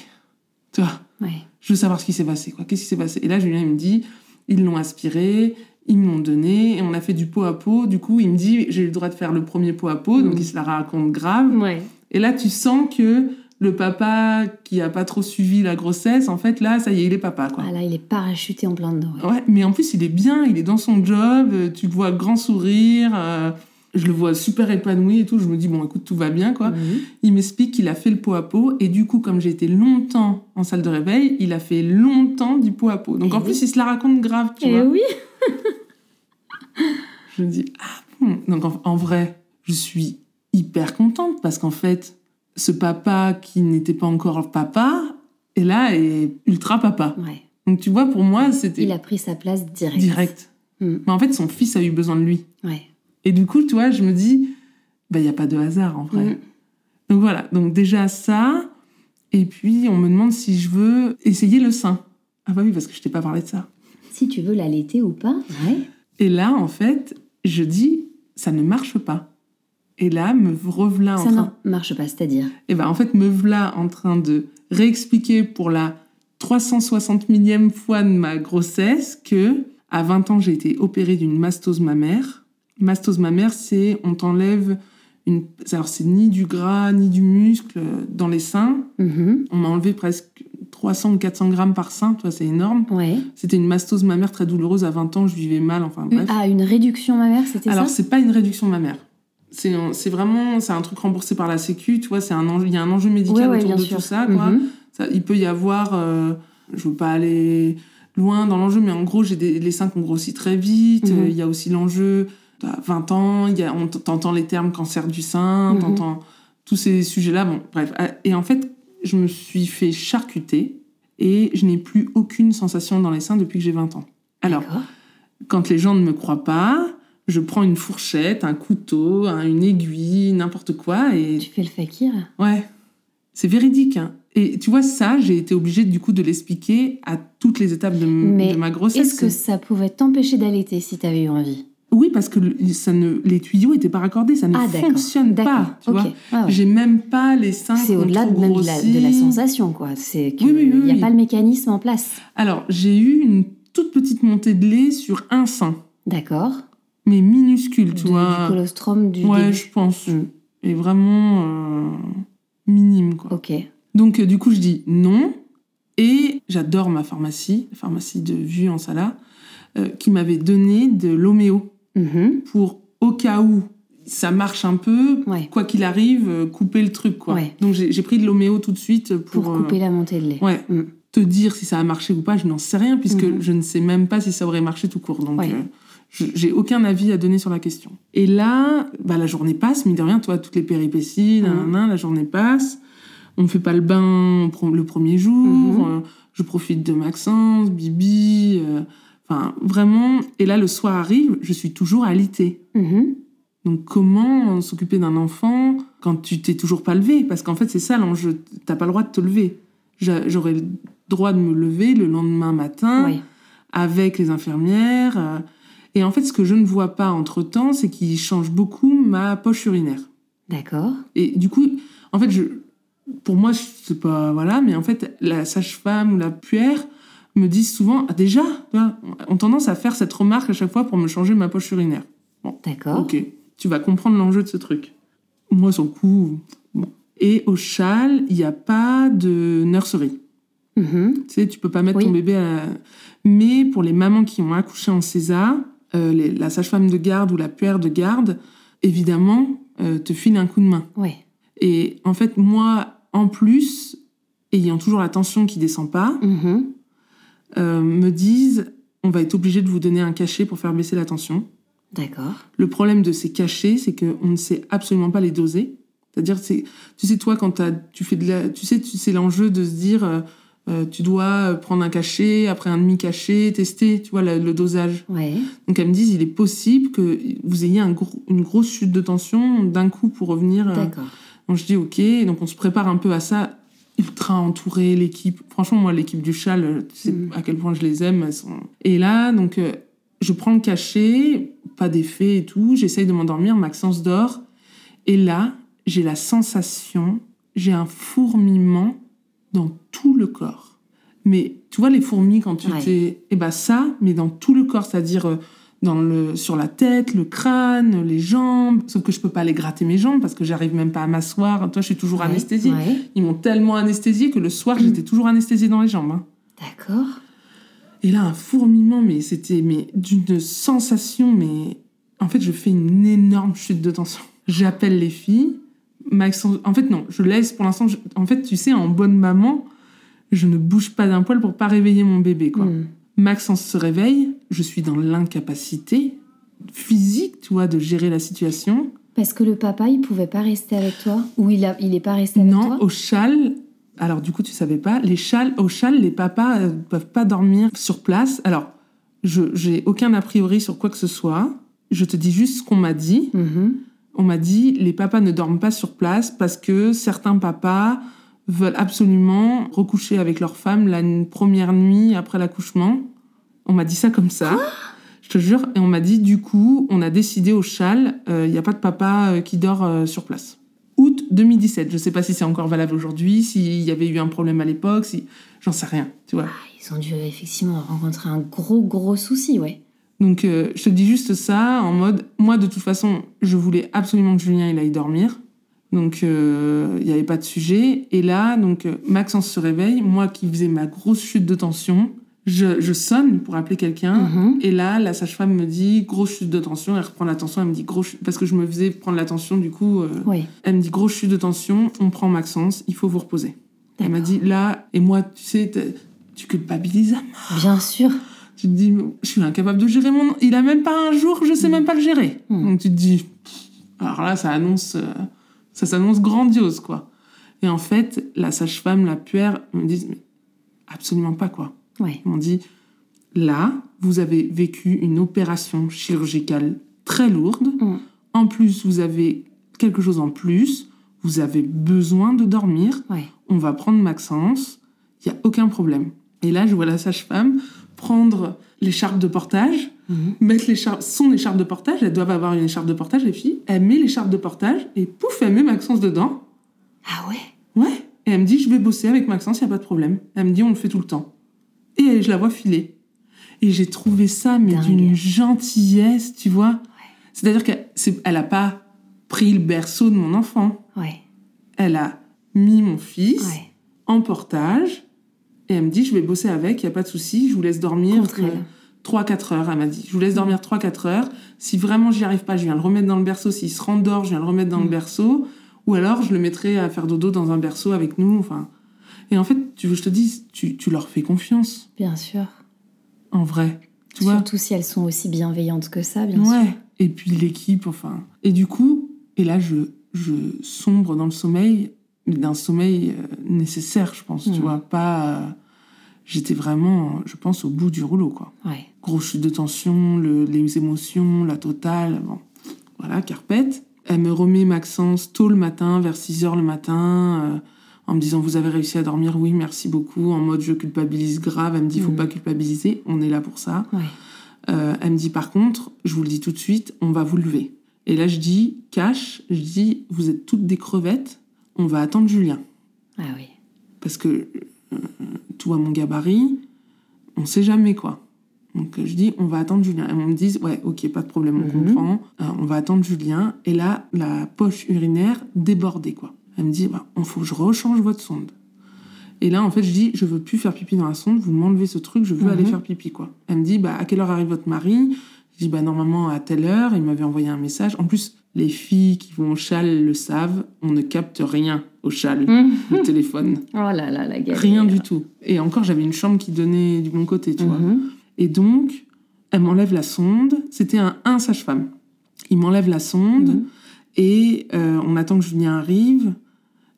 Tu vois? Ouais. Je veux savoir ce qui s'est passé, quoi. Qu'est-ce qui s'est passé? Et là, Julien, il me dit Ils l'ont aspiré, ils me l'ont donné, et on a fait du pot à pot. Du coup, il me dit J'ai eu le droit de faire le premier pot à pot, donc Mm. il se la raconte grave. Ouais. Et là, tu sens que le papa qui a pas trop suivi la grossesse, en fait, là, ça y est, il est papa, quoi. Ah là, il est parachuté en plein dedans. ouais. Ouais, mais en plus, il est bien, il est dans son job, euh, tu le vois grand sourire, euh, je le vois super épanoui et tout. Je me dis, bon, écoute, tout va bien, quoi. Il m'explique qu'il a fait le pot à pot, et du coup, comme j'ai été longtemps en salle de réveil, il a fait longtemps du pot à pot. Donc Eh en oui. plus, il se la raconte grave, tu Eh vois. oui. Je me dis, ah bon. Donc en, en vrai, je suis hyper contente parce qu'en fait, ce papa qui n'était pas encore papa, et là, est ultra papa. Ouais. Donc tu vois, pour moi, c'était Il a pris sa place direct. direct. Mm. Mais en fait, son fils a eu besoin de lui. Ouais. Et du coup, tu vois, je me dis, bah, il n'y a pas de hasard en vrai. Mm. Donc voilà, donc déjà ça. Et puis, on me demande si je veux essayer le sein. Ah bah oui, parce que je t'ai pas parlé de ça. Si tu veux l'allaiter ou pas. Ouais. Et là, en fait, je dis, ça ne marche pas. Et là, me revelà en Ça train... ne marche pas, c'est-à-dire. Et ben en fait, me voilà en train de réexpliquer pour la 360 millième fois de ma grossesse que à 20 ans, j'ai été opérée d'une mastose mammaire. Mastose mammaire, c'est on t'enlève une... Alors, c'est ni du gras, ni du muscle euh, dans les seins. Mhm. On m'a enlevé presque 300 ou 400 grammes par sein, toi, c'est énorme. Ouais. C'était une mastose mammaire très douloureuse. À 20 ans, je vivais mal, enfin bref. Ah, une réduction mammaire, c'était Alors, ça? c'est pas une réduction mammaire. C'est vraiment c'est un truc remboursé par la Sécu, tu vois, c'est un enjeu, il y a un enjeu médical Ouais, autour de sûr. tout ça, quoi. Mhm. Ça, il peut y avoir, euh, je veux pas aller loin dans l'enjeu, mais en gros, j'ai des, les seins qui ont grossi très vite. Mhm. Euh, Il y a aussi l'enjeu, t'as 20 ans, il y a, on t- t'entends les termes cancer du sein, Mhm. t'entends tous ces sujets-là. Bon, bref. Euh, Et en fait, je me suis fait charcuter et je n'ai plus aucune sensation dans les seins depuis que j'ai 20 ans. Alors, quand les gens ne me croient pas, je prends une fourchette, un couteau, un- une aiguille, n'importe quoi, et Tu fais le fakir ouais, c'est véridique. hein. Et tu vois, ça, j'ai été obligée du coup de l'expliquer à toutes les étapes de, m- Mais de ma grossesse. Est-ce que ça pouvait t'empêcher d'allaiter si t'avais eu envie? Oui, parce que le- ça ne, les tuyaux n'étaient pas raccordés, ça ne Ah, fonctionne pas. Tu vois, Ah ouais. j'ai même pas les seins. C'est au-delà de même de la, grossi. de la sensation, quoi. C'est qu'il Oui, oui, oui, n'y a pas le mécanisme en place. Alors, j'ai eu une toute petite montée de lait sur un sein, D'accord. Mais minuscule, tu Du- vois. Du colostrum du ouais, début. je pense. Mm. Et vraiment euh, minime, quoi. Ok. Donc, euh, du coup, je dis non. Et j'adore ma pharmacie, la pharmacie de Vue en Sala, euh, qui m'avait donné de l'homéo Mhm. pour, au cas où ça marche un peu, Ouais. quoi qu'il arrive, couper le truc, quoi. Ouais. Donc, j'ai pris de l'homéo tout de suite pour, Pour euh, couper la montée de lait. ouais, Mm. te dire si ça a marché ou pas, je n'en sais rien, puisque Mhm. je ne sais même pas si ça aurait marché tout court. Donc, Ouais. Euh, j'ai aucun avis à donner sur la question. Et là, bah, la journée passe, mine de rien, toi, toutes les péripéties, Mhm. nan, la journée passe. On ne fait pas le bain le premier jour. Mhm. euh, je profite de Maxence, Bibi, euh, enfin vraiment. Et là, le soir arrive, je suis toujours alitée. Mhm. Donc comment s'occuper d'un enfant quand tu t'es toujours pas levé Parce qu'en fait, c'est ça l'enjeu. T'as pas le droit de te lever. J'a- J'aurais le droit de me lever le lendemain matin avec les infirmières. Et en fait, ce que je ne vois pas entre-temps, c'est qu'il change beaucoup ma poche urinaire. D'accord. Et du coup, en fait, je, pour moi, je sais pas, voilà, mais en fait, la sage-femme ou la puère me disent souvent, ah, déjà, ont tendance à faire cette remarque à chaque fois pour me changer ma poche urinaire. D'accord. Ok, tu vas comprendre l'enjeu de ce truc. Moi, le coup, bon. Et au châle, il n'y a pas de nurserie. Mhm. Tu sais, tu peux pas mettre Oui. ton bébé à. Mais pour les mamans qui ont accouché en César, les- la sage-femme de garde ou la puère de garde, évidemment, euh, te file un coup de main. Ouais. Et en fait, moi, en plus, ayant toujours la tension qui descend pas, Mhm. euh, me disent on va être obligé de vous donner un cachet pour faire baisser la tension. D'accord. Le problème de ces cachets, c'est qu'on ne sait absolument pas les doser. C'est-à-dire, c'est, tu sais, toi, quand tu fais de la, tu sais, tu- c'est l'enjeu de se dire, euh, euh, tu dois prendre un cachet, après un demi-cachet, tester, tu vois, le, le dosage. Ouais. Donc, elles me disent, il est possible que vous ayez un gros- une grosse chute de tension d'un coup pour revenir. euh, donc je dis ok, donc on se prépare un peu à ça, ultra entouré, l'équipe. Franchement, moi, l'équipe du châle, euh, tu sais Mm. à quel point je les aime. elles sont- Et là, donc, euh, je prends le cachet, pas d'effet et tout, j'essaye de m'endormir, Maxence dort. Et là, j'ai la sensation, j'ai un fourmillement dans tout le corps. Mais tu vois les fourmis quand tu Ouais. t'es... Eh ben ça, mais dans tout le corps, c'est-à-dire euh, dans le, sur la tête, le crâne, les jambes. Sauf que je peux pas aller gratter mes jambes parce que j'arrive même pas à m'asseoir. Toi, je suis toujours Ouais. anesthésiée. Ouais. Ils m'ont tellement anesthésiée que le soir, j'étais toujours anesthésiée dans les jambes. hein. D'accord. Et là, un fourmillement, mais c'était mais d'une sensation, mais en fait, je fais une énorme chute de tension. J'appelle les filles. Maxence, en fait, non, je laisse pour l'instant. je- En fait, tu sais, en bonne maman, je ne bouge pas d'un poil pour pas réveiller mon bébé, quoi. Mhm. Maxence se réveille, je suis dans l'incapacité physique, tu vois, de gérer la situation. Parce que le papa, il pouvait pas rester avec toi Ou il, a, il est pas resté avec non, toi? au châle. Alors du coup, tu savais pas, les châles, au châle, les papas euh, peuvent pas dormir sur place. Alors, je j'ai aucun a priori sur quoi que ce soit. Je te dis juste ce qu'on m'a dit. Mhm. On m'a dit les papas ne dorment pas sur place parce que certains papas veulent absolument recoucher avec leur femme la première nuit après l'accouchement. On m'a dit ça comme ça. Je te jure. Et on m'a dit, du coup, on a décidé au châle, il n'y a pas de papa euh, qui dort euh, sur place. Août 2017. Je sais pas si c'est encore valable aujourd'hui, s'il y avait eu un problème à l'époque, si... J'en sais rien, tu vois. Ah, Ils ont dû effectivement rencontrer un gros, gros souci, ouais. Donc, euh, je te dis juste ça en mode, moi, de toute façon, je voulais absolument que Julien il aille dormir. Donc, euh, il n'y avait pas de sujet. Et là, donc, euh, Maxence se réveille. Moi qui faisais ma grosse chute de tension, je, je sonne pour appeler quelqu'un. Mhm. Et là, la sage-femme me dit, grosse chute de tension. Elle reprend la tension. Elle me dit, grosse chute- Parce que je me faisais prendre la tension, du coup. euh, Ouais. elle me dit, grosse chute de tension. On prend Maxence. Il faut vous reposer. Elle m'a dit, là, et moi, tu sais, tu culpabilises. Bien sûr. Tu te dis, je suis incapable de gérer mon... Il a même pas un jour, je sais même pas le gérer. Mm. Donc tu te dis, alors là, ça annonce, euh, ça s'annonce grandiose, quoi. Et en fait, la sage-femme, la puère, me disent, mais absolument pas, quoi. Ouais. Ils m'ont dit, là, vous avez vécu une opération chirurgicale très lourde. Mm. En plus, vous avez quelque chose en plus. Vous avez besoin de dormir Ouais. on va prendre Maxence, il n'y a aucun problème. Et là, je vois la sage-femme prendre l'écharpe de portage, Mhm. mettre l'écharpe, son écharpe de portage, elles doivent avoir une écharpe de portage, les filles, elle met l'écharpe de portage et pouf, elle met Maxence dedans. Ah ouais? Ouais. Et elle me dit, je vais bosser avec Maxence, il n'y a pas de problème. Elle me dit, on le fait tout le temps. Et je la vois filer. Et j'ai trouvé ça, mais d'une gentillesse, tu vois. C'est-à-dire qu'elle n'a pas pris le berceau de mon enfant. Ouais. Elle a mis mon fils Ouais. en portage et elle me dit je vais bosser avec, il y a pas de souci, je vous laisse dormir Contre euh, elle. 3-4 heures, elle m'a dit. Je vous laisse dormir 3-4 heures. Si vraiment j'y arrive pas, je viens le remettre dans le berceau. S'il se rendort, je viens le remettre dans le Mm. berceau. Ou alors je le mettrai à faire dodo dans un berceau avec nous. Enfin. Et en fait, tu veux que je te dise, tu, tu leur fais confiance, Bien sûr. en vrai. Tu vois? Surtout si elles sont aussi bienveillantes que ça, bien ouais. sûr. Et puis l'équipe, enfin. Et du coup, et là, je, je sombre dans le sommeil, mais d'un sommeil euh, nécessaire, je pense, tu Mhm. vois. Pas. J'étais vraiment, je pense, au bout du rouleau, quoi. Ouais. Grosse chute de tension, le- les émotions, la totale. Bon, voilà, carpette. Elle me remet Maxence tôt le matin, vers 6 heures le matin, euh, en me disant Vous avez réussi à dormir Oui, merci beaucoup. En mode Je culpabilise grave. Elle me dit Faut Mhm. pas culpabiliser, on est là pour ça. Ouais. Euh, elle me dit Par contre, je vous le dis tout de suite, on va vous lever. Et là, je dis Cash, je dis Vous êtes toutes des crevettes, on va attendre Julien Ah oui. parce que tout à mon gabarit, on sait jamais quoi. Donc je dis, on va attendre Julien. Et on me dit, ouais, ok, pas de problème, on Mhm. comprend. Euh, on va attendre Julien. Et là, la poche urinaire débordée quoi. Elle me dit, bah, on faut que je rechange votre sonde. Et là, en fait, je dis, je veux plus faire pipi dans la sonde. Vous m'enlevez ce truc, je veux Mhm. aller faire pipi quoi. Elle me dit, bah à quelle heure arrive votre mari? Je dis, bah normalement à telle heure. Il m'avait envoyé un message. En plus, les filles qui vont au châle le savent. On ne capte rien au châle, Mmh. le téléphone. Oh là là, la galère. Rien du tout. Et encore, j'avais une chambre qui donnait du bon côté, tu vois. Mhm. Et donc, elle m'enlève la sonde. C'était un, un sage-femme. Il m'enlève la sonde Mhm. et euh, on attend que Julien arrive.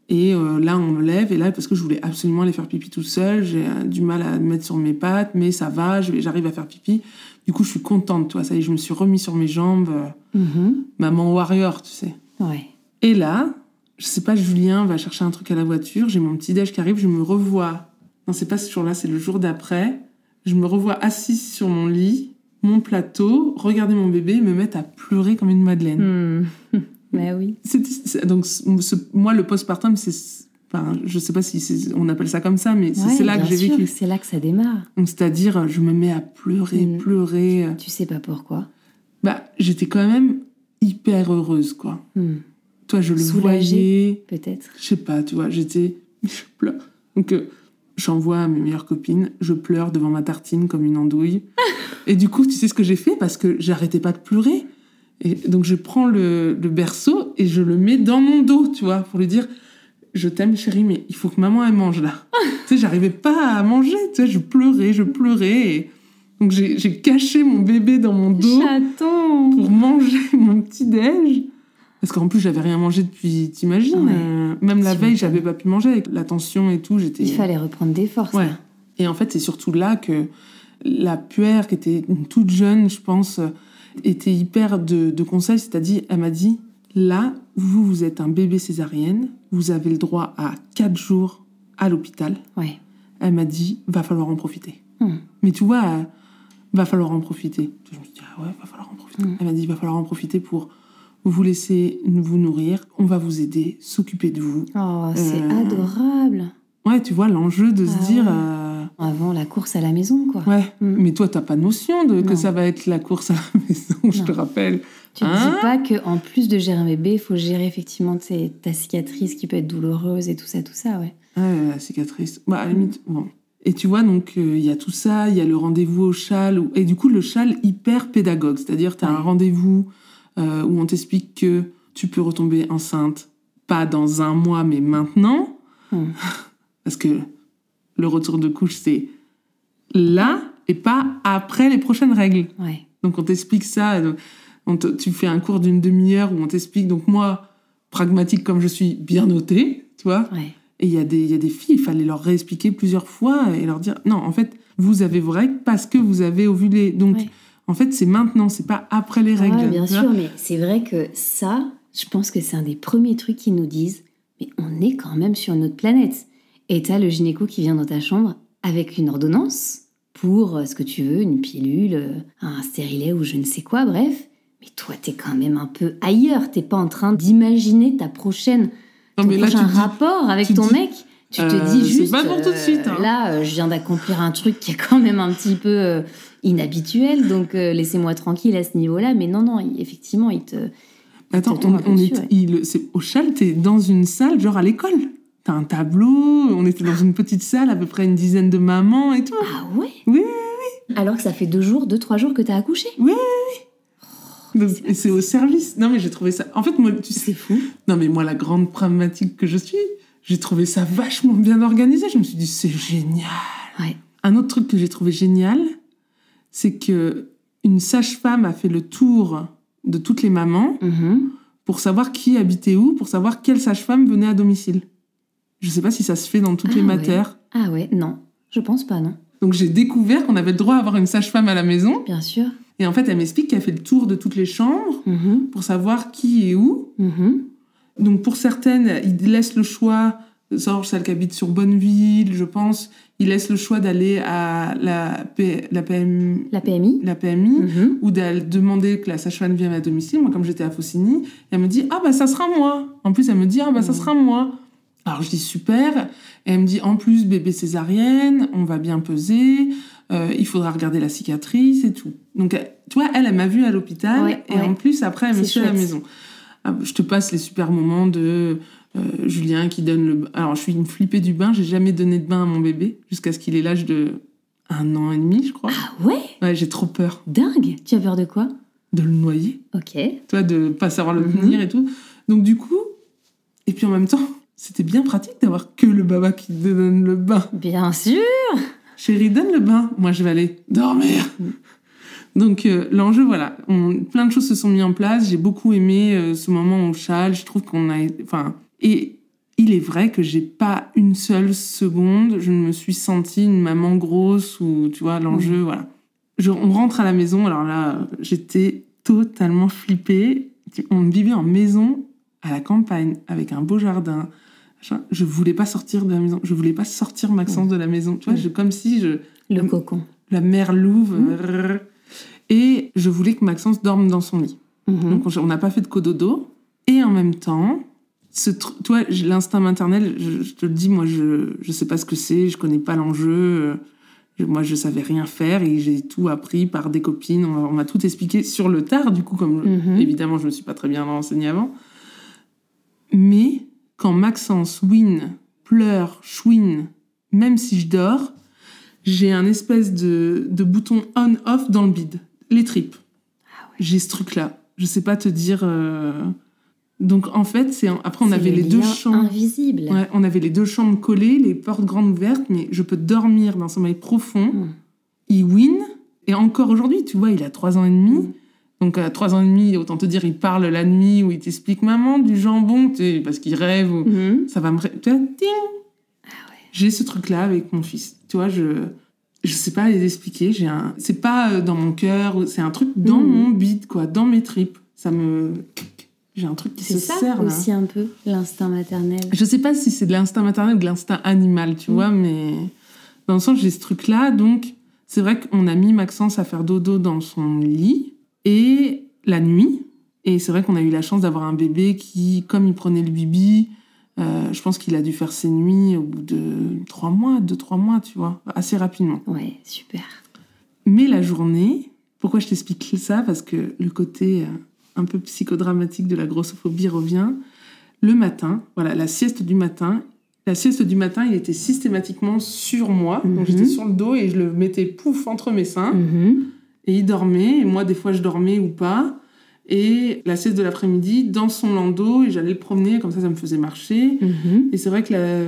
Et euh, là, on me lève. Et là, parce que je voulais absolument aller faire pipi toute seule, j'ai euh, du mal à me mettre sur mes pattes, mais ça va, j'arrive à faire pipi. Du coup, je suis contente, toi. Ça y est, je me suis remis sur mes jambes. Mhm. maman warrior, tu sais. Ouais. Et là, je sais pas, Julien va chercher un truc à la voiture, j'ai mon petit déj qui arrive, je me revois. Non, c'est pas ce jour-là, c'est le jour d'après. Je me revois assise sur mon lit, mon plateau, regarder mon bébé et me mettre à pleurer comme une madeleine. Hmm. Mais oui. Donc, ce- moi, le postpartum, c'est. Enfin, je sais pas si on appelle ça comme ça, mais c'est Ouais, c'est là que j'ai vécu. C'est là que ça démarre. C'est-à-dire, je me mets à pleurer, Mm. pleurer. Tu sais pas pourquoi. Bah, j'étais quand même hyper heureuse, quoi. Hmm. Toi, je le Soulagée. voyais. Peut-être. je sais pas, tu vois, j'étais. Je pleure. Donc, euh, j'envoie à mes meilleures copines, je pleure devant ma tartine comme une andouille. et du coup, tu sais ce que j'ai fait? Parce que j'arrêtais pas de pleurer. Et donc, je prends le, le berceau et je le mets dans mon dos, tu vois, pour lui dire Je t'aime, chérie, mais il faut que maman, elle mange là. tu sais, j'arrivais pas à manger, tu sais, je pleurais, je pleurais. Et... Donc, j'ai j'ai caché mon bébé dans mon dos Chaton. pour manger mon petit déj. Parce qu'en plus, j'avais rien mangé depuis, t'imagines Ouais. euh, Même la veille, j'avais pas pu manger avec la tension et tout. J'étais. Il fallait reprendre des forces. Ouais. là. Et en fait, c'est surtout là que la puère, qui était toute jeune, je pense, était hyper de, de conseils. C'est-à-dire, elle m'a dit là, vous, vous êtes un bébé césarienne, vous avez le droit à quatre jours à l'hôpital. Ouais. Elle m'a dit va falloir en profiter. Hmm. Mais tu vois, euh, va falloir en profiter. Je me suis dit, ah ouais, va falloir en profiter. Mm. Elle m'a dit, va falloir en profiter pour vous laisser vous nourrir, on va vous aider, s'occuper de vous. Oh, c'est Euh, adorable. Ouais, tu vois, l'enjeu de se Ah dire, ouais. euh, Avant la course à la maison, quoi. ouais, Mm. mais toi, t'as pas notion de que ça va être la course à la maison, je te rappelle. Tu Hein dis pas que en plus de gérer un bébé, il faut gérer effectivement ta cicatrice qui peut être douloureuse et tout ça, tout ça, ouais. Ouais, la cicatrice. Bah, à la limite, bon. Et tu vois, donc, euh, il y a tout ça, il y a le rendez-vous au châle. Et du coup, le châle hyper pédagogue. C'est-à-dire, tu as Ouais. un rendez-vous euh, où on t'explique que tu peux retomber enceinte, pas dans un mois, mais maintenant. Hmm. Parce que le retour de couche, c'est là et pas après les prochaines règles. Ouais. Donc on t'explique ça. donc, on te- tu fais un cours d'une demi-heure où on t'explique. Donc moi, pragmatique comme je suis, bien noté, tu vois. Ouais. Et il y, a des- y a des filles, il fallait leur réexpliquer plusieurs fois et leur dire non, en fait, vous avez vos règles parce que vous avez ovulé. Donc, Ouais. En fait, c'est maintenant, c'est pas après les règles. Ouais, bien sûr, mais c'est vrai que ça, je pense que c'est un des premiers trucs qui nous disent mais on est quand même sur une autre planète. Et t'as le gynéco qui vient dans ta chambre avec une ordonnance pour euh, ce que tu veux, une pilule, euh, un stérilet ou je ne sais quoi, bref. Mais toi, t'es quand même un peu ailleurs. T'es pas en train d'imaginer ta prochaine, Non, ton mais là, tu prochain dis, rapport avec ton dis, mec. Tu te euh, dis c'est juste, pas pour tout de suite, hein. là, euh, je viens d'accomplir un truc qui est quand même un petit peu euh, inhabituel, donc euh, laissez-moi tranquille à ce niveau-là. Mais non, non, effectivement, il te, Attends, on, dessus, est, ouais. il- c'est- au châle, t'es dans une salle, genre à l'école. T'as un tableau, on était dans une petite salle, à peu près une dizaine de mamans et tout. Ah ouais? Oui, oui, Alors que ça fait deux jours, deux, trois jours que t'as accouché? Donc, et c'est au service. Non, mais j'ai trouvé ça. En fait, moi, tu sais. C'est fou. Non, mais moi, la grande pragmatique que je suis, j'ai trouvé ça vachement bien organisé. Je me suis dit, c'est génial. Ouais. Un autre truc que j'ai trouvé génial, c'est que une sage-femme a fait le tour de toutes les mamans Mhm. pour savoir qui habitait où, pour savoir quelle sage-femme venait à domicile. Je sais pas si ça se fait dans toutes Ah les ouais. matères. Ah ouais, non. Je pense pas, non Donc j'ai découvert qu'on avait le droit d'avoir une sage-femme à la maison. Bien sûr. Et en fait, elle m'explique qu'elle fait le tour de toutes les chambres Mhm. pour savoir qui est où. Mhm. Donc pour certaines, il laisse le choix, genre celle qui habite sur Bonneville, je pense, il laisse le choix d'aller à la, P- la, PM, La PMI la PMI Mhm. ou d'aller demander que la sage-femme vienne à domicile. Moi, comme j'étais à Faucigny, elle me dit Ah, bah ça sera moi. En plus, elle me dit Ah, bah ça Mhm. sera moi. Alors je dis Super. Et elle me dit En plus, bébé césarienne, on va bien peser, euh, il faudra regarder la cicatrice et tout. Donc, tu vois, elle, elle m'a vue à l'hôpital Ouais, et ouais. en plus, après, elle me suit à la maison. Ah, je te passe les super moments de. euh, Julien qui donne le. Alors, je suis une flippée du bain. J'ai jamais donné de bain à mon bébé jusqu'à ce qu'il ait l'âge de un an et demi, je crois. Ah ouais? Ouais, j'ai trop peur Dingue Tu as peur de quoi? De le noyer Ok. toi, de pas savoir le Mhm. tenir et tout. Donc du coup, et puis en même temps, c'était bien pratique d'avoir que le baba qui te donne le bain. Bien sûr Chérie, donne le bain. Moi, je vais aller dormir. Donc euh, l'enjeu, voilà, on- plein de choses se sont mises en place. J'ai beaucoup aimé euh, ce moment au châle. Je trouve qu'on a, enfin, et il est vrai que j'ai pas une seule seconde, je ne me suis sentie une maman grosse ou tu vois l'enjeu, voilà. Je- on rentre à la maison. Alors là, j'étais totalement flippée. On vivait en maison à la campagne avec un beau jardin. Je voulais pas sortir de la maison. Je voulais pas sortir Maxence de la maison. Tu vois, je, comme si je, Le cocon. la mère louve. Rrr. Et je voulais que Maxence dorme dans son lit. Mhm. Donc on n'a pas fait de cododo. Et en même temps, ce toi, l'instinct maternel, je, je te le dis, moi, je je sais pas ce que c'est, je connais pas l'enjeu. euh, je- Moi, je savais rien faire et j'ai tout appris par des copines. On, m'a tout expliqué sur le tard, du coup, comme Mhm. évidemment, je me suis pas très bien renseignée avant. Mais quand Maxence win, pleure, chouine, même si je dors, j'ai un espèce de, de bouton on-off dans le bide, les tripes. J'ai ce truc-là. Je sais pas te dire. euh, Donc en fait, c'est après on avait le les deux chambres. invisible. Ouais, on avait les deux chambres collées, les portes grandes ouvertes, mais je peux dormir d'un sommeil profond. Mm. Il win, et encore aujourd'hui, tu vois, il a trois ans et demi. Mm. Donc à trois ans et demi, autant te dire, il parle la nuit, où il t'explique maman du jambon, tu sais, parce qu'il rêve. Ou... Mhm. Ça va me. ré- Tu vois, ting Ah J'ai ce truc-là avec mon fils. Tu vois, je. Je sais pas les expliquer. J'ai un. C'est pas euh, dans mon cœur. C'est un truc dans Mhm. mon bide, quoi, dans mes tripes. Ça me. J'ai un truc qui se ça serre aussi un peu, l'instinct maternel. Je sais pas si c'est de l'instinct maternel ou de l'instinct animal, tu Mm. vois, mais dans le sens, j'ai ce truc-là. Donc, c'est vrai qu'on a mis Maxence à faire dodo dans son lit et la nuit. Et c'est vrai qu'on a eu la chance d'avoir un bébé qui, comme il prenait le bibi, euh, je pense qu'il a dû faire ses nuits au bout de trois mois, deux, trois mois, tu vois, assez rapidement. Ouais, super. Mais la journée, pourquoi je t'explique ça? Parce que le côté euh, un peu psychodramatique de la grossophobie revient. Le matin, voilà, la sieste du matin. La sieste du matin, il était systématiquement sur moi. Mhm. Donc j'étais sur le dos et je le mettais pouf entre mes seins. Mhm. Et il dormait. Et moi, des fois, je dormais ou pas. Et la sieste de l'après-midi, dans son landau, et j'allais le promener. Comme ça, ça me faisait marcher. Mhm. Et c'est vrai que la,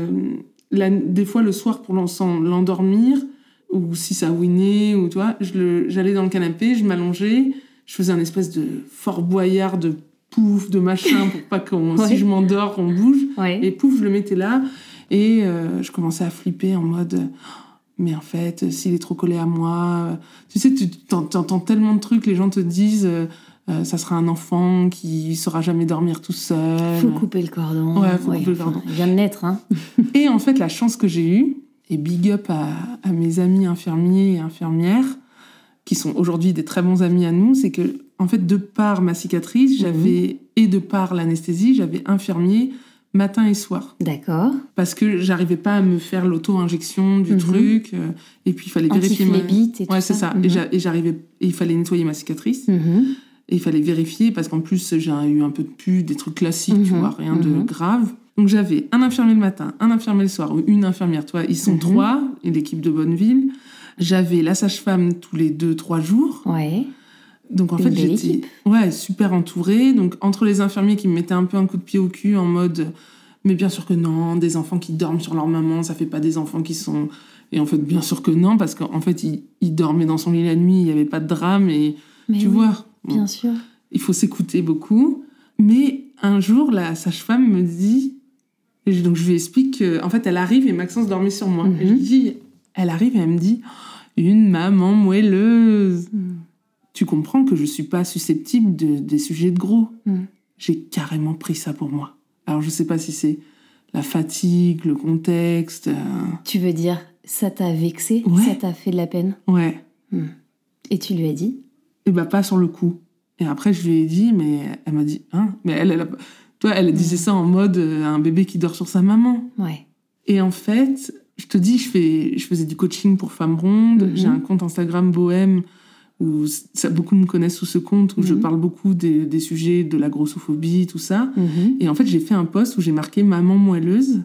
la- des fois, le soir, pour l'endormir, ou si ça winait, ou toi, j'allais dans le canapé, je m'allongeais, je faisais un espèce de fort boyard de pouf, de machin, pour pas qu'on, Ouais. si je m'endors, qu'on bouge. Ouais. Et pouf, je le mettais là. Et euh, je commençais à flipper en mode. Mais en fait, s'il est trop collé à moi. euh, Tu sais, tu t'en- t'entends tellement de trucs, les gens te disent. Euh, ça sera un enfant qui saura jamais dormir tout seul. Faut couper le cordon. Ouais, faut couper le cordon. Il vient de naître, hein. Et en fait, la chance que j'ai eue, et big up à, à mes amis infirmiers et infirmières, qui sont aujourd'hui des très bons amis à nous, c'est que, en fait, de par ma cicatrice, j'avais, et de par l'anesthésie, j'avais infirmier matin et soir. D'accord. Parce que j'arrivais pas à me faire l'auto-injection du Mhm. truc, euh, et puis il fallait vérifier. ma- Antiflébite et tout Ouais, ça. c'est ça. Mhm. Et j'a- Et j'arrivais, et il fallait nettoyer ma cicatrice. Et il fallait vérifier parce qu'en plus, j'ai eu un peu de pu, des trucs classiques, tu Mhm, vois, rien de mhm. grave. Donc j'avais un infirmier le matin, un infirmier le soir, ou une infirmière, toi, ils sont Mhm. trois, et l'équipe de Bonneville. J'avais la sage-femme tous les deux, trois jours. Ouais. Donc en Une fait, j'étais ouais, super entourée. Donc entre les infirmiers qui me mettaient un peu un coup de pied au cul en mode, mais bien sûr que non, des enfants qui dorment sur leur maman, ça fait pas des enfants qui sont. Et en fait, bien sûr que non, parce qu'en fait, il, il dormait dans son lit la nuit, il n'y avait pas de drame, et Mais tu oui, vois. Bien sûr. il faut s'écouter beaucoup. Mais un jour, la sage-femme me dit, et donc je lui explique que, en fait, elle arrive et Maxence dormait sur moi. Mhm. Et je lui dis, Elle arrive et elle me dit Une maman moelleuse. Mm. Tu comprends que je suis pas susceptible de, des sujets de gros. Mm. J'ai carrément pris ça pour moi. Alors je sais pas si c'est la fatigue, le contexte. euh, Tu veux dire, ça t'a vexé Ouais. Ça t'a fait de la peine Ouais. Mm. Et tu lui as dit Et bah pas sur le coup. Et après je lui ai dit, mais elle m'a dit, hein Mais elle, elle a- toi, elle disait ça en mode euh, un bébé qui dort sur sa maman. Ouais. Et en fait, je te dis, je, fais, je faisais du coaching pour femmes rondes. Mhm. J'ai un compte Instagram bohème où ça, beaucoup me connaissent sous ce compte, où je Mhm. parle beaucoup des, des sujets de la grossophobie, tout ça. Mhm. Et en fait, j'ai fait un post où j'ai marqué maman moelleuse.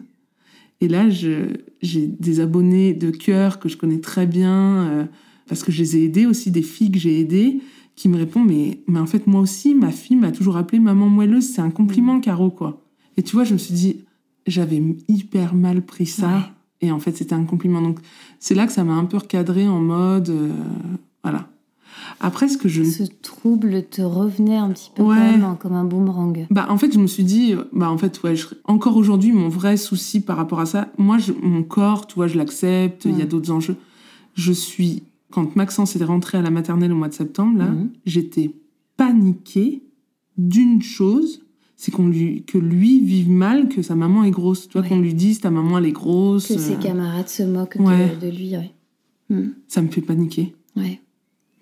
Et là, j'ai des abonnés de cœur que je connais très bien, euh, parce que je les ai aidés aussi, des filles que j'ai aidées, qui me répondent mais, mais en fait, moi aussi, ma fille m'a toujours appelée maman moelleuse. C'est un compliment, Caro, quoi. Et tu vois, je me suis dit, j'avais hyper mal pris ça. Ouais. Et en fait, c'était un compliment. Donc, c'est là que ça m'a un peu recadré en mode. euh, voilà. Après, ce que je. Ce trouble te revenait un petit peu Ouais. même, hein, comme un boomerang. Bah, en fait, je me suis dit, bah, en fait, ouais, je- encore aujourd'hui, mon vrai souci par rapport à ça, moi, je- mon corps, tu vois, je l'accepte, il y a Mm. d'autres enjeux. Je suis, quand Maxence est rentré à la maternelle au mois de septembre, là, Mhm. j'étais paniquée d'une chose, c'est qu'on lui, que lui vive mal, que sa maman est grosse. Ouais. qu'on lui dise, ta maman, elle est grosse. Que ses euh, camarades se moquent de- Ouais. de, lui, ouais. Mm. ça me fait paniquer. Ouais.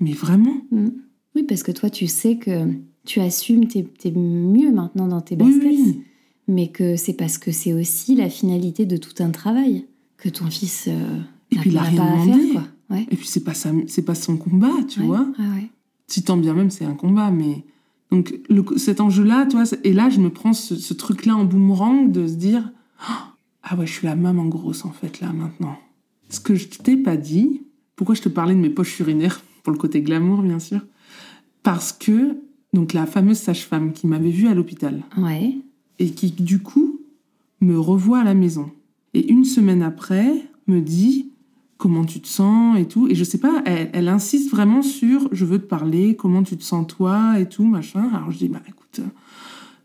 Mais vraiment? Mm. Oui, parce que toi, tu sais que tu assumes, t'es es mieux maintenant dans tes baskets, oui. mais que c'est parce que c'est aussi la finalité de tout un travail que ton fils euh, Et n'a puis, il a rien pas à faire, quoi. Ouais. Et puis, c'est pas, c'est pas son combat, tu Ouais, vois. ouais, si tant bien même c'est un combat mais donc le, cet enjeu là toi c'est- et là je me prends ce, ce truc là en boomerang de se dire ah ouais je suis la maman grosse en fait là maintenant. Ce que je t'ai pas dit pourquoi je te parlais de mes poches urinaires pour le côté glamour bien sûr parce que donc la fameuse sage-femme qui m'avait vue à l'hôpital. Et qui du coup me revoit à la maison. Et une semaine après me dit comment tu te sens et tout et je sais pas elle, elle insiste vraiment sur je veux te parler comment tu te sens toi et tout machin alors je dis bah écoute euh,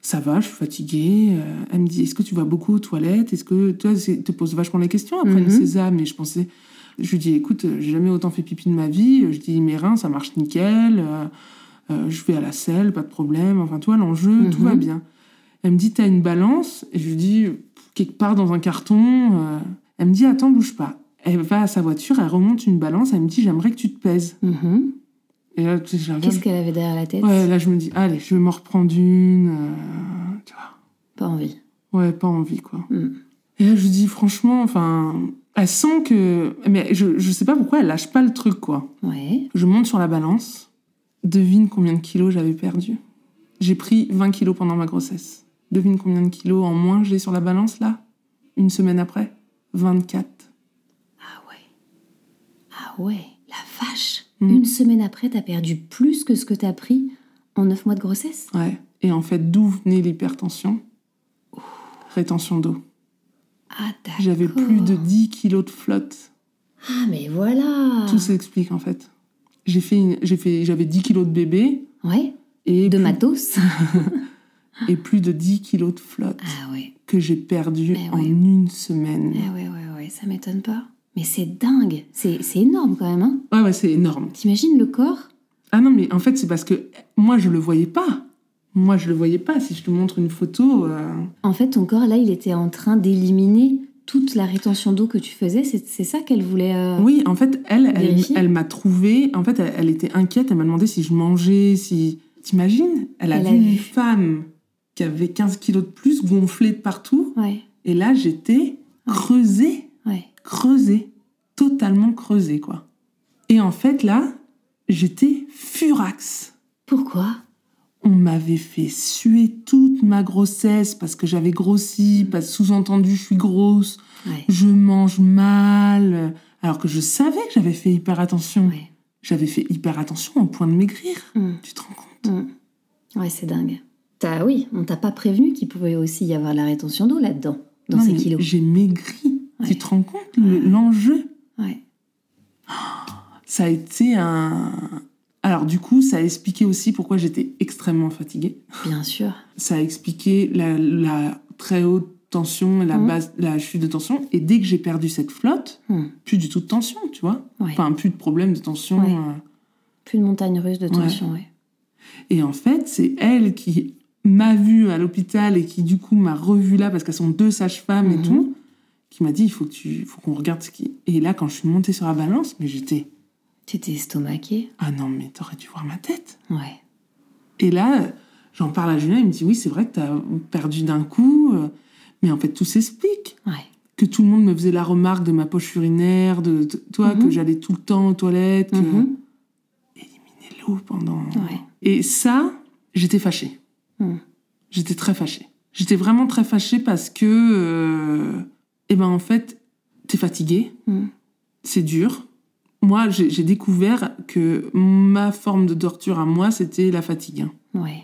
ça va je suis fatiguée Euh, elle me dit est-ce que tu vas beaucoup aux toilettes? Est-ce que toi te pose vachement les questions après Mhm. une sésame et je pensais je lui dis écoute euh, j'ai jamais autant fait pipi de ma vie je dis mes reins ça marche nickel euh, euh, je vais à la selle pas de problème enfin toi l'enjeu tout Mhm. va bien elle me dit, t'as une balance? Et je lui dis, quelque part dans un carton. euh, Elle me dit, attends, bouge pas. Elle va à sa voiture, elle remonte une balance, elle me dit, j'aimerais que tu te pèses. Mhm. Et là, Qu'est-ce qu'elle avait derrière la tête? Ouais, là, je me dis, allez, je vais m'en reprendre une. euh, tu vois. Pas envie. Ouais, pas envie, quoi. Mm. Et là, je dis, franchement, enfin, elle sent que. Mais je, je sais pas pourquoi elle lâche pas le truc, quoi. Ouais. Je monte sur la balance. Devine combien de kilos j'avais perdu. J'ai pris 20 kilos pendant ma grossesse. Devine combien de kilos en moins j'ai sur la balance là? Une semaine après? 24. Ah ouais. La vache. Mm. Une semaine après, t'as perdu plus que ce que t'as pris en neuf mois de grossesse? Ouais. Et en fait, d'où venait l'hypertension? Rétention d'eau. Ah d'accord. J'avais plus de 10 kilos de flotte. Ah mais voilà. Tout s'explique en fait. J'ai fait, une- j'ai fait, j'avais 10 kilos de bébé Ouais. et De plus, matos. et plus de 10 kilos de flotte ah ouais. que j'ai perdu en une semaine. Ah ouais ouais ouais. Ça m'étonne pas. Mais c'est dingue. C'est c'est énorme quand même. Hein Ouais, ouais, c'est énorme. T'imagines le corps? Ah non, mais en fait, c'est parce que moi, je le voyais pas. Moi, je le voyais pas. Si je te montre une photo, euh, En fait, ton corps là, il était en train d'éliminer toute la rétention d'eau que tu faisais. C'est ça qu'elle voulait. euh, oui, en fait, elle, elle, Vérifier? elle m'a trouvé. En fait, elle, elle était inquiète. Elle m'a demandé si je mangeais, si. T'imagines Elle a Elle vu a une vu. femme qui avait 15 kilos de plus, gonflée de partout. Ouais. Et là, j'étais creusée. Creusée, totalement creusée, quoi. Et en fait, là, j'étais furax. Pourquoi? On m'avait fait suer toute ma grossesse parce que j'avais grossi, parce sous-entendu je suis grosse, Ouais. je mange mal, alors que je savais que j'avais fait hyper attention. Ouais. J'avais fait hyper attention au point de maigrir. Mm. Tu te rends compte? Mm. Ouais, c'est dingue. T'as, oui, on t'a pas prévenu qu'il pouvait aussi y avoir la rétention d'eau là-dedans, dans Non, ces kilos. J'ai maigri. Ouais. Tu te rends compte le- l'enjeu? Ouais. Ça a été un. Alors du coup, ça a expliqué aussi pourquoi j'étais extrêmement fatiguée. Bien sûr. Ça a expliqué la, la très haute tension, la base, la chute de tension. Et dès que j'ai perdu cette flotte, Hmm. plus du tout de tension, tu vois. Ouais. Enfin, plus de problème de tension. Ouais. euh. Plus de montagne russe de tension, ouais. Et en fait, c'est elle qui m'a vue à l'hôpital et qui, du coup, m'a revue là, parce qu'elles sont deux sages-femmes et Mhm. tout, qui m'a dit, il faut que tu, faut qu'on regarde ce qui... Et là, quand je suis montée sur la balance, mais j'étais... T'étais estomaqué Ah non, mais t'aurais dû voir ma tête. Ouais. Et là, j'en parle à Julien, il me dit, oui, c'est vrai que t'as perdu d'un coup, euh, mais en fait, tout s'explique. Ouais. Que tout le monde me faisait la remarque de ma poche urinaire, de, toi, Mhm. que j'allais tout le temps aux toilettes, que... Mhm. éliminer l'eau pendant... Ouais. Et ça, j'étais fâchée. Hmm. J'étais très fâchée. J'étais vraiment très fâchée parce que, euh, eh ben en fait, t'es fatiguée, Hmm. c'est dur. Moi, j'ai découvert que ma forme de torture à moi, c'était la fatigue. Ouais.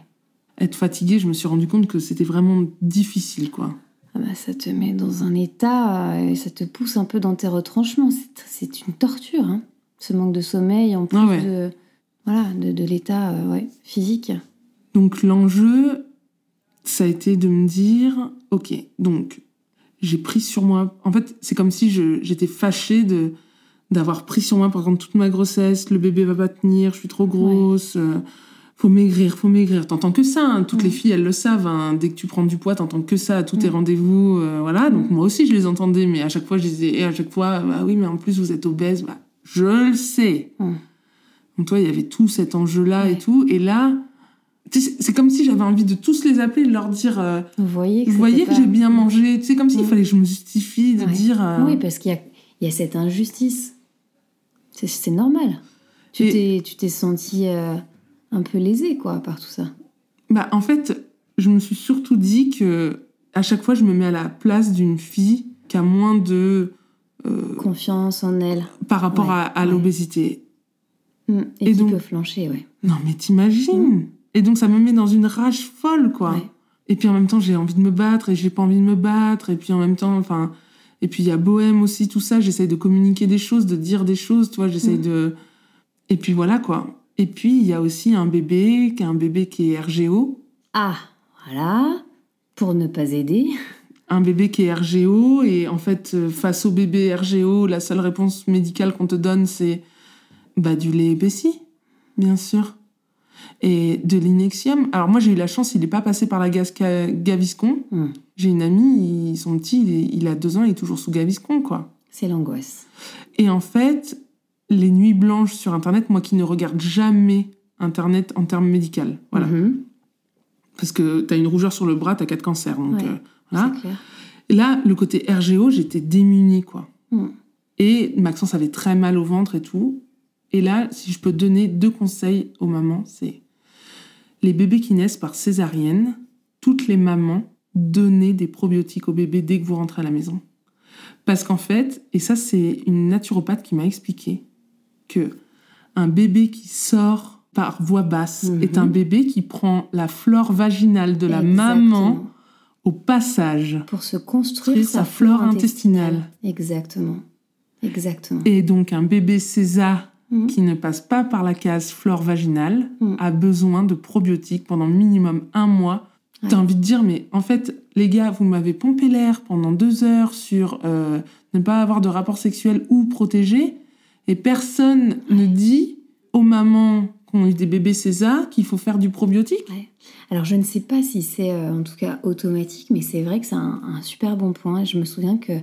Être fatiguée, je me suis rendu compte que c'était vraiment difficile, quoi. Ah bah, ça te met dans un état euh, et ça te pousse un peu dans tes retranchements. C'est- C'est une torture, hein. ce manque de sommeil en plus Ah ouais. de, voilà, de, de l'état euh, ouais, physique. Donc l'enjeu, ça a été de me dire, ok, donc j'ai pris sur moi. En fait, c'est comme si j'étais fâchée de d'avoir pris sur moi pendant toute ma grossesse. Le bébé va pas tenir, je suis trop grosse. euh, faut maigrir, faut maigrir. T'entends que ça. hein. Toutes les filles, elles le savent. hein. Dès que tu prends du poids, t'entends que ça à tous tes rendez-vous. euh, voilà. Donc moi aussi, je les entendais, mais à chaque fois, je disais, et à chaque fois, bah oui, mais en plus, vous êtes obèse. Bah, je le sais. Donc toi, il y avait tout cet enjeu-là et tout. Et là, c'est c'est comme si j'avais envie de tous les appeler, de leur dire, euh, Vous voyez que vous voyez c'était que pas- j'ai bien mangé. Sais, comme s'il Mm. fallait que je me justifie de Ouais. dire. euh, Oui, parce qu'il y a, il y a cette injustice. C'est- C'est normal. Tu Et- t'es tu t'es senti euh, un peu lésé, quoi, par tout ça. Bah, en fait, je me suis surtout dit que à chaque fois, je me mets à la place d'une fille qui a moins de. euh, Confiance en elle. par rapport Ouais, à, à ouais. l'obésité. Mm. Et, Et qui donc- peut flancher, ouais. Non, mais t'imagines Et donc, ça me met dans une rage folle, quoi. Ouais. Et puis en même temps, j'ai envie de me battre et j'ai pas envie de me battre. Et puis en même temps, enfin. Et puis il y a Bohème aussi, tout ça. J'essaye de communiquer des choses, de dire des choses, tu vois. J'essaye Mm. de. Et puis voilà, quoi. Et puis il y a aussi un bébé, qui est un bébé qui est RGO. Ah, voilà. Pour ne pas aider. un bébé qui est RGO et en fait euh, face au bébé RGO la seule réponse médicale qu'on te donne c'est bah du lait épaissi bien sûr et de l'inexium alors moi j'ai eu la chance il n'est pas passé par la gaz Gaviscon Mm. j'ai une amie il- son petit il, il a deux ans il est toujours sous Gaviscon quoi C'est l'angoisse. et en fait les nuits blanches sur internet moi qui ne regarde jamais internet en termes médical voilà Mhm. parce que t'as une rougeur sur le bras t'as quatre cancers donc Ouais. euh, voilà C'est clair. Et là, le côté RGO, j'étais démunie, quoi. Mm. Et Maxence avait très mal au ventre et tout. Et là, si je peux donner deux conseils aux mamans, c'est les bébés qui naissent par césarienne, toutes les mamans, donnez des probiotiques au bébé dès que vous rentrez à la maison. Parce qu'en fait, et ça c'est une naturopathe qui m'a expliqué, que un bébé qui sort par voie basse Mhm. est un bébé qui prend la flore vaginale de la maman au passage. Pour se construire sa, sa flore intestinale. Exactement. Exactement. Et donc un bébé César Mhm. qui ne passe pas par la case flore vaginale Mhm. a besoin de probiotiques pendant minimum un mois. Ouais. T'as envie de dire, mais en fait, les gars, vous m'avez pompé l'air pendant deux heures sur euh, ne pas avoir de rapport sexuel ou protégé, et personne ne dit aux mamans qui ont eu des bébés César qu'il faut faire du probiotique. Ouais. Alors je ne sais pas si c'est euh, en tout cas automatique, mais c'est vrai que c'est un, un super bon point. Je me souviens que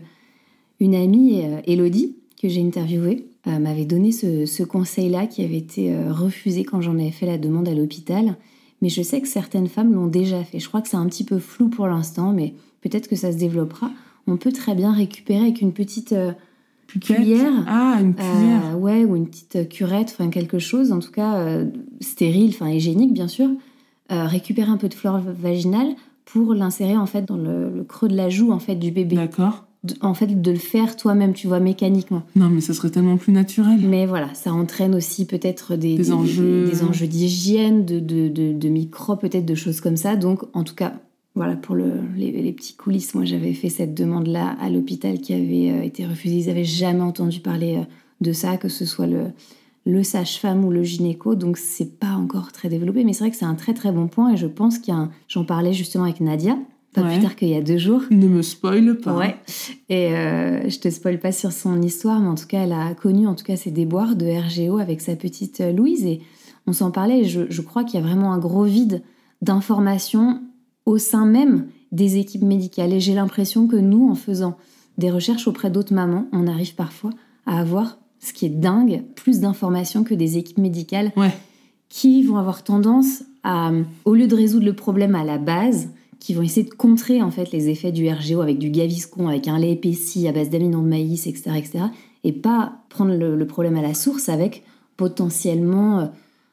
une amie, euh, Elodie, que j'ai interviewée, m'avait donné ce, ce conseil-là qui avait été euh, refusé quand j'en avais fait la demande à l'hôpital. Mais je sais que certaines femmes l'ont déjà fait. Je crois que c'est un petit peu flou pour l'instant, mais peut-être que ça se développera. On peut très bien récupérer avec une petite euh. Cuillère. Ah, une cuillère. euh, ouais, ou une petite euh, curette, enfin quelque chose, en tout cas euh, stérile, enfin hygiénique bien sûr, euh, récupérer un peu de flore vaginale pour l'insérer en fait dans le, le creux de la joue en fait du bébé. D'accord. En fait, de le faire toi-même, tu vois, mécaniquement. Non, mais ça serait tellement plus naturel. Mais voilà, ça entraîne aussi peut-être des, Des enjeux. des enjeux d'hygiène, de, de, de, de microbes, peut-être de choses comme ça. Donc, en tout cas, voilà, pour le, les, les petits coulisses, moi j'avais fait cette demande-là à l'hôpital qui avait euh, été refusée. Ils n'avaient jamais entendu parler euh, de ça, que ce soit le, le sage-femme ou le gynéco. Donc, c'est pas encore très développé. Mais c'est vrai que c'est un très très bon point et je pense qu'il y a un- J'en parlais justement avec Nadia, pas Ouais. plus tard qu'il y a deux jours. Ne me spoile pas. Ouais. Et euh, je te spoil pas sur son histoire, mais en tout cas, elle a connu en tout cas ses déboires de RGO avec sa petite euh, Louise. Et on s'en parlait. Et je, je crois qu'il y a vraiment un gros vide d'informations au sein même des équipes médicales. Et j'ai l'impression que nous, en faisant des recherches auprès d'autres mamans, on arrive parfois à avoir, ce qui est dingue, plus d'informations que des équipes médicales Ouais. qui vont avoir tendance à, au lieu de résoudre le problème à la base, qui vont essayer de contrer en fait les effets du RGO avec du gaviscon, avec un lait épaissi à base d'amidon de maïs, etc., etc., et pas prendre le, problème à la source avec potentiellement euh,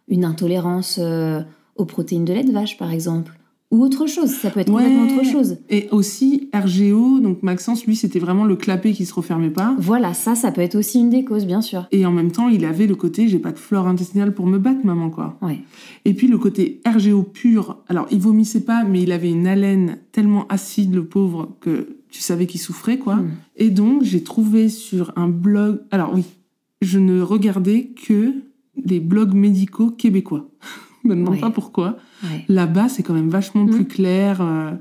une intolérance euh, aux protéines de lait de vache, par exemple, ou autre chose. Ça peut être Ouais. complètement autre chose. Et aussi, RGO, donc Maxence, lui, c'était vraiment le clapet qui se refermait pas. Voilà, ça, ça peut être aussi une des causes, bien sûr. Et en même temps, il avait le côté, j'ai pas de flore intestinale pour me battre, maman, quoi. Ouais. Et puis le côté RGO pur, alors il vomissait pas, mais il avait une haleine tellement acide, le pauvre, que tu savais qu'il souffrait, quoi. Mm. Et donc, j'ai trouvé sur un blog. Alors oui, je ne regardais que les blogs médicaux québécois. me demande Ouais. pas pourquoi. Ouais. Là-bas, c'est quand même vachement Mm. plus clair. euh,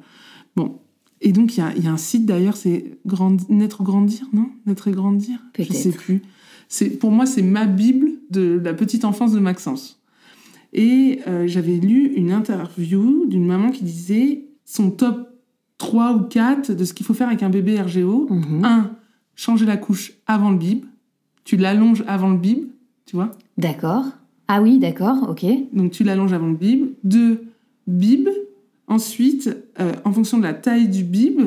Bon. Et donc, il y a, il y a un site d'ailleurs, c'est Grand- Naître Grandir, non? Naître et Grandir? Je Peut-être. sais plus. C'est, pour moi, c'est ma Bible de la petite enfance de Maxence. Et euh, j'avais lu une interview d'une maman qui disait son top 3 ou 4 de ce qu'il faut faire avec un bébé RGO. Mhm. 1. Changer la couche avant le bib. Tu l'allonges avant le bib, tu vois? D'accord. Ah oui, d'accord, ok. donc tu l'allonges avant le bib. Deux, bib. Ensuite, euh, en fonction de la taille du bib,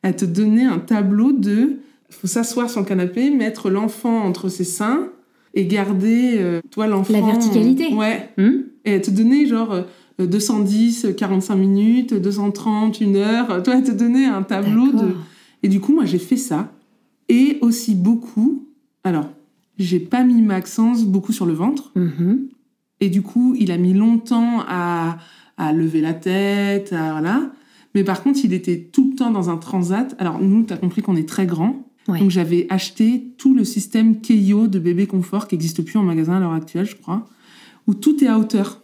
elle te donnait un tableau de... Il faut s'asseoir sur le canapé, mettre l'enfant entre ses seins et garder, euh, toi, l'enfant... La verticalité. Ouais. Hmm Et elle te donnait genre euh, 210, 45 minutes, 230, une heure. Toi, elle te donnait un tableau de... Et du coup, moi, j'ai fait ça. Et aussi beaucoup... Alors, j'ai pas mis Maxence beaucoup sur le ventre. Mhm. Et du coup, il a mis longtemps à, à lever la tête, à, voilà. Mais par contre, il était tout le temps dans un transat. Alors nous, tu as compris qu'on est très grand. Ouais. Donc j'avais acheté tout le système Keio de bébé confort qui n'existe plus en magasin à l'heure actuelle, je crois, où tout est à hauteur.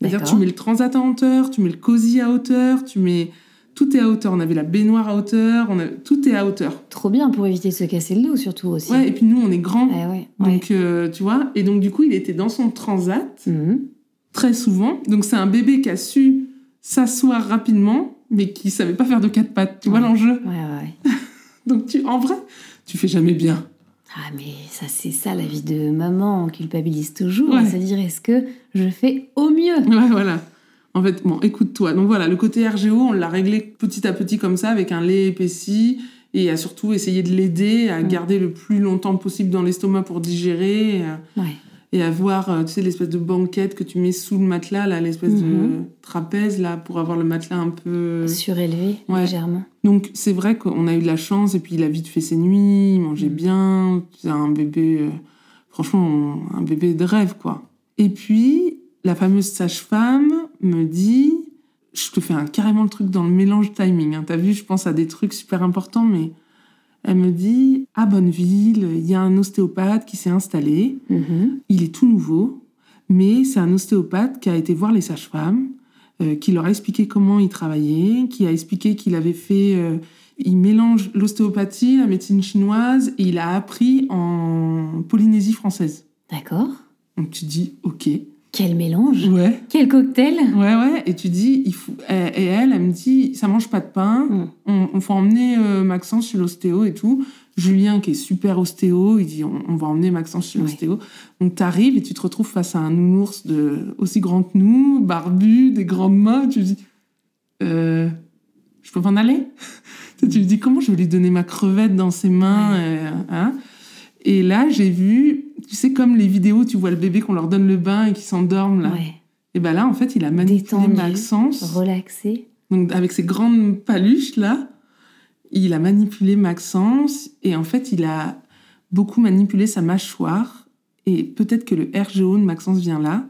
C'est-à-dire tu mets le transat à hauteur, tu mets le cosy à hauteur, tu mets tout est à hauteur. On avait la baignoire à hauteur, on a... tout est à hauteur. Trop bien pour éviter de se casser le dos, surtout aussi. Ouais, et puis nous, on est grands. Eh ouais, ouais. Donc, euh, tu vois, et donc du coup, il était dans son transat Mhm. très souvent. Donc c'est un bébé qui a su s'asseoir rapidement, mais qui savait pas faire de quatre pattes. Tu vois l'enjeu Ouais, ouais. Donc tu, en vrai, tu fais jamais bien. Ah, mais ça, c'est ça, la vie de maman. On culpabilise toujours. Ouais. C'est-à-dire, est-ce que je fais au mieux? Ouais, voilà. En fait, bon, écoute-toi. Donc voilà, le côté RGO, on l'a réglé petit à petit comme ça, avec un lait épaissi, et à surtout essayer de l'aider à garder le plus longtemps possible dans l'estomac pour digérer, et à, Ouais. et avoir, euh, tu sais, l'espèce de banquette que tu mets sous le matelas, là, l'espèce de Mhm. trapèze, là, pour avoir le matelas un peu... Surélevé, Ouais. légèrement. Donc c'est vrai qu'on a eu de la chance et puis il a vite fait ses nuits, il mangeait Mm. bien, c'est un bébé, euh, franchement un bébé de rêve quoi. Et puis la fameuse sage-femme me dit, je te fais un, carrément le truc dans le mélange timing, hein. t'as vu, je pense à des trucs super importants, mais elle me dit, à Bonneville, il y a un ostéopathe qui s'est installé, Mhm. il est tout nouveau, mais c'est un ostéopathe qui a été voir les sages-femmes, euh, qui leur a expliqué comment il travaillait, qui a expliqué qu'il avait fait... euh, il mélange l'ostéopathie, la médecine chinoise, et il a appris en Polynésie française. D'accord. Donc tu dis, ok, Quel mélange ouais, Quel cocktail ouais, ouais, et tu dis, il faut... Et elle, elle me dit, ça mange pas de pain, Mm. on, on faut emmener euh, Maxence chez l'ostéo et tout. Julien, qui est super ostéo, il dit, on, on va emmener Maxence chez Ouais. l'ostéo. Donc t'arrives et tu te retrouves face à un nounours de, aussi grand que nous, barbu, des grandes mains, tu dis, euh, je peux m'en aller? Tu te dis, comment je vais lui donner ma crevette dans ses mains Ouais. euh, hein? Et là, j'ai vu, tu sais, comme les vidéos, tu vois le bébé qu'on leur donne le bain et qui s'endorment là. Ouais. Et ben là, en fait, il a manipulé Détendu. Maxence. Relaxé. Donc, avec ses grandes paluches, là, il a manipulé Maxence. Et en fait, il a beaucoup manipulé sa mâchoire. Et peut-être que le RGO de Maxence vient là.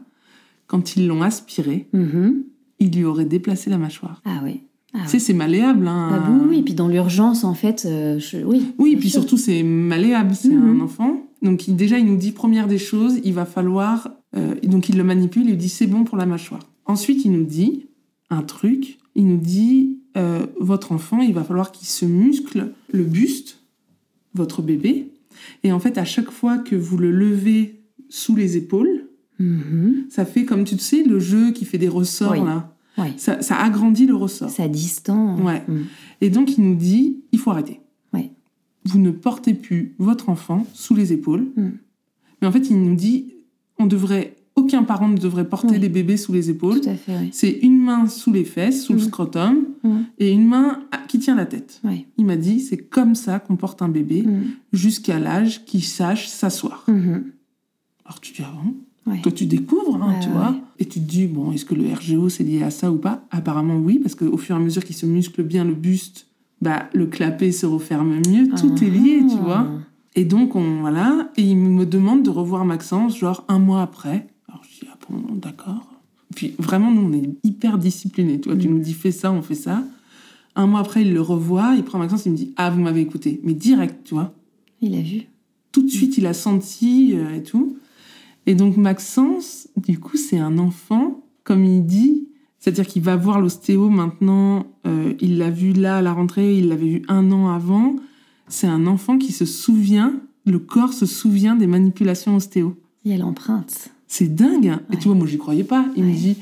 Quand ils l'ont aspiré, Mhm. il lui aurait déplacé la mâchoire. Ah oui. Ah, Tu sais, c'est malléable. Hein. Ah oui, oui, et puis dans l'urgence, en fait, euh, je- oui. Oui, bien puis sûr. surtout, c'est malléable, c'est Mhm. un enfant. Donc, il- déjà, il nous dit, première des choses, il va falloir... euh, donc, il le manipule, il lui dit, c'est bon pour la mâchoire. Ensuite, il nous dit un truc, il nous dit, euh, votre enfant, il va falloir qu'il se muscle le buste, votre bébé. Et en fait, à chaque fois que vous le levez sous les épaules, Mhm. ça fait comme tu sais, le jeu qui fait des ressorts Oui. là. Ça, ça agrandit le ressort. Ça distend. Ouais. Mhm. Et donc, il nous dit, il faut arrêter. Vous ne portez plus votre enfant sous les épaules. Mm. Mais en fait, il nous dit, on devrait, aucun parent ne devrait porter Oui. des bébés sous les épaules. Oui. C'est une main sous les fesses, sous le Mm. scrotum, Mm. et une main qui tient la tête. Il m'a dit, c'est comme ça qu'on porte un bébé jusqu'à l'âge qu'il sache s'asseoir. Mhm. Alors tu dis, ah bon? Que tu découvres, hein, tu vois. ouais. Et tu te dis, bon, est-ce que le RGO, c'est lié à ça ou pas? Apparemment, oui, parce qu'au fur et à mesure qu'il se muscle bien le buste, bah, le clapet se referme mieux, tout est lié, tu Ah. vois. Et donc, on, voilà, et il me demande de revoir Maxence, genre un mois après. Alors, je dis, ah bon, d'accord. Puis, vraiment, nous, on est hyper disciplinés, tu vois. Tu Mm. nous dis, fais ça, on fait ça. Un mois après, il le revoit, il prend Maxence, il me dit, ah, vous m'avez écouté. Mais direct, tu vois Il a vu. tout de suite, il a senti euh, et tout. Et donc Maxence, du coup, c'est un enfant, comme il dit, c'est-à-dire qu'il va voir l'ostéo maintenant, euh, il l'a vu là à la rentrée, il l'avait vu un an avant. C'est un enfant qui se souvient, le corps se souvient des manipulations ostéo. Il y a l'empreinte. C'est dingue. hein. Et tu vois, moi, j'y croyais pas. Il me dit,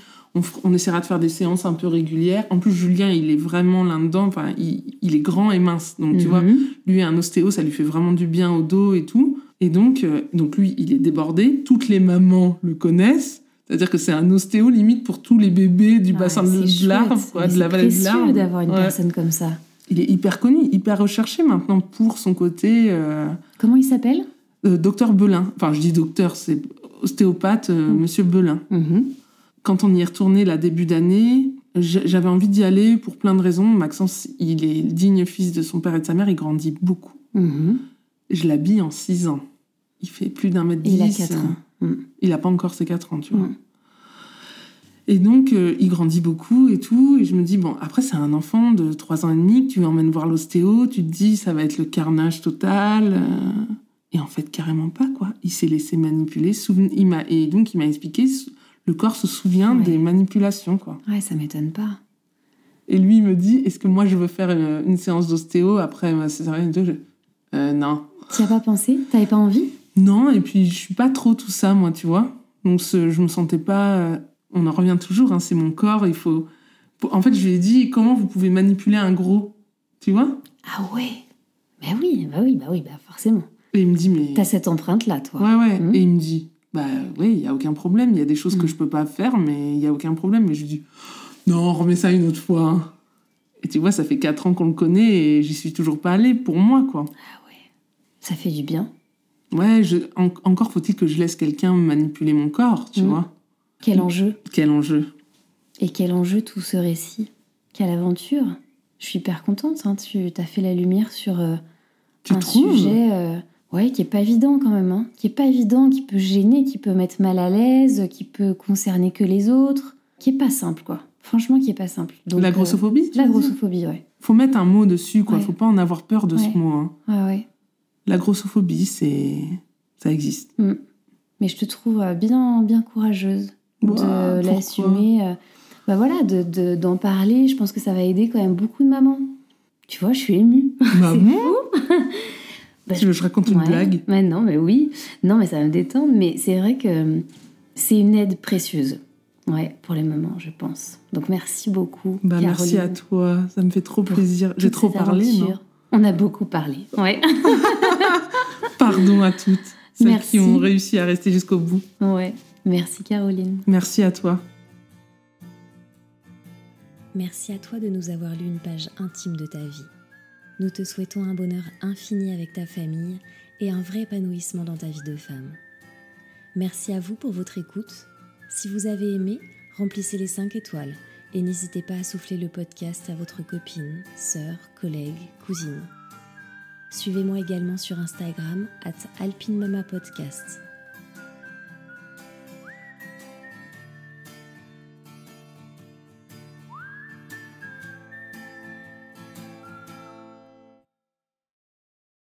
on, essaiera de faire des séances un peu régulières. En plus, Julien, il est vraiment là-dedans. Enfin, il, il est grand et mince. Donc, tu vois, Mhm. lui, un ostéo, ça lui fait vraiment du bien au dos et tout. Et donc, euh, donc lui, il est débordé. Toutes les mamans le connaissent. C'est-à-dire que c'est un ostéo limite pour tous les bébés du Ouais, bassin c'est de l'Arve, quoi, de la c'est vallée de l'Arve. d'avoir une Ouais. personne comme ça. Il est hyper connu, hyper recherché maintenant pour son côté euh, Comment il s'appelle? euh, docteur Belin. Enfin, je dis docteur, c'est ostéopathe, euh, Mm. monsieur Belin. Mhm. Quand on y est retourné la début d'année, j'avais envie d'y aller pour plein de raisons. Maxence, il est digne fils de son père et de sa mère, il grandit beaucoup. Mhm. Je l'habille en 6 ans. Il fait plus d'un mètre Et il a dix. 4 ans. Mhm. Il a pas encore ses 4 ans, tu vois. Mm. Et donc, euh, il grandit beaucoup et tout. Et je me dis, bon, après, c'est un enfant de 3 ans et demi que tu emmènes voir l'ostéo. Tu te dis, ça va être le carnage total. euh. Et en fait, carrément pas, quoi. Il s'est laissé manipuler. souven- il m'a- et donc, il m'a expliqué, le corps se souvient Ouais. des manipulations, quoi. Ouais, ça m'étonne pas. Et lui, il me dit, est-ce que moi, je veux faire euh, une séance d'ostéo après ma césarienne Euh, Non. Tu as pas pensé? T'avais pas envie? Non, et puis je suis pas trop tout ça, moi, tu vois. Donc ce- je me sentais pas. euh, on en revient toujours, hein, c'est mon corps, il faut. En fait, je lui ai dit comment vous pouvez manipuler un gros, tu vois? Ah ouais Bah oui, bah oui, bah oui, bah forcément. Et il me dit, mais. T'as cette empreinte-là, toi. Ouais, ouais. Mhm. Et il me dit, bah oui, il y a aucun problème, il y a des choses que Mhm. je peux pas faire, mais il y a aucun problème. Mais je lui dis, non, remets ça une autre fois. hein. Et tu vois, ça fait 4 ans qu'on le connaît et j'y suis toujours pas allée pour moi, quoi. Ah ouais. Ça fait du bien. Ouais, je... en- encore faut-il que je laisse quelqu'un manipuler mon corps, tu Mhm. vois. Quel enjeu Quel enjeu. Et quel enjeu tout ce récit Quelle aventure Je suis hyper contente, hein. tu as fait la lumière sur euh, Tu un trouves sujet euh, ouais, qui est pas évident quand même, hein. qui est pas évident, qui peut gêner, qui peut mettre mal à l'aise, qui peut concerner que les autres, qui est pas simple quoi. Franchement, qui est pas simple. Donc, La euh, grossophobie la grossophobie, ouais. Faut mettre un mot dessus, quoi. Ouais. Faut pas en avoir peur de ce mot. hein. Ouais, ouais. La grossophobie, c'est. Ça existe. Mais je te trouve euh, bien, bien courageuse de l'assumer. euh, bah voilà, de, de- d'en parler. Je pense que ça va aider quand même beaucoup de mamans. Tu vois, je suis émue. Fou. Bah, Tu veux que je raconte une Ouais. blague? Mais non, mais oui. Non, mais ça va me détendre. Mais c'est vrai que euh, c'est une aide précieuse. Ouais, pour les mamans, je pense. Donc merci beaucoup. Bah merci à toi. Ça me fait trop plaisir. J'ai trop parlé, non? On a beaucoup parlé. Ouais. Pardon à toutes. Celles Merci. qui ont réussi à rester jusqu'au bout. ouais. Merci Caroline. Merci à toi. Merci à toi de nous avoir lu une page intime de ta vie. Nous te souhaitons un bonheur infini avec ta famille et un vrai épanouissement dans ta vie de femme. Merci à vous pour votre écoute. Si vous avez aimé, remplissez les 5 étoiles et n'hésitez pas à souffler le podcast à votre copine, sœur, collègue, cousine. Suivez-moi également sur Instagram at alpinemamapodcast.